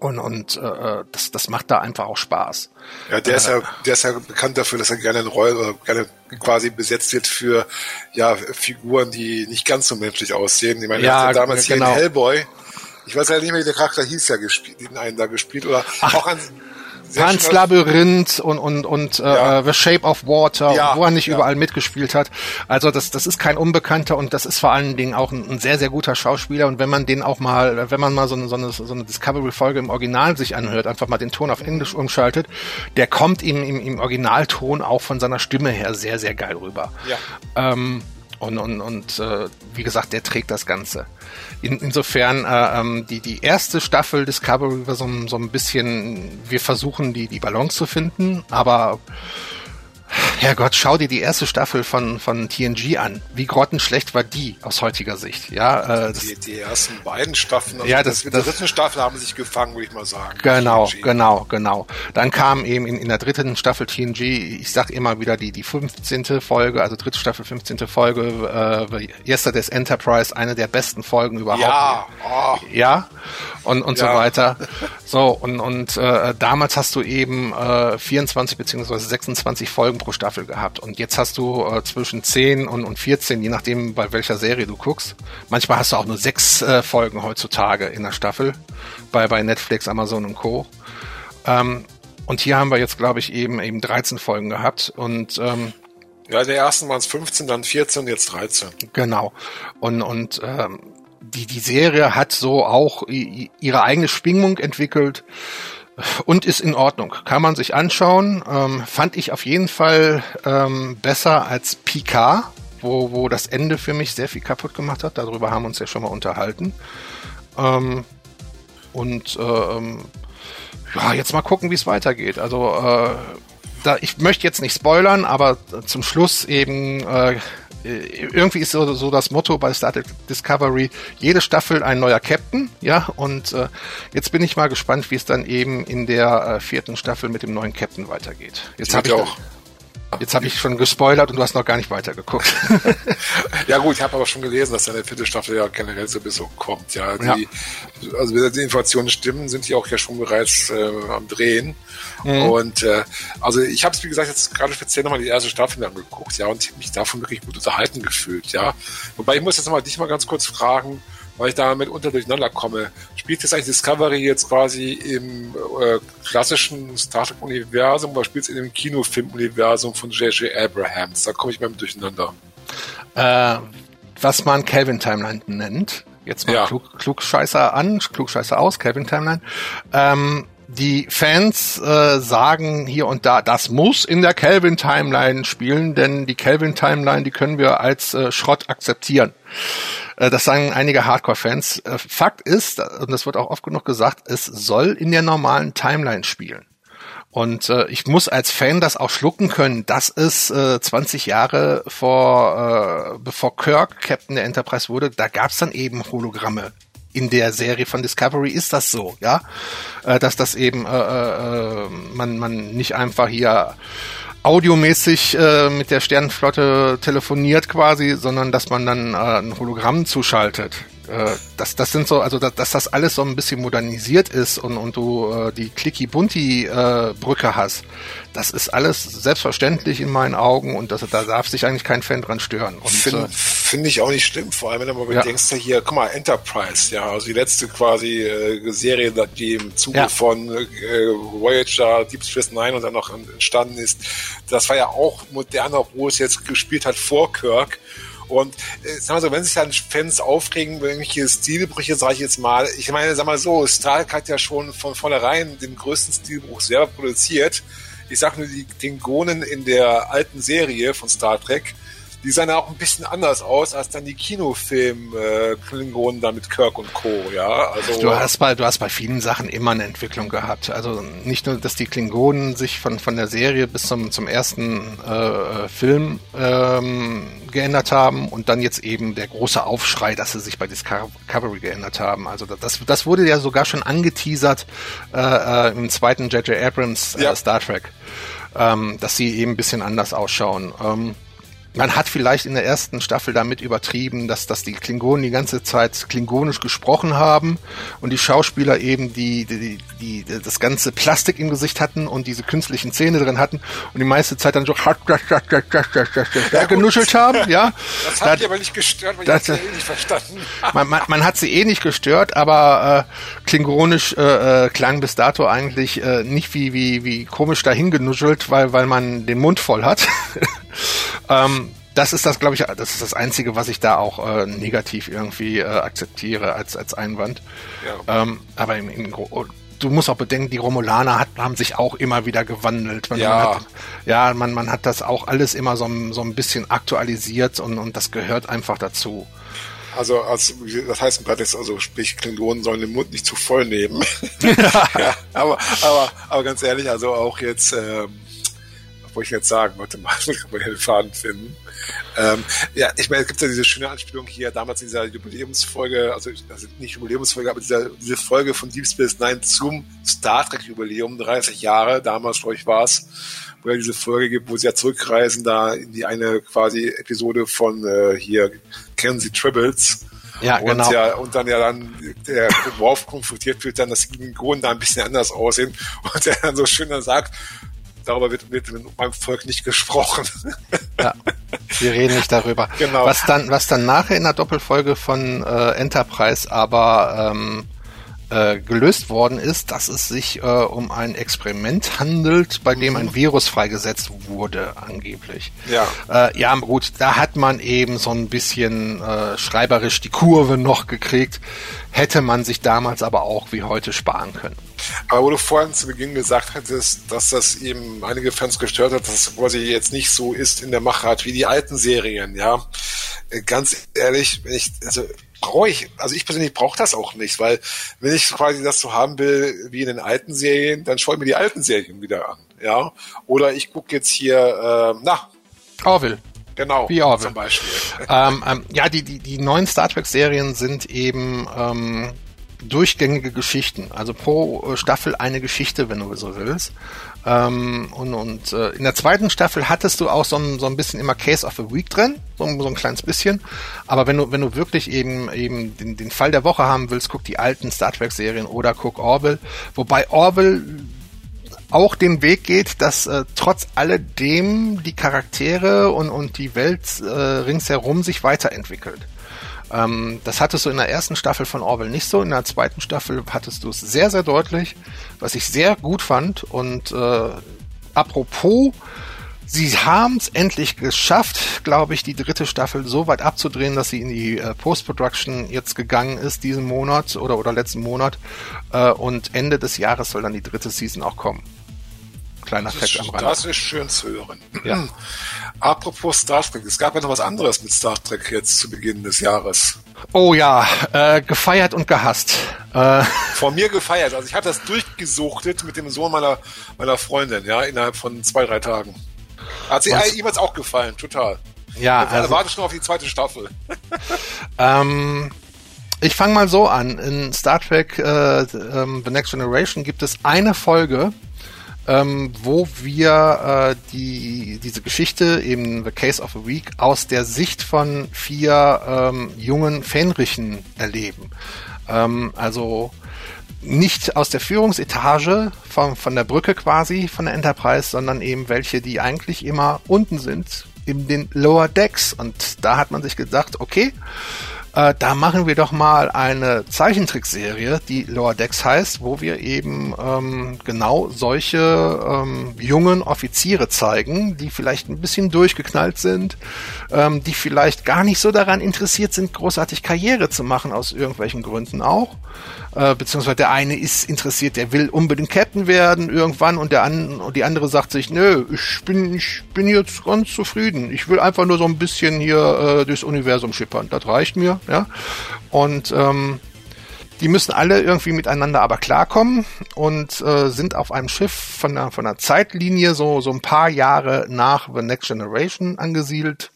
und, und äh, das, das macht da einfach auch Spaß. Ja, der ist ja, der ist ja bekannt dafür, dass er gerne in Rollen oder gerne quasi besetzt wird für ja Figuren, die nicht ganz so menschlich aussehen. Ich meine, ja, er damals genau. hier in Hellboy, ich weiß ja nicht mehr, wie der Charakter hieß, ja gespielt, den einen da gespielt oder Ach. auch an Pans Labyrinth und und und äh, ja. äh, The Shape of Water, ja, wo er nicht ja. überall mitgespielt hat. Also das das ist kein Unbekannter und das ist vor allen Dingen auch ein, ein sehr sehr guter Schauspieler und wenn man den auch mal, wenn man mal so eine so eine, so eine Discovery Folge im Original sich anhört, einfach mal den Ton auf Englisch umschaltet, der kommt im im, im Originalton auch von seiner Stimme her sehr sehr geil rüber. Ja. Ähm, und, und, und äh, wie gesagt, der trägt das Ganze. In, insofern, äh, ähm, die, die erste Staffel Discovery war so, so ein bisschen, wir versuchen die, die Balance zu finden, aber Herrgott, schau dir die erste Staffel von, von TNG an. Wie grottenschlecht war die aus heutiger Sicht? Ja, äh, die, die ersten beiden Staffeln, also ja, das, das, das, dritten Staffel haben sich gefangen, würde ich mal sagen. Genau, TNG. genau, genau. Dann kam eben in, in der dritten Staffel TNG, ich sag immer wieder die, die 15. Folge, also dritte Staffel, 15. Folge, äh, Yesterday's Enterprise, eine der besten Folgen überhaupt. Ja, oh. ja, und, und ja. so weiter. So, und, und äh, damals hast du eben äh, 24 beziehungsweise 26 Folgen pro Staffel gehabt. Und jetzt hast du äh, zwischen 10 und, und 14, je nachdem, bei welcher Serie du guckst. Manchmal hast du auch nur sechs äh, Folgen heutzutage in der Staffel, bei, bei Netflix, Amazon und Co. Ähm, und hier haben wir jetzt, glaube ich, eben eben 13 Folgen gehabt. Und ähm, ja, der ersten waren es 15, dann 14, jetzt 13. Genau. Und, und ähm, die, die Serie hat so auch ihre eigene Schwingung entwickelt und ist in Ordnung. Kann man sich anschauen. Ähm, fand ich auf jeden Fall ähm, besser als Picard, wo, wo das Ende für mich sehr viel kaputt gemacht hat. Darüber haben wir uns ja schon mal unterhalten. Ähm, und äh, ja, jetzt mal gucken, wie es weitergeht. Also äh, da, ich möchte jetzt nicht spoilern, aber zum Schluss eben äh, irgendwie ist so, so das Motto bei Star Trek Discovery, jede Staffel ein neuer Captain, ja, und äh, jetzt bin ich mal gespannt, wie es dann eben in der äh, vierten Staffel mit dem neuen Captain weitergeht. Jetzt habe ich auch. Jetzt habe ich schon gespoilert und du hast noch gar nicht weitergeguckt. ja gut, ich habe aber schon gelesen, dass eine vierte Staffel ja generell sowieso kommt. Ja, die, ja. also wenn die Informationen stimmen, sind die auch ja schon bereits äh, am Drehen. Mhm. Und äh, also ich habe es wie gesagt jetzt gerade speziell nochmal die erste Staffel angeguckt, ja, und mich davon wirklich gut unterhalten gefühlt, ja. Wobei ich muss jetzt nochmal dich mal ganz kurz fragen, weil ich damit unter durcheinander komme. Spielt jetzt eigentlich Discovery jetzt quasi im äh, klassischen Star Trek-Universum oder spielt es in dem Kinofilm-Universum von J.J. Abrahams? Da komme ich mal mit durcheinander. Äh, was man Kelvin Timeline nennt. Jetzt mal ja. klug, Klugscheißer an, Klugscheißer aus, Kelvin Timeline. Ähm, die Fans äh, sagen hier und da, das muss in der Kelvin Timeline spielen, denn die Kelvin Timeline, die können wir als äh, Schrott akzeptieren. Äh, das sagen einige Hardcore-Fans. Äh, Fakt ist, und das wird auch oft genug gesagt, es soll in der normalen Timeline spielen. Und äh, ich muss als Fan das auch schlucken können, dass es äh, 20 Jahre vor, äh, bevor Kirk Captain der Enterprise wurde, da gab es dann eben Hologramme. In der Serie von Discovery ist das so, ja, äh, dass das eben äh, äh, man man nicht einfach hier audiomäßig äh, mit der Sternenflotte telefoniert quasi, sondern dass man dann äh, ein Hologramm zuschaltet. Äh, dass das sind so, also dass, dass das alles so ein bisschen modernisiert ist und, und du äh, die Clicky-Bunty-Brücke äh, hast, das ist alles selbstverständlich in meinen Augen und das, da darf sich eigentlich kein Fan dran stören. Finde äh, find ich auch nicht schlimm, vor allem wenn du mal bedenkst, ja. hier, guck mal, Enterprise, ja, also die letzte quasi äh, Serie, die im Zuge ja. von äh, Voyager, Deep Space Nine und dann noch entstanden ist, das war ja auch moderner, wo es jetzt gespielt hat vor Kirk und äh, sag mal so, wenn sich dann Fans aufregen über irgendwelche Stilbrüche, sage ich jetzt mal, ich meine, sag mal so, Stark hat ja schon von vornherein den größten Stilbruch selber produziert. Ich sag nur die Klingonen in der alten Serie von Star Trek, die sahen auch ein bisschen anders aus als dann die Kinofilm-Klingonen äh, da mit Kirk und Co. Ja, also du hast bei du hast bei vielen Sachen immer eine Entwicklung gehabt. Also nicht nur, dass die Klingonen sich von von der Serie bis zum zum ersten äh, Film ähm, geändert haben und dann jetzt eben der große Aufschrei, dass sie sich bei Discovery geändert haben. Also das das wurde ja sogar schon angeteasert äh, äh, im zweiten J.J. Abrams äh, ja. Star Trek, ähm, dass sie eben ein bisschen anders ausschauen. Ähm, man hat vielleicht in der ersten Staffel damit übertrieben, dass, dass die Klingonen die ganze Zeit klingonisch gesprochen haben und die Schauspieler eben die, die, die, die das ganze Plastik im Gesicht hatten und diese künstlichen Zähne drin hatten und die meiste Zeit dann so ja, genuschelt haben, ja. Das hat mich aber nicht gestört, weil das, ich eh nicht verstanden. man, man, man hat sie eh nicht gestört, aber äh, klingonisch äh, äh, klang bis dato eigentlich äh, nicht wie, wie, wie komisch dahin genuschelt, weil, weil man den Mund voll hat. ähm, das ist das, glaube ich, das ist das Einzige, was ich da auch äh, negativ irgendwie äh, akzeptiere als, als Einwand. Ja. Ähm, aber im, im, du musst auch bedenken, die Romulaner hat, haben sich auch immer wieder gewandelt. Man, ja, man hat, ja man, man hat das auch alles immer so, so ein bisschen aktualisiert und, und das gehört einfach dazu. Also, als, das heißt im Klartext, also sprich, Klingonen sollen den Mund nicht zu voll nehmen. ja, aber, aber, aber ganz ehrlich, also auch jetzt, ähm, wollte ich jetzt sagen? Warte mal, kann mal den Faden finden. Ähm, ja, ich meine, es gibt ja diese schöne Anspielung hier damals in dieser Jubiläumsfolge, also, also nicht Jubiläumsfolge, aber dieser, diese Folge von Deep Space Nine zum Star Trek Jubiläum, 30 Jahre, damals, glaube ich, war es, wo ja diese Folge gibt, wo sie ja zurückreisen da in die eine quasi Episode von äh, hier kennen Sie Tribbles. Ja, und genau. Ja, und dann ja dann der Worf konfrontiert wird, dann, dass die Klingonen da ein bisschen anders aussehen und der dann so schön dann sagt, darüber wird, wird beim Volk nicht gesprochen. Ja, wir reden nicht darüber. Genau. Was dann, was dann nachher in der Doppelfolge von äh, Enterprise aber ähm, äh, gelöst worden ist, dass es sich äh, um ein Experiment handelt, bei dem ein Virus freigesetzt wurde, angeblich. Ja. Äh, ja, gut, da hat man eben so ein bisschen äh, schreiberisch die Kurve noch gekriegt, hätte man sich damals aber auch wie heute sparen können. Aber wo du vorhin zu Beginn gesagt hattest, dass das eben einige Fans gestört hat, dass es quasi jetzt nicht so ist in der Machart wie die alten Serien, ja. Äh, Ganz ehrlich, wenn ich, also brauche ich, also ich persönlich brauche das auch nicht, weil wenn ich quasi das so haben will wie in den alten Serien, dann schaue ich mir die alten Serien wieder an, ja. Oder ich gucke jetzt hier, äh, na, Orville. genau, Wie Orville. zum Beispiel. ähm, ähm, ja, die, die, die neuen Star Trek-Serien sind eben ähm, durchgängige Geschichten. Also pro äh, Staffel eine Geschichte, wenn du so willst. Ähm, und und äh, in der zweiten Staffel hattest du auch so ein, so ein bisschen immer Case of the Week drin, so, ein- so ein kleines bisschen. Aber wenn du, wenn du wirklich eben eben den, den Fall der Woche haben willst, guck die alten Star Trek-Serien oder guck Orville. Wobei Orville auch den Weg geht, dass äh, trotz alledem die Charaktere und, und die Welt äh, ringsherum sich weiterentwickelt. Ähm, das hattest du in der ersten Staffel von Orwell nicht so. In der zweiten Staffel hattest du es sehr, sehr deutlich, was ich sehr gut fand. Und äh, apropos, sie haben es endlich geschafft, glaube ich, die dritte Staffel so weit abzudrehen, dass sie in die äh, Post-Production jetzt gegangen ist diesen Monat oder, oder letzten Monat. Äh, und Ende des Jahres soll dann die dritte Season auch kommen. Kleiner Das Fact am ist, Rande. das ist schön zu hören. Ja. Apropos Star Trek, es gab ja noch was anderes mit Star Trek jetzt zu Beginn des Jahres. Oh ja, äh, gefeiert und gehasst. Äh, Von mir gefeiert. Also ich habe das durchgesuchtet mit dem Sohn meiner, meiner Freundin, ja, innerhalb von zwei, drei Tagen. Hat sie Was? ihm auch gefallen, total. ja, Ich also, warte schon auf die zweite Staffel. Ähm, ich fange mal so an. In Star Trek äh, ähm, The Next Generation gibt es eine Folge, ähm, wo wir äh, die, diese Geschichte, eben The Case of the Week, aus der Sicht von vier ähm, jungen Fähnrichen erleben. Ähm, also nicht aus der Führungsetage von, von der Brücke quasi von der Enterprise, sondern eben welche, die eigentlich immer unten sind, in den Lower Decks. Und da hat man sich gedacht, okay, äh, da machen wir doch mal eine Zeichentrickserie, die Lower Decks heißt, wo wir eben ähm, genau solche ähm, jungen Offiziere zeigen, die vielleicht ein bisschen durchgeknallt sind, ähm, die vielleicht gar nicht so daran interessiert sind, großartig Karriere zu machen, aus irgendwelchen Gründen auch. Äh, beziehungsweise der eine ist interessiert, der will unbedingt Captain werden irgendwann und der an, und die andere sagt sich, nö, ich bin, ich bin jetzt ganz zufrieden. Ich will einfach nur so ein bisschen hier äh, durchs Universum schippern. Das reicht mir, ja. Und ähm, die müssen alle irgendwie miteinander aber klarkommen und äh, sind auf einem Schiff von der, von der Zeitlinie so, so ein paar Jahre nach The Next Generation angesiedelt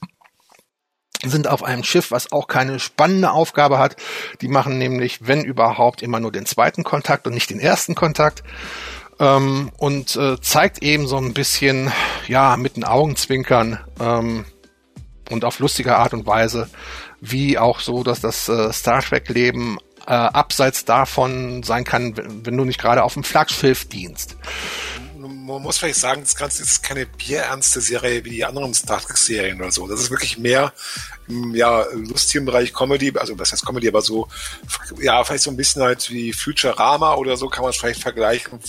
sind auf einem Schiff, was auch keine spannende Aufgabe hat. Die machen nämlich, wenn überhaupt, immer nur den zweiten Kontakt und nicht den ersten Kontakt. Ähm, und äh, zeigt eben so ein bisschen, ja, mit den Augenzwinkern ähm, und auf lustige Art und Weise, wie auch so, dass das äh, Star Trek-Leben äh, abseits davon sein kann, wenn, wenn du nicht gerade auf dem Flaggschiff dienst. Man muss vielleicht sagen, das Ganze ist keine bierernste Serie wie die anderen Star Trek-Serien oder so. Das ist wirklich mehr im ja, lustigen Bereich Comedy, also was heißt Comedy, aber so, ja, vielleicht so ein bisschen halt wie Futurama oder so kann man es vielleicht vergleichen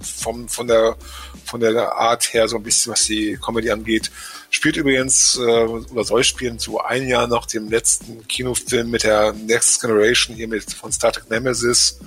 vom, von der von der Art her so ein bisschen, was die Comedy angeht. Spielt übrigens äh, oder soll spielen so ein Jahr nach dem letzten Kinofilm mit der Next Generation hier mit von Star Trek Nemesis.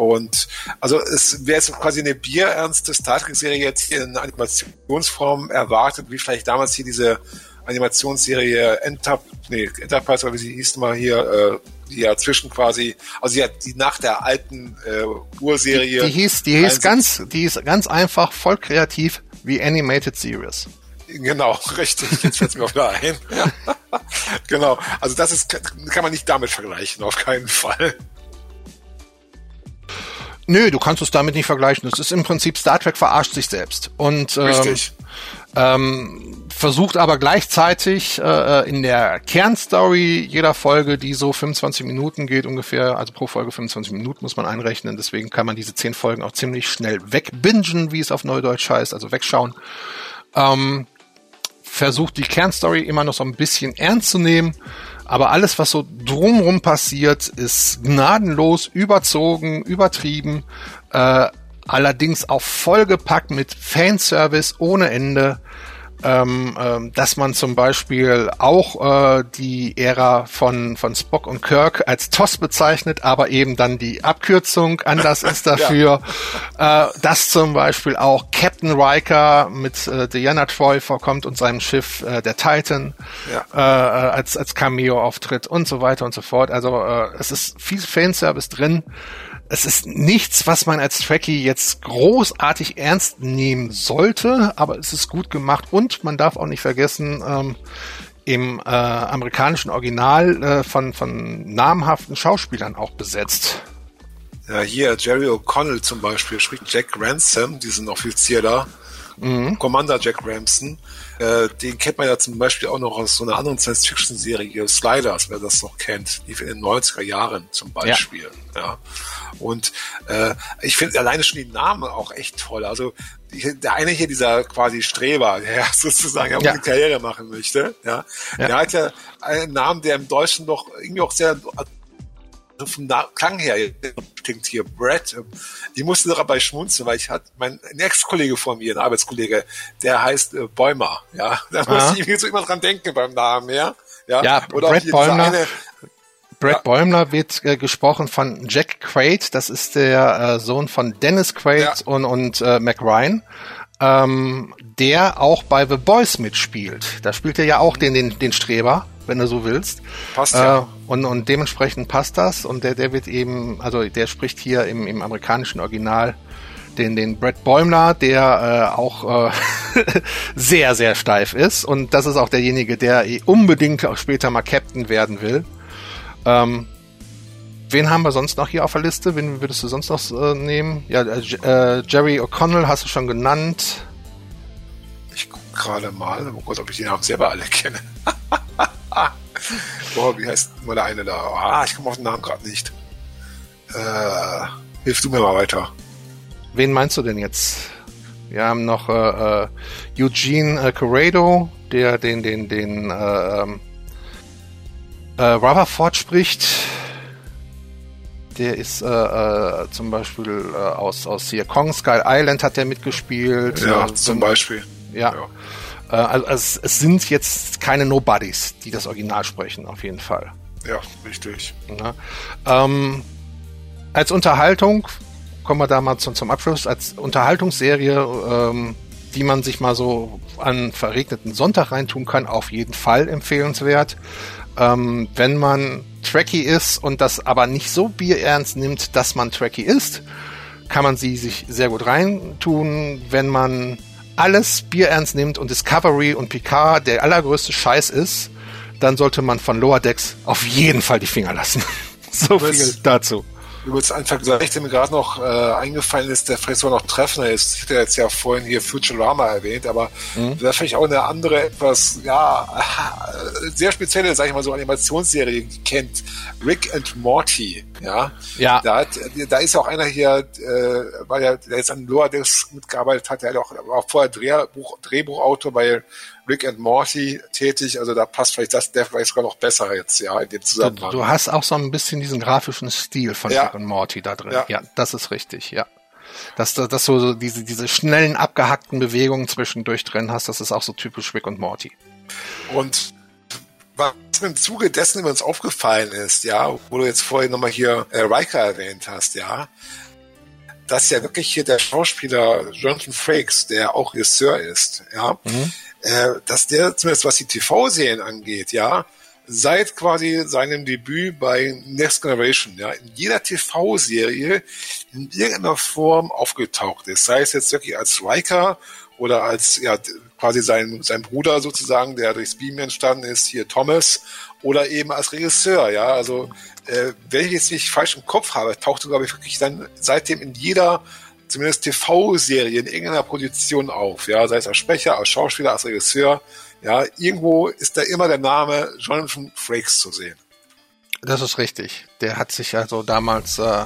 Und also es wäre jetzt quasi eine bierernste Star Trek-Serie jetzt hier in Animationsform erwartet, wie vielleicht damals hier diese Animationsserie Enter nee, Enterprise, oder wie sie hieß mal hier, äh, die ja zwischen quasi, also die, die nach der alten äh, Urserie. Die, die hieß, die hieß ganz, die ist ganz einfach, voll kreativ wie Animated Series. Genau, richtig. Jetzt fällt es mir auch wieder ein. Ja. genau. Also das ist, kann man nicht damit vergleichen, auf keinen Fall. Nö, du kannst es damit nicht vergleichen. Es ist im Prinzip Star Trek verarscht sich selbst. Und ähm, Richtig. ähm, versucht aber gleichzeitig äh, in der Kernstory jeder Folge, die so 25 Minuten geht ungefähr, also pro Folge 25 Minuten muss man einrechnen, deswegen kann man diese 10 Folgen auch ziemlich schnell wegbingen, wie es auf Neudeutsch heißt, also wegschauen. Ähm, versucht die Kernstory immer noch so ein bisschen ernst zu nehmen, aber alles, was so drumrum passiert, ist gnadenlos, überzogen, übertrieben, äh, allerdings auch vollgepackt mit Fanservice ohne Ende ähm, ähm, dass man zum Beispiel auch äh, die Ära von, von Spock und Kirk als TOS bezeichnet, aber eben dann die Abkürzung anders ist dafür, ja. äh, dass zum Beispiel auch Captain Riker mit äh, Diana Troy vorkommt und seinem Schiff äh, der Titan ja. äh, als, als Cameo auftritt und so weiter und so fort. Also äh, es ist viel Fanservice drin es ist nichts, was man als Trekkie jetzt großartig ernst nehmen sollte, aber es ist gut gemacht und man darf auch nicht vergessen, ähm, im äh, amerikanischen Original äh, von, von namhaften Schauspielern auch besetzt. Ja, hier Jerry O'Connell zum Beispiel spricht Jack Ransom, diesen Offizier da, mhm. Commander Jack Ramson. Äh, den kennt man ja zum Beispiel auch noch aus so einer anderen Science-Fiction-Serie, Sliders, wer das noch kennt, lief in den 90er Jahren zum Beispiel. Ja. ja. Und äh, ich finde alleine schon die Namen auch echt toll. Also der eine hier, dieser quasi Streber, der sozusagen auch ja. eine Karriere machen möchte, ja, ja, der hat ja einen Namen, der im Deutschen doch irgendwie auch sehr vom Klang her klingt hier Brad. Ich musste dabei schmunzeln, weil ich hatte mein Ex-Kollege von mir, ein Arbeitskollege, der heißt äh, Bäumer, ja. Da muss ich irgendwie so immer dran denken beim Namen, ja. Ja, ja Oder Brad Bäumler. Eine, Brad ja. Bäumler wird äh, gesprochen von Jack Quaid, das ist der äh, Sohn von Dennis Quaid ja. und, und äh, Mac Ryan, ähm, der auch bei The Boys mitspielt. Da spielt er ja auch den, den, den Streber, wenn du so willst. Passt ja. Und, und dementsprechend passt das und der, der wird eben, also der spricht hier im, im amerikanischen Original den, den Brad Bäumler, der äh, auch äh, sehr, sehr steif ist. Und das ist auch derjenige, der unbedingt auch später mal Captain werden will. Ähm, wen haben wir sonst noch hier auf der Liste? Wen würdest du sonst noch äh, nehmen? Ja, äh, äh Jerry O'Connell hast du schon genannt. Ich gucke gerade mal, oh Gott, ob ich die Namen selber alle kenne. Boah, wie heißt mal der eine da? Ah, ich komme auf den Namen gerade nicht. Äh, hilfst du mir mal weiter. Wen meinst du denn jetzt? Wir haben noch äh, äh Eugene äh, Corrado, der den, den, den äh, ähm, äh, Rutherford spricht. Der ist äh, äh, zum Beispiel äh, aus, aus hier Kong Skull Island hat er mitgespielt. Ja, äh, zum Beispiel. Ja. ja. Äh, also es, es sind jetzt keine Nobodies, die das Original sprechen, auf jeden Fall. Ja, richtig. Ja. Ähm, als Unterhaltung, kommen wir da mal zum, zum Abschluss, als Unterhaltungsserie, ähm, die man sich mal so an verregneten Sonntag reintun kann, auf jeden Fall empfehlenswert. Ähm, wenn man Tracky ist und das aber nicht so bierernst nimmt, dass man Tracky ist, kann man sie sich sehr gut reintun. Wenn man alles bierernst nimmt und Discovery und Picard der allergrößte Scheiß ist, dann sollte man von Lower Decks auf jeden Fall die Finger lassen. so viel dazu. Übrigens Vergleich, der mir gerade noch äh, eingefallen ist, der vielleicht sogar noch treffender ist. Ich hatte jetzt ja vorhin hier Futurama erwähnt, aber mhm. da vielleicht auch eine andere, etwas, ja, sehr spezielle, sag ich mal so, Animationsserie kennt. Rick and Morty, ja. Ja. Da, hat, da ist auch einer hier, äh, weil er, der jetzt an Loa mitgearbeitet hat, der hat auch, war auch vorher Drehbuch, Drehbuchautor bei Rick and Morty tätig, also da passt vielleicht das, der vielleicht sogar noch besser jetzt, ja, in dem Zusammenhang. Du, du hast auch so ein bisschen diesen grafischen Stil von ja. Rick and Morty da drin. Ja. ja, das ist richtig, ja. Dass du dass so diese, diese schnellen, abgehackten Bewegungen zwischendurch drin hast, das ist auch so typisch Rick und Morty. Und was im Zuge dessen uns aufgefallen ist, ja, wo du jetzt vorhin nochmal hier äh, Riker erwähnt hast, ja, dass ja wirklich hier der Schauspieler Jonathan Frakes, der auch Regisseur ist, ja, mhm äh, dass der zumindest was die TV-Serien angeht, ja, seit quasi seinem Debüt bei Next Generation, ja, in jeder TV-Serie in irgendeiner Form aufgetaucht ist. Sei es jetzt wirklich als Riker oder als, ja, quasi sein, sein Bruder sozusagen, der durchs Beam entstanden ist, hier Thomas, oder eben als Regisseur, ja. Also, äh, wenn ich jetzt nicht falsch im Kopf habe, tauchte, glaube ich, wirklich dann seitdem in jeder zumindest TV-Serie in irgendeiner Position auf, ja, sei es als Sprecher, als Schauspieler, als Regisseur, ja, irgendwo ist da immer der Name Jonathan Frakes zu sehen. Das ist richtig. Der hat sich also damals äh,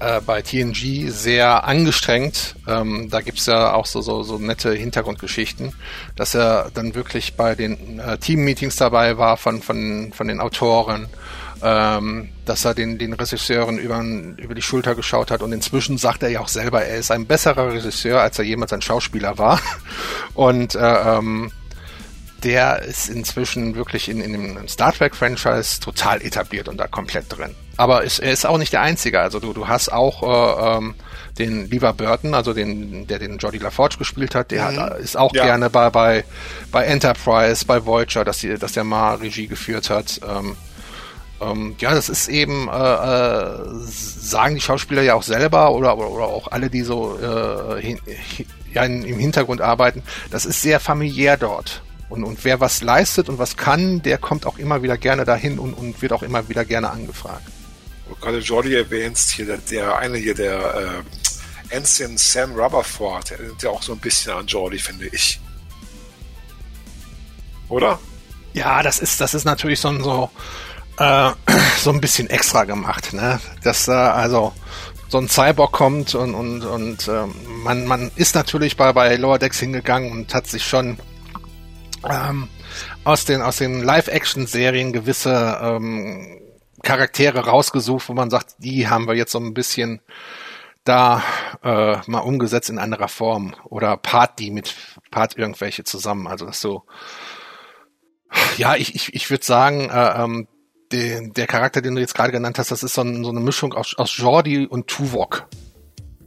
äh, bei TNG sehr angestrengt. Ähm, da gibt's ja auch so, so, so nette Hintergrundgeschichten, dass er dann wirklich bei den äh, Team-Meetings dabei war von, von, von den Autoren, ähm, dass er den, den Regisseuren über, über die Schulter geschaut hat und inzwischen sagt er ja auch selber, er ist ein besserer Regisseur, als er jemals ein Schauspieler war. Und äh, ähm, der ist inzwischen wirklich in, in dem Star Trek-Franchise total etabliert und da komplett drin. Aber ist, er ist auch nicht der Einzige. Also du, du hast auch äh, ähm, den Lever Burton, also den, der den Jordi LaForge gespielt hat, der mhm. hat, ist auch ja. gerne bei, bei, bei Enterprise, bei Voyager, dass, die, dass der mal Regie geführt hat. Ähm, ähm, ja, das ist eben, äh, äh, sagen die Schauspieler ja auch selber oder, oder, oder auch alle, die so äh, hin, ja, in, im Hintergrund arbeiten, das ist sehr familiär dort. Und, und wer was leistet und was kann, der kommt auch immer wieder gerne dahin und, und wird auch immer wieder gerne angefragt. Wo gerade Jordi erwähnst, hier der, der eine hier, der äh, Ensign Sam Rutherford, der erinnert ja auch so ein bisschen an Jordi, finde ich. Oder? Ja, das ist, das ist natürlich so ein, so, äh, so ein bisschen extra gemacht, ne? Dass äh, also so ein Cyborg kommt und, und, und äh, man, man ist natürlich bei, bei Lower Decks hingegangen und hat sich schon ähm, aus den, aus den Live-Action-Serien gewisse ähm, Charaktere rausgesucht, wo man sagt, die haben wir jetzt so ein bisschen da äh, mal umgesetzt in anderer Form oder part die mit part irgendwelche zusammen. Also dass so ja, ich, ich, ich würde sagen, äh, ähm, der, der Charakter, den du jetzt gerade genannt hast, das ist so, ein, so eine Mischung aus, aus Jordi und Tuvok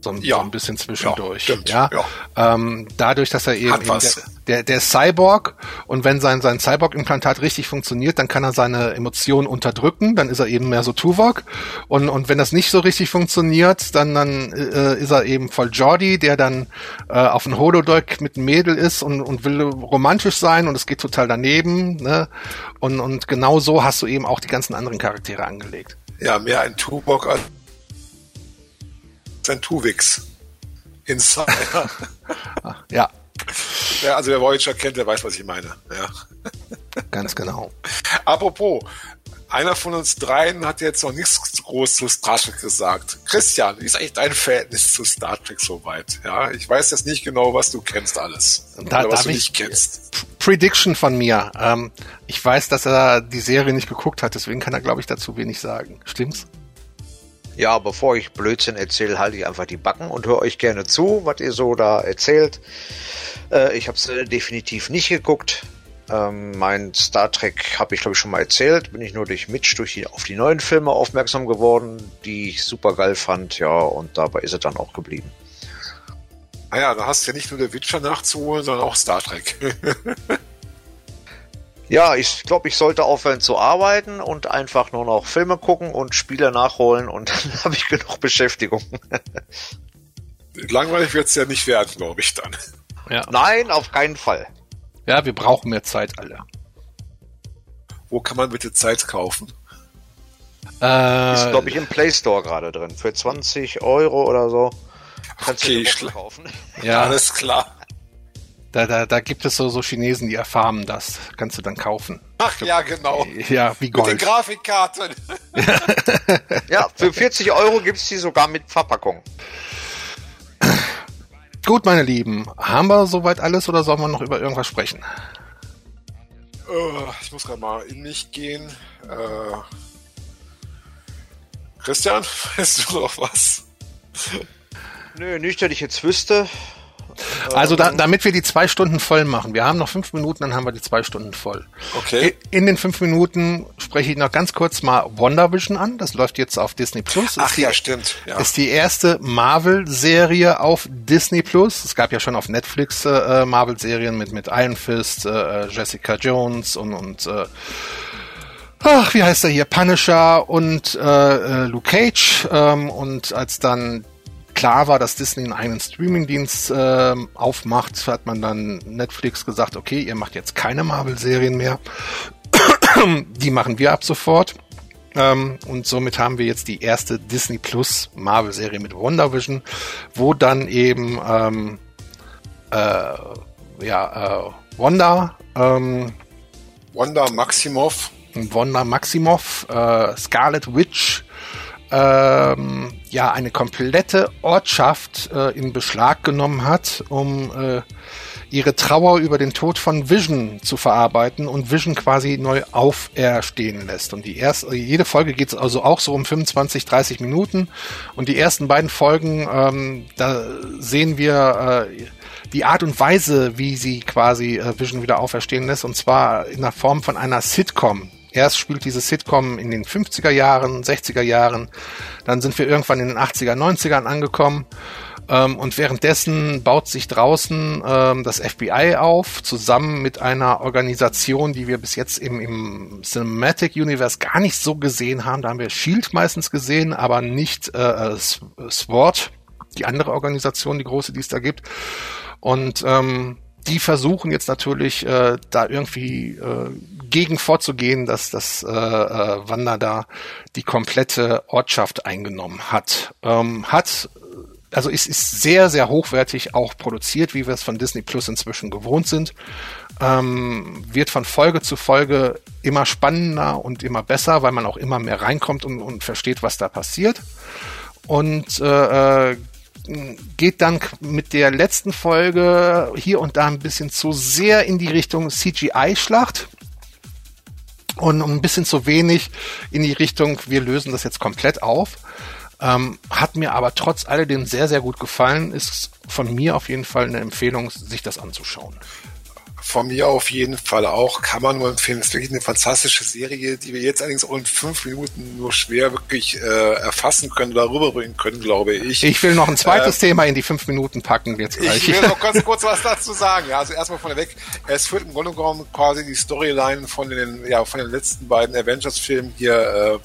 so, ja. so ein bisschen zwischendurch. Ja, ja. ja. Ähm, dadurch, dass er eben, eben der, der, der Cyborg und wenn sein, sein Cyborg-Implantat richtig funktioniert, dann kann er seine Emotionen unterdrücken, dann ist er eben mehr so Tuvok und, und wenn das nicht so richtig funktioniert, dann, dann äh, ist er eben voll Jordi, der dann äh, auf ein Holodeck mit einem Mädel ist und, und will romantisch sein und es geht total daneben ne? und, und genau so hast du eben auch die ganzen anderen Charaktere angelegt. Ja, mehr ein Tuvok als sein Tuvix. Insider. ja. ja. Also wer Voyager kennt, der weiß, was ich meine. Ja. Ganz genau. Apropos, einer von uns dreien hat jetzt noch nichts groß zu Star Trek gesagt. Christian, wie ist eigentlich dein Verhältnis zu Star Trek soweit? Ja, ich weiß jetzt nicht genau, was du kennst alles. Da, oder was du nicht kennst. Prediction von mir. Ähm, ich weiß, dass er die Serie nicht geguckt hat, deswegen kann er, glaube ich, dazu wenig sagen. Stimmt's? Ja, bevor ich Blödsinn erzähle, halte ich einfach die Backen und höre euch gerne zu, was ihr so da erzählt. Äh, ich habe es äh, definitiv nicht geguckt. Ähm, mein Star Trek habe ich glaube ich schon mal erzählt. Bin ich nur durch Mitch durch die, auf die neuen Filme aufmerksam geworden, die ich super geil fand. Ja, und dabei ist er dann auch geblieben. Naja, ah da hast du ja nicht nur der Witcher nachzuholen, sondern auch Star Trek. Ja, ich glaube, ich sollte aufhören zu arbeiten und einfach nur noch Filme gucken und Spiele nachholen und dann habe ich genug Beschäftigung. Langweilig wird es ja nicht werden, glaube ich dann. Ja. Nein, auf keinen Fall. Ja, wir brauchen mehr Zeit alle. Wo kann man bitte Zeit kaufen? Äh, ist, glaube ich, im Play Store gerade drin. Für 20 Euro oder so. Kannst okay, du kaufen. Ja, alles klar. Da, da, da gibt es so, so Chinesen, die erfahren das. Kannst du dann kaufen. Ach ja, genau. Ja, wie Gold. Mit den Grafikkarten. ja, für 40 Euro gibt's die sogar mit Verpackung. Gut, meine Lieben. Haben wir soweit alles oder sollen wir noch über irgendwas sprechen? Uh, ich muss gerade mal in mich gehen. Uh, Christian, weißt du noch was? Nö, nicht, dass ich jetzt wüsste. Also da, damit wir die zwei Stunden voll machen. Wir haben noch fünf Minuten, dann haben wir die zwei Stunden voll. Okay. In den fünf Minuten spreche ich noch ganz kurz mal WandaVision an. Das läuft jetzt auf Disney Plus. Ach die, ja, stimmt. Ja. Ist die erste Marvel-Serie auf Disney Plus. Es gab ja schon auf Netflix äh, Marvel-Serien mit mit Iron Fist, äh, Jessica Jones und und äh, ach, wie heißt er hier, Punisher und äh, äh, Luke Cage. Ähm, und als dann klar war, dass Disney einen eigenen Streamingdienst äh, aufmacht, hat man dann Netflix gesagt, okay, ihr macht jetzt keine Marvel-Serien mehr. Die machen wir ab sofort. Ähm, und somit haben wir jetzt die erste Disney Plus Marvel-Serie mit WandaVision, wo dann eben ähm, äh, ja, äh, Wanda ähm, Wanda Maximoff Wanda Maximoff, äh, Scarlet Witch, ähm, ja, eine komplette Ortschaft äh, in Beschlag genommen hat, um äh, ihre Trauer über den Tod von Vision zu verarbeiten und Vision quasi neu auferstehen lässt. Und die erste, jede Folge geht also auch so um 25, 30 Minuten. Und die ersten beiden Folgen, ähm, da sehen wir äh, die Art und Weise, wie sie quasi äh, Vision wieder auferstehen lässt, und zwar in der Form von einer Sitcom. Erst spielt diese Sitcom in den 50er Jahren, 60er Jahren, dann sind wir irgendwann in den 80er, 90ern angekommen ähm, und währenddessen baut sich draußen ähm, das FBI auf, zusammen mit einer Organisation, die wir bis jetzt im, im Cinematic Universe gar nicht so gesehen haben. Da haben wir Shield meistens gesehen, aber nicht äh, SWORD, die andere Organisation, die große, die es da gibt. Und ähm, die versuchen jetzt natürlich äh, da irgendwie äh, gegen vorzugehen, dass das äh, äh, Wanda da die komplette Ortschaft eingenommen hat. Ähm, hat also es ist sehr, sehr hochwertig auch produziert, wie wir es von Disney Plus inzwischen gewohnt sind. Ähm, wird von Folge zu Folge immer spannender und immer besser, weil man auch immer mehr reinkommt und, und versteht, was da passiert. Und äh, äh geht dann mit der letzten Folge hier und da ein bisschen zu sehr in die Richtung CGI-Schlacht und ein bisschen zu wenig in die Richtung, wir lösen das jetzt komplett auf. Ähm, hat mir aber trotz alledem sehr, sehr gut gefallen. Ist von mir auf jeden Fall eine Empfehlung, sich das anzuschauen. Von mir auf jeden Fall auch. Kann man nur empfehlen. Es ist wirklich eine fantastische Serie, die wir jetzt allerdings auch in fünf Minuten nur schwer wirklich äh, erfassen können oder rüberbringen können, glaube ich. Ich will noch ein zweites äh, Thema in die fünf Minuten packen jetzt gleich. Ich will noch ganz kurz was dazu sagen. Ja, also erstmal von weg. Es führt im Grunde genommen quasi die Storyline von den, ja, von den letzten beiden Avengers-Filmen hier,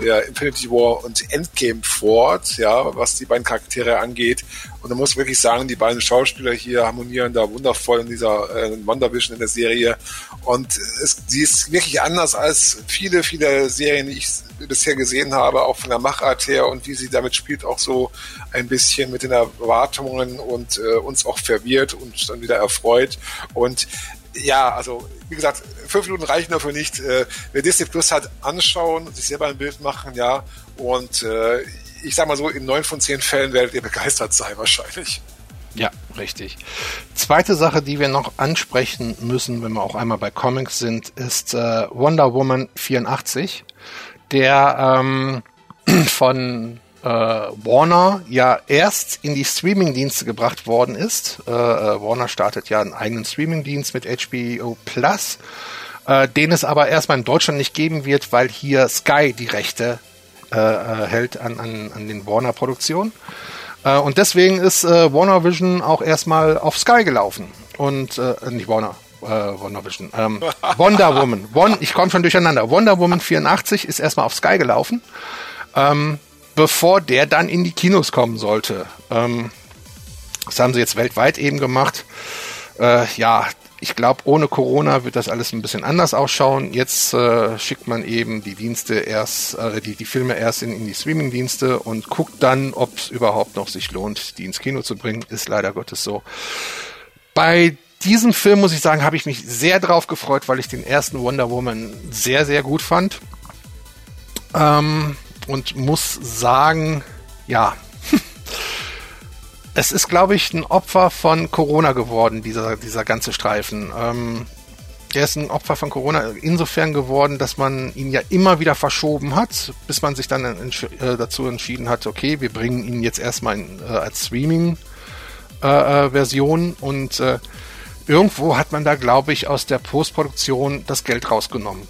äh, ja, Infinity War und Endgame fort, ja, was die beiden Charaktere angeht. Und man muss wirklich sagen, die beiden Schauspieler hier harmonieren da wundervoll in dieser äh, WandaVision in der Serie. Und es, sie ist wirklich anders als viele, viele Serien, die ich bisher gesehen habe, auch von der Machart her und wie sie damit spielt, auch so ein bisschen mit den Erwartungen und äh, uns auch verwirrt und dann wieder erfreut. Und ja, also wie gesagt, fünf Minuten reichen dafür nicht. Äh, wer Disney Plus hat, anschauen, sich selber ein Bild machen, ja. Und äh, ich sag mal so, in neun von zehn Fällen werdet ihr begeistert sein, wahrscheinlich. Ja, richtig. Zweite Sache, die wir noch ansprechen müssen, wenn wir auch einmal bei Comics sind, ist äh, Wonder Woman 84, der ähm, von äh, Warner ja erst in die Streaming-Dienste gebracht worden ist. Äh, äh Warner startet ja einen eigenen Streaming-Dienst mit HBO Plus, äh, den es aber erstmal in Deutschland nicht geben wird, weil hier Sky die Rechte hält an, an, an den Warner-Produktionen. Äh, und deswegen ist äh, Warner Vision auch erstmal auf Sky gelaufen. Und äh, nicht Warner, äh, Wonder Vision. Ähm, Wonder Woman. Won ich komme schon durcheinander. Wonder Woman 84 ist erstmal auf Sky gelaufen, ähm, bevor der dann in die Kinos kommen sollte. Ähm, das haben sie jetzt weltweit eben gemacht. Äh, ja, ich glaube, ohne Corona wird das alles ein bisschen anders ausschauen. Jetzt äh, schickt man eben die Dienste erst, äh, die, die Filme erst in, in die Streaming-Dienste und guckt dann, ob es überhaupt noch sich lohnt, die ins Kino zu bringen. Ist leider Gottes so. Bei diesem Film muss ich sagen, habe ich mich sehr drauf gefreut, weil ich den ersten Wonder Woman sehr, sehr gut fand. Ähm, und muss sagen, ja, es ist, glaube ich, ein Opfer von Corona geworden, dieser, dieser ganze Streifen. Ähm, er ist ein Opfer von Corona insofern geworden, dass man ihn ja immer wieder verschoben hat, bis man sich dann entsch äh, dazu entschieden hat, okay, wir bringen ihn jetzt erstmal in, äh, als Streaming-Version äh, äh und äh, irgendwo hat man da, glaube ich, aus der Postproduktion das Geld rausgenommen.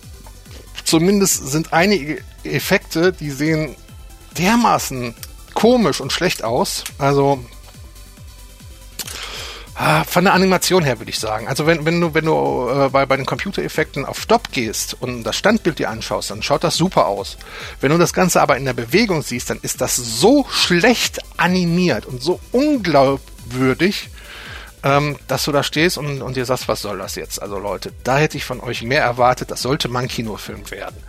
Zumindest sind einige Effekte, die sehen dermaßen komisch und schlecht aus. Also Ah, von der Animation her würde ich sagen. Also wenn, wenn du, wenn du äh, bei, bei den Computereffekten auf Stopp gehst und das Standbild dir anschaust, dann schaut das super aus. Wenn du das Ganze aber in der Bewegung siehst, dann ist das so schlecht animiert und so unglaubwürdig, ähm, dass du da stehst und, und dir sagst, was soll das jetzt? Also Leute, da hätte ich von euch mehr erwartet. Das sollte mal ein Kinofilm werden.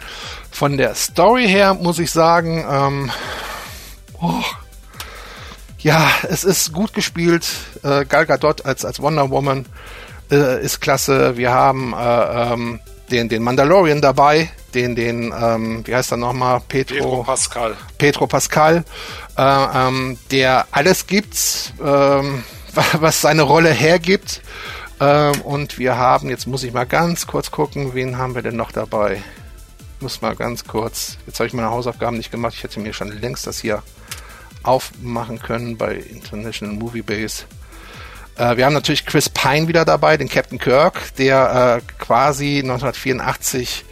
Von der Story her muss ich sagen, ähm, oh, ja, es ist gut gespielt. Äh, Gal Gadot als, als Wonder Woman äh, ist klasse. Wir haben äh, ähm, den, den Mandalorian dabei, den, den, ähm, wie heißt er nochmal? Petro, Petro Pascal. Petro Pascal, äh, ähm, der alles gibt, ähm, was seine Rolle hergibt. Ähm, und wir haben, jetzt muss ich mal ganz kurz gucken, wen haben wir denn noch dabei? muss mal ganz kurz, jetzt habe ich meine Hausaufgaben nicht gemacht, ich hätte mir schon längst das hier aufmachen können bei International Movie Base. Äh, wir haben natürlich Chris Pine wieder dabei, den Captain Kirk, der äh, quasi 1984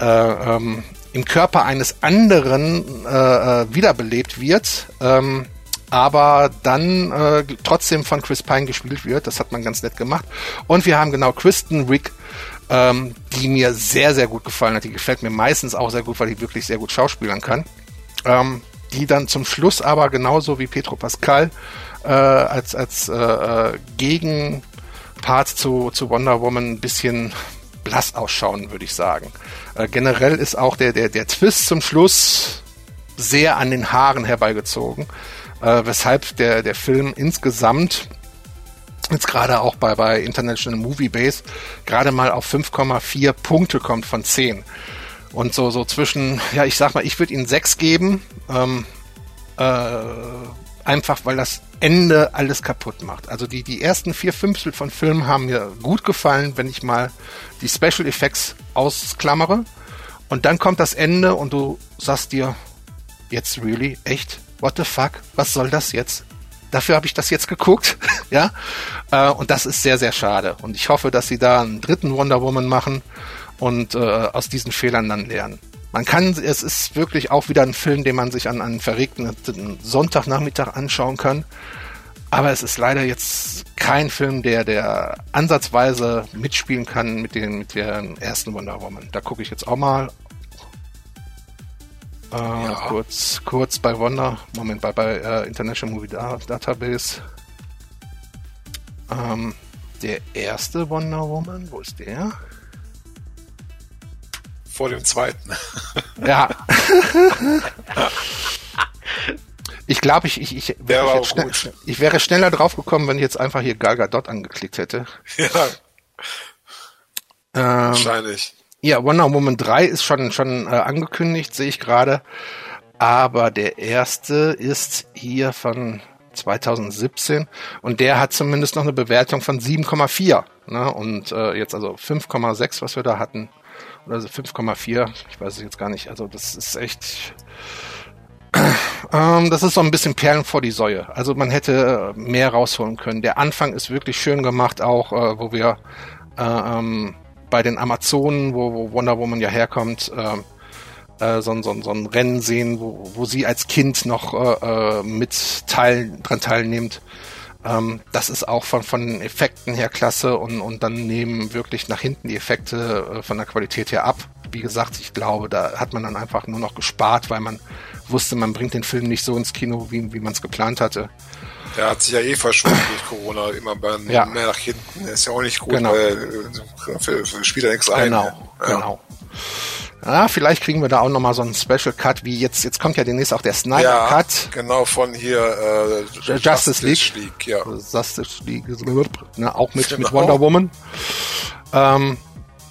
äh, ähm, im Körper eines anderen äh, äh, wiederbelebt wird, ähm, aber dann äh, trotzdem von Chris Pine gespielt wird. Das hat man ganz nett gemacht. Und wir haben genau Kristen Rick, ähm, die mir sehr, sehr gut gefallen hat. Die gefällt mir meistens auch sehr gut, weil die wirklich sehr gut schauspielern kann. Ähm, die dann zum Schluss aber genauso wie Petro Pascal äh, als, als äh, äh, Gegenpart zu, zu Wonder Woman ein bisschen blass ausschauen, würde ich sagen. Äh, generell ist auch der, der, der Twist zum Schluss sehr an den Haaren herbeigezogen, äh, weshalb der, der Film insgesamt jetzt gerade auch bei, bei International Movie Base gerade mal auf 5,4 Punkte kommt von 10. Und so, so zwischen, ja, ich sag mal, ich würde ihnen sechs geben. Ähm, äh, einfach weil das Ende alles kaputt macht. Also die, die ersten vier Fünftel von Filmen haben mir gut gefallen, wenn ich mal die Special Effects ausklammere. Und dann kommt das Ende und du sagst dir, jetzt really, echt, what the fuck, was soll das jetzt? Dafür habe ich das jetzt geguckt, ja. Äh, und das ist sehr, sehr schade. Und ich hoffe, dass sie da einen dritten Wonder Woman machen und äh, aus diesen Fehlern dann lernen. Man kann, es ist wirklich auch wieder ein Film, den man sich an einem verregneten Sonntagnachmittag anschauen kann. Aber es ist leider jetzt kein Film, der, der ansatzweise mitspielen kann mit dem, mit der ersten Wonder Woman. Da gucke ich jetzt auch mal. Äh, ja. kurz, kurz bei Wonder, Moment, bei, bei äh, International Movie Database. Ähm, der erste Wonder Woman, wo ist der? Vor dem zweiten. Ja. ich glaube, ich, ich, ich, wäre schnell, ich wäre schneller drauf gekommen, wenn ich jetzt einfach hier Gal Gadot angeklickt hätte. Ja. Ähm, Wahrscheinlich. Ja, Wonder Woman 3 ist schon, schon äh, angekündigt, sehe ich gerade. Aber der erste ist hier von 2017 und der hat zumindest noch eine Bewertung von 7,4. Ne? Und äh, jetzt also 5,6, was wir da hatten, oder 5,4, ich weiß es jetzt gar nicht. Also das ist echt, ähm, das ist so ein bisschen Perlen vor die Säue. Also man hätte mehr rausholen können. Der Anfang ist wirklich schön gemacht, auch äh, wo wir äh, ähm, bei den Amazonen, wo, wo Wonder Woman ja herkommt, äh, äh, so, so, so ein Rennen sehen, wo, wo sie als Kind noch äh, äh mit teil, dran teilnimmt. Ähm, das ist auch von, von Effekten her klasse und, und dann nehmen wirklich nach hinten die Effekte äh, von der Qualität her ab. Wie gesagt, ich glaube, da hat man dann einfach nur noch gespart, weil man wusste, man bringt den Film nicht so ins Kino, wie, wie man es geplant hatte. Der hat sich ja eh verschoben durch Corona, immer bei, ja. mehr nach hinten. ist ja auch nicht gut, genau. weil äh, für, für Spieler nichts genau, ein. Genau, genau. Ja, vielleicht kriegen wir da auch nochmal so einen Special Cut, wie jetzt, jetzt kommt ja demnächst auch der Snyder ja, Cut. Genau, von hier äh, Justice, Justice League. League ja. Justice League, ne, auch mit, genau. mit Wonder Woman. Ähm,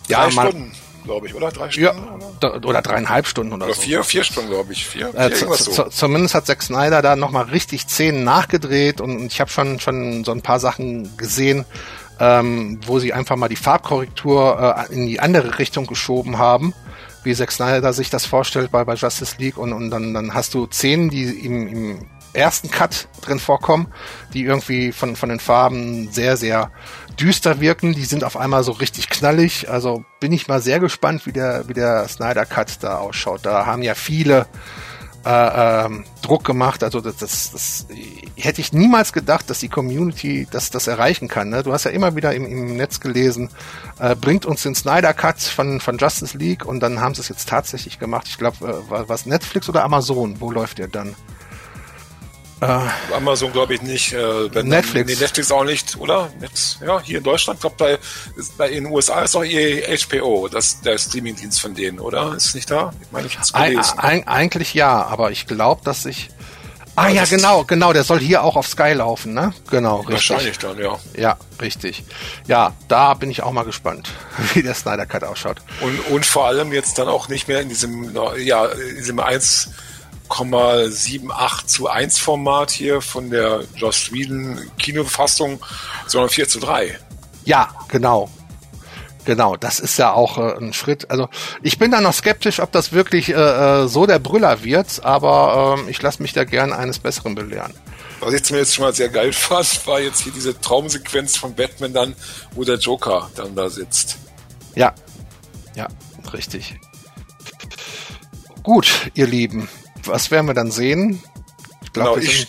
Drei ja, Stunden, glaube ich, oder? Drei Stunden? Ja, oder? oder dreieinhalb Stunden oder, oder so. Vier, vier Stunden, glaube ich. Vier, äh, vier so. Zumindest hat Zack Snyder da nochmal richtig Szenen nachgedreht und ich habe schon, schon so ein paar Sachen gesehen, ähm, wo sie einfach mal die Farbkorrektur äh, in die andere Richtung geschoben haben wie Zack Snyder sich das vorstellt bei, bei Justice League und, und dann, dann hast du Szenen, die im, im ersten Cut drin vorkommen, die irgendwie von, von den Farben sehr, sehr düster wirken. Die sind auf einmal so richtig knallig. Also bin ich mal sehr gespannt, wie der, wie der Snyder Cut da ausschaut. Da haben ja viele äh, ähm, Druck gemacht. Also das, das, das hätte ich niemals gedacht, dass die Community das, das erreichen kann. Ne? Du hast ja immer wieder im, im Netz gelesen, äh, bringt uns den Snyder Cut von, von Justice League und dann haben sie es jetzt tatsächlich gemacht. Ich glaube, äh, was Netflix oder Amazon? Wo läuft der dann? Äh, Amazon glaube ich nicht. Äh, wenn, Netflix. Nee, Netflix auch nicht, oder? Netz, ja, hier in Deutschland, glaube bei, bei in den USA ist auch ihr HBO, das der Streamingdienst von denen, oder? Ist nicht da? Ich meine, ich gelesen. Eig eigentlich ja, aber ich glaube, dass ich Ah ja, genau, genau, der soll hier auch auf Sky laufen, ne? Genau, richtig. Wahrscheinlich dann, ja. Ja, richtig. Ja, da bin ich auch mal gespannt, wie der Snyder Cut ausschaut. Und, und vor allem jetzt dann auch nicht mehr in diesem, ja, in diesem 1 4,78 zu 1 Format hier von der Joss Whedon Kinofassung, sondern 4 zu 3. Ja, genau. Genau, das ist ja auch äh, ein Schritt. Also ich bin da noch skeptisch, ob das wirklich äh, äh so der Brüller wird, aber äh, ich lasse mich da gern eines Besseren belehren. Was ich zumindest schon mal sehr geil fand, war jetzt hier diese Traumsequenz von Batman dann, wo der Joker dann da sitzt. Ja, ja, richtig. Gut, ihr Lieben, was werden wir dann sehen? Ich glaube, genau, ich,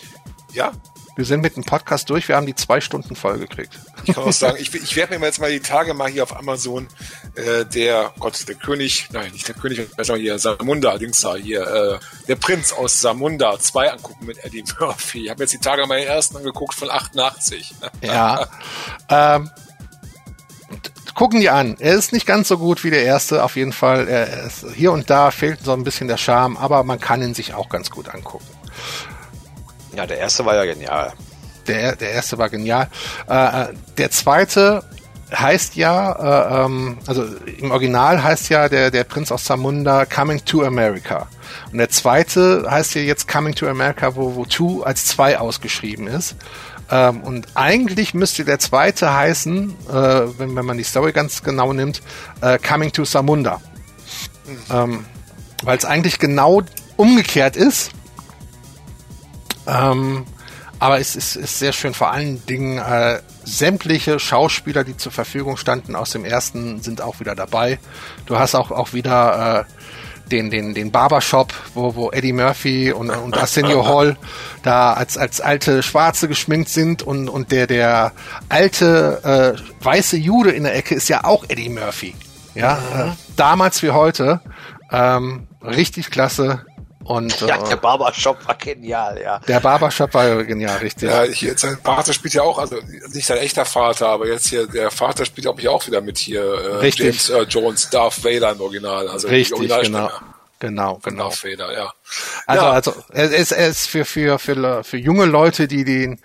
ja. Wir sind mit dem Podcast durch, wir haben die zwei Stunden voll gekriegt. Ich kann auch sagen, ich, ich werde mir jetzt mal die Tage mal hier auf Amazon äh, der Gott, der König, nein, nicht der König, besser hier, Samunda, Dings da, hier, äh, der Prinz aus Samunda 2 angucken mit Eddie Murphy. Ich habe jetzt die Tage mal den ersten angeguckt von 88. Ja. ähm, gucken die an. Er ist nicht ganz so gut wie der erste, auf jeden Fall. Er ist, hier und da fehlt so ein bisschen der Charme, aber man kann ihn sich auch ganz gut angucken. Ja, der erste war ja genial. Der, der erste war genial. Äh, äh der zweite heißt ja, äh, ähm, also im Original heißt ja der, der Prinz aus Zamunda Coming to America. Und der zweite heißt ja jetzt Coming to America, wo, wo Two als zwei ausgeschrieben ist. Ähm, und eigentlich müsste der zweite heißen, äh, wenn, wenn man die Story ganz genau nimmt, äh, Coming to Samunda. Mhm. Ähm, Weil es eigentlich genau umgekehrt ist. Ähm, aber es ist, ist sehr schön. Vor allen Dingen äh, sämtliche Schauspieler, die zur Verfügung standen aus dem ersten, sind auch wieder dabei. Du hast auch, auch wieder äh, den, den, den Barbershop, wo, wo Eddie Murphy und, und Arsenio Hall da als, als alte Schwarze geschminkt sind und, und der, der alte äh, weiße Jude in der Ecke ist ja auch Eddie Murphy. Ja, mhm. äh, damals wie heute. Ähm, richtig klasse. Und, ja, äh, der Barbershop war genial, ja. Der Barbershop war genial, richtig. Ja, hier, sein Vater spielt ja auch, also nicht sein echter Vater, aber jetzt hier, der Vater spielt glaube ich auch wieder mit hier, äh, richtig. James äh, Jones, Darth Vader im Original. Also richtig, genau. Genau, genau. Darth Vader, ja. Also, ja. also, er ist, er ist für, für, für, für junge Leute, die den,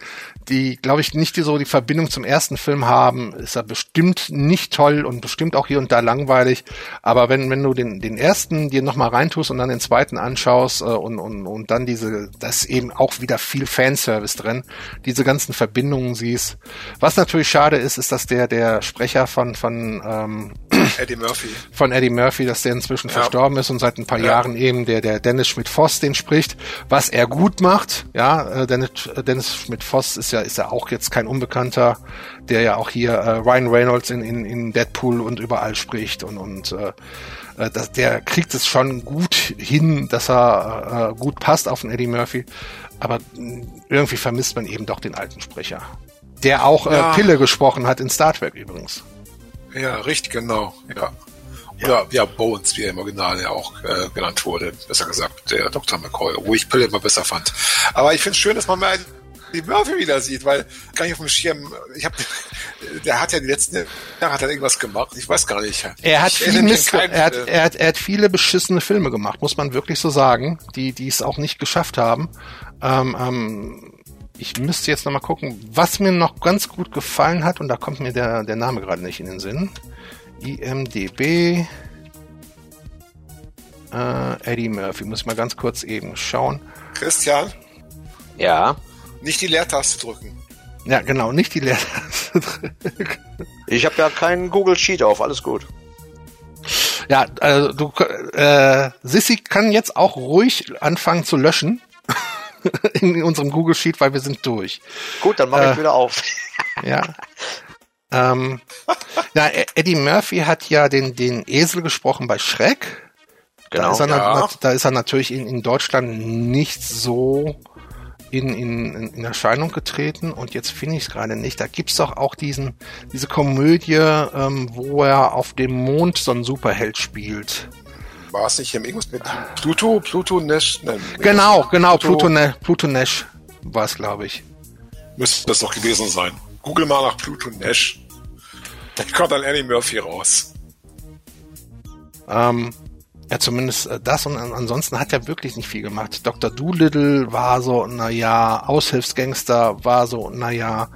die, glaube ich, nicht so die Verbindung zum ersten Film haben, ist er bestimmt nicht toll und bestimmt auch hier und da langweilig. Aber wenn, wenn du den, den ersten dir nochmal reintust und dann den zweiten anschaust äh, und, und, und dann diese, das eben auch wieder viel Fanservice drin, diese ganzen Verbindungen siehst. Was natürlich schade ist, ist, dass der, der Sprecher von, von ähm, Eddie Murphy. Von Eddie Murphy, dass der inzwischen ja. verstorben ist und seit ein paar ja. Jahren eben der, der Dennis Schmidt-Voss den spricht, was er gut macht. Ja, äh, Dennis, Dennis Schmidt-Voss ist ja ist ja auch jetzt kein Unbekannter, der ja auch hier äh, Ryan Reynolds in, in, in Deadpool und überall spricht und, und äh, äh das, der kriegt es schon gut hin, dass er äh, gut passt auf den Eddie Murphy. Aber irgendwie vermisst man eben doch den alten Sprecher. Der auch äh, ja. äh, Pille gesprochen hat in Star Trek übrigens. Ja, richtig, genau. Ja. Oder ja, Bones, wie er im Original ja auch äh, genannt wurde, besser gesagt, der Dr. McCoy, wo ich Pille immer besser fand. Aber ich finde es schön, dass man mal die Murphy wieder sieht, weil gar nicht auf dem Schirm, ich habe, der hat ja die letzten Jahre hat er irgendwas gemacht, ich weiß gar nicht. Er hat, viel Mist, er, hat, er, hat, er hat viele beschissene Filme gemacht, muss man wirklich so sagen, die die es auch nicht geschafft haben. Ähm, ähm, ich müsste jetzt nochmal gucken, was mir noch ganz gut gefallen hat, und da kommt mir der, der Name gerade nicht in den Sinn. IMDB äh, Eddie Murphy, muss ich mal ganz kurz eben schauen. Christian? Ja. Nicht die Leertaste drücken. Ja, genau, nicht die Leertaste drücken. Ich habe ja keinen Google Sheet auf, alles gut. Ja, also du, äh, Sissy kann jetzt auch ruhig anfangen zu löschen in unserem Google Sheet, weil wir sind durch. Gut, dann mache äh, ich wieder auf. ja. Ähm, na, Eddie Murphy hat ja den, den Esel gesprochen bei Shrek. Genau. Da ist er, Ja. na- da ist er natürlich in, in Deutschland nicht so in, in, in Erscheinung getreten und jetzt finde ich es gerade nicht. Da gibt's doch auch diesen, diese Komödie, ähm, wo er auf dem Mond so einen Superheld spielt. War es nicht hier irgendwas mit Pluto? Pluto Nash? Nein, Genau, genau, Pluto- Pluto, Ne- Pluto Nash war es, glaube ich. Müsste das doch gewesen sein. Google mal nach Pluto Nash. Da kommt dann Annie Murphy raus. Ähm, ja, zumindest äh, das und an, ansonsten hat er wirklich nicht viel gemacht. Dr. Doolittle war so, naja, Aushilfsgangster war so, naja,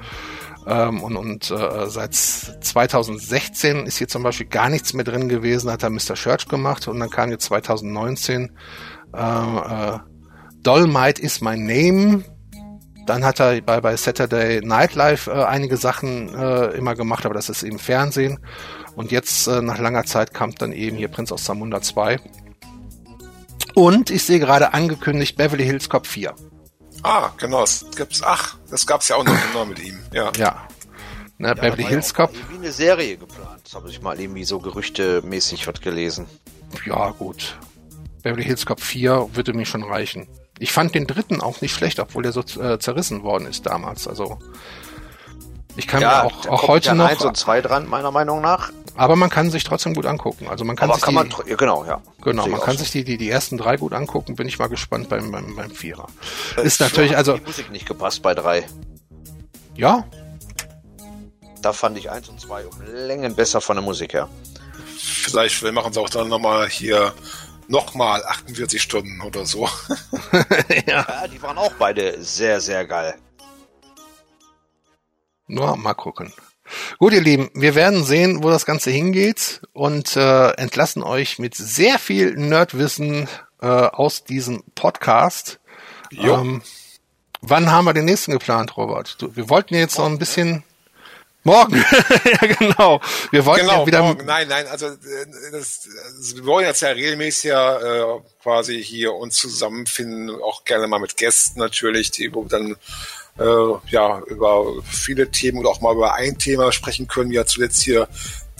ähm, und, und äh, seit 2016 ist hier zum Beispiel gar nichts mehr drin gewesen, hat er Mr. Church gemacht und dann kam jetzt 2019 äh, äh, Dolmite is my name. Dann hat er bei, bei Saturday Night Live äh, einige Sachen äh, immer gemacht, aber das ist eben Fernsehen. Und jetzt äh, nach langer Zeit kam dann eben hier Prinz aus Zamunda 2. Und ich sehe gerade angekündigt Beverly Hills Cop 4. Ah, genau. Das gibt's, ach, das gab's ja auch noch immer mit ihm. Ja. Ja. Ne, Ja, Beverly Hills ja Cop. Irgendwie eine Serie geplant. Das habe ich mal irgendwie so gerüchtemäßig was gelesen. Ja, gut. Beverly Hills Cop 4 würde mir schon reichen. Ich fand den dritten auch nicht schlecht, obwohl der so äh, zerrissen worden ist damals. Also ich kann mir auch, auch heute ja noch, eins und zwei dran, meiner Meinung nach. Aber man kann sich trotzdem gut angucken. Also man kann Aber sich kann die, man, ja, genau, ja. Genau, Sehe man kann so. sich die, die, die ersten drei gut angucken, bin ich mal gespannt beim, beim, beim Vierer. Äh, Ist natürlich, hat also, Die Musik nicht gepasst bei drei. ja, Da fand ich eins und zwei um Längen besser von der Musik her. Vielleicht machen sie auch dann nochmal hier nochmal 48 Stunden oder so. ja. Ja, die waren auch beide sehr, sehr geil. Nur mal gucken. Gut, ihr Lieben, wir werden sehen, wo das Ganze hingeht und äh, entlassen euch mit sehr viel Nerdwissen äh, aus diesem Podcast. Jo. Ähm, wann haben wir den nächsten geplant, Robert? Du, wir wollten jetzt noch ein bisschen morgen. ja, genau. Wir wollten Genau, ja wieder morgen. Nein, nein, also, äh, das, also wir wollen jetzt ja regelmäßig ja äh, quasi hier uns zusammenfinden, auch gerne mal mit Gästen natürlich, die wo dann ja über viele Themen oder auch mal über ein Thema sprechen können, ja zuletzt hier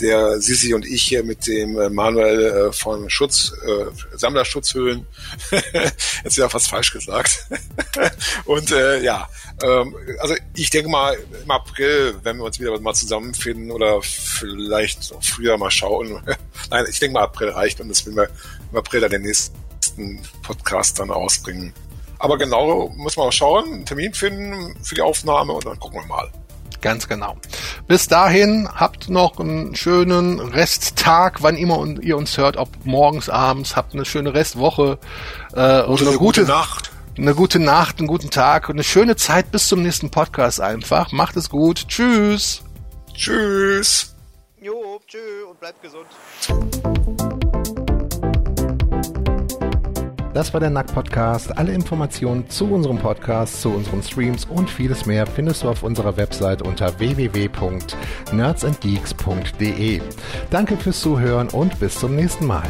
der Sisi und ich hier mit dem äh, Manuel äh, von Schutz, äh, Sammlerschutzhöhlen. Jetzt wieder fast falsch gesagt. und äh, ja, ähm, also ich denke mal im April, wenn wir uns wieder mal zusammenfinden oder vielleicht früher mal schauen. Nein, ich denke mal April reicht und das will wir im April dann den nächsten Podcast dann ausbringen. Aber genau muss man auch schauen, einen Termin finden für die Aufnahme und dann gucken wir mal. Ganz genau. Bis dahin habt noch einen schönen Resttag, wann immer ihr uns hört, ob morgens, abends, habt eine schöne Restwoche äh, und eine gute, Nacht. eine gute Nacht, einen guten Tag und eine schöne Zeit bis zum nächsten Podcast einfach. Macht es gut. Tschüss. Tschüss. Jo, tschö und bleibt gesund. Das war der Nack Podcast. Alle Informationen zu unserem Podcast, zu unseren Streams und vieles mehr findest du auf unserer Website unter www.nerdsandgeeks.de. Danke fürs Zuhören und bis zum nächsten Mal.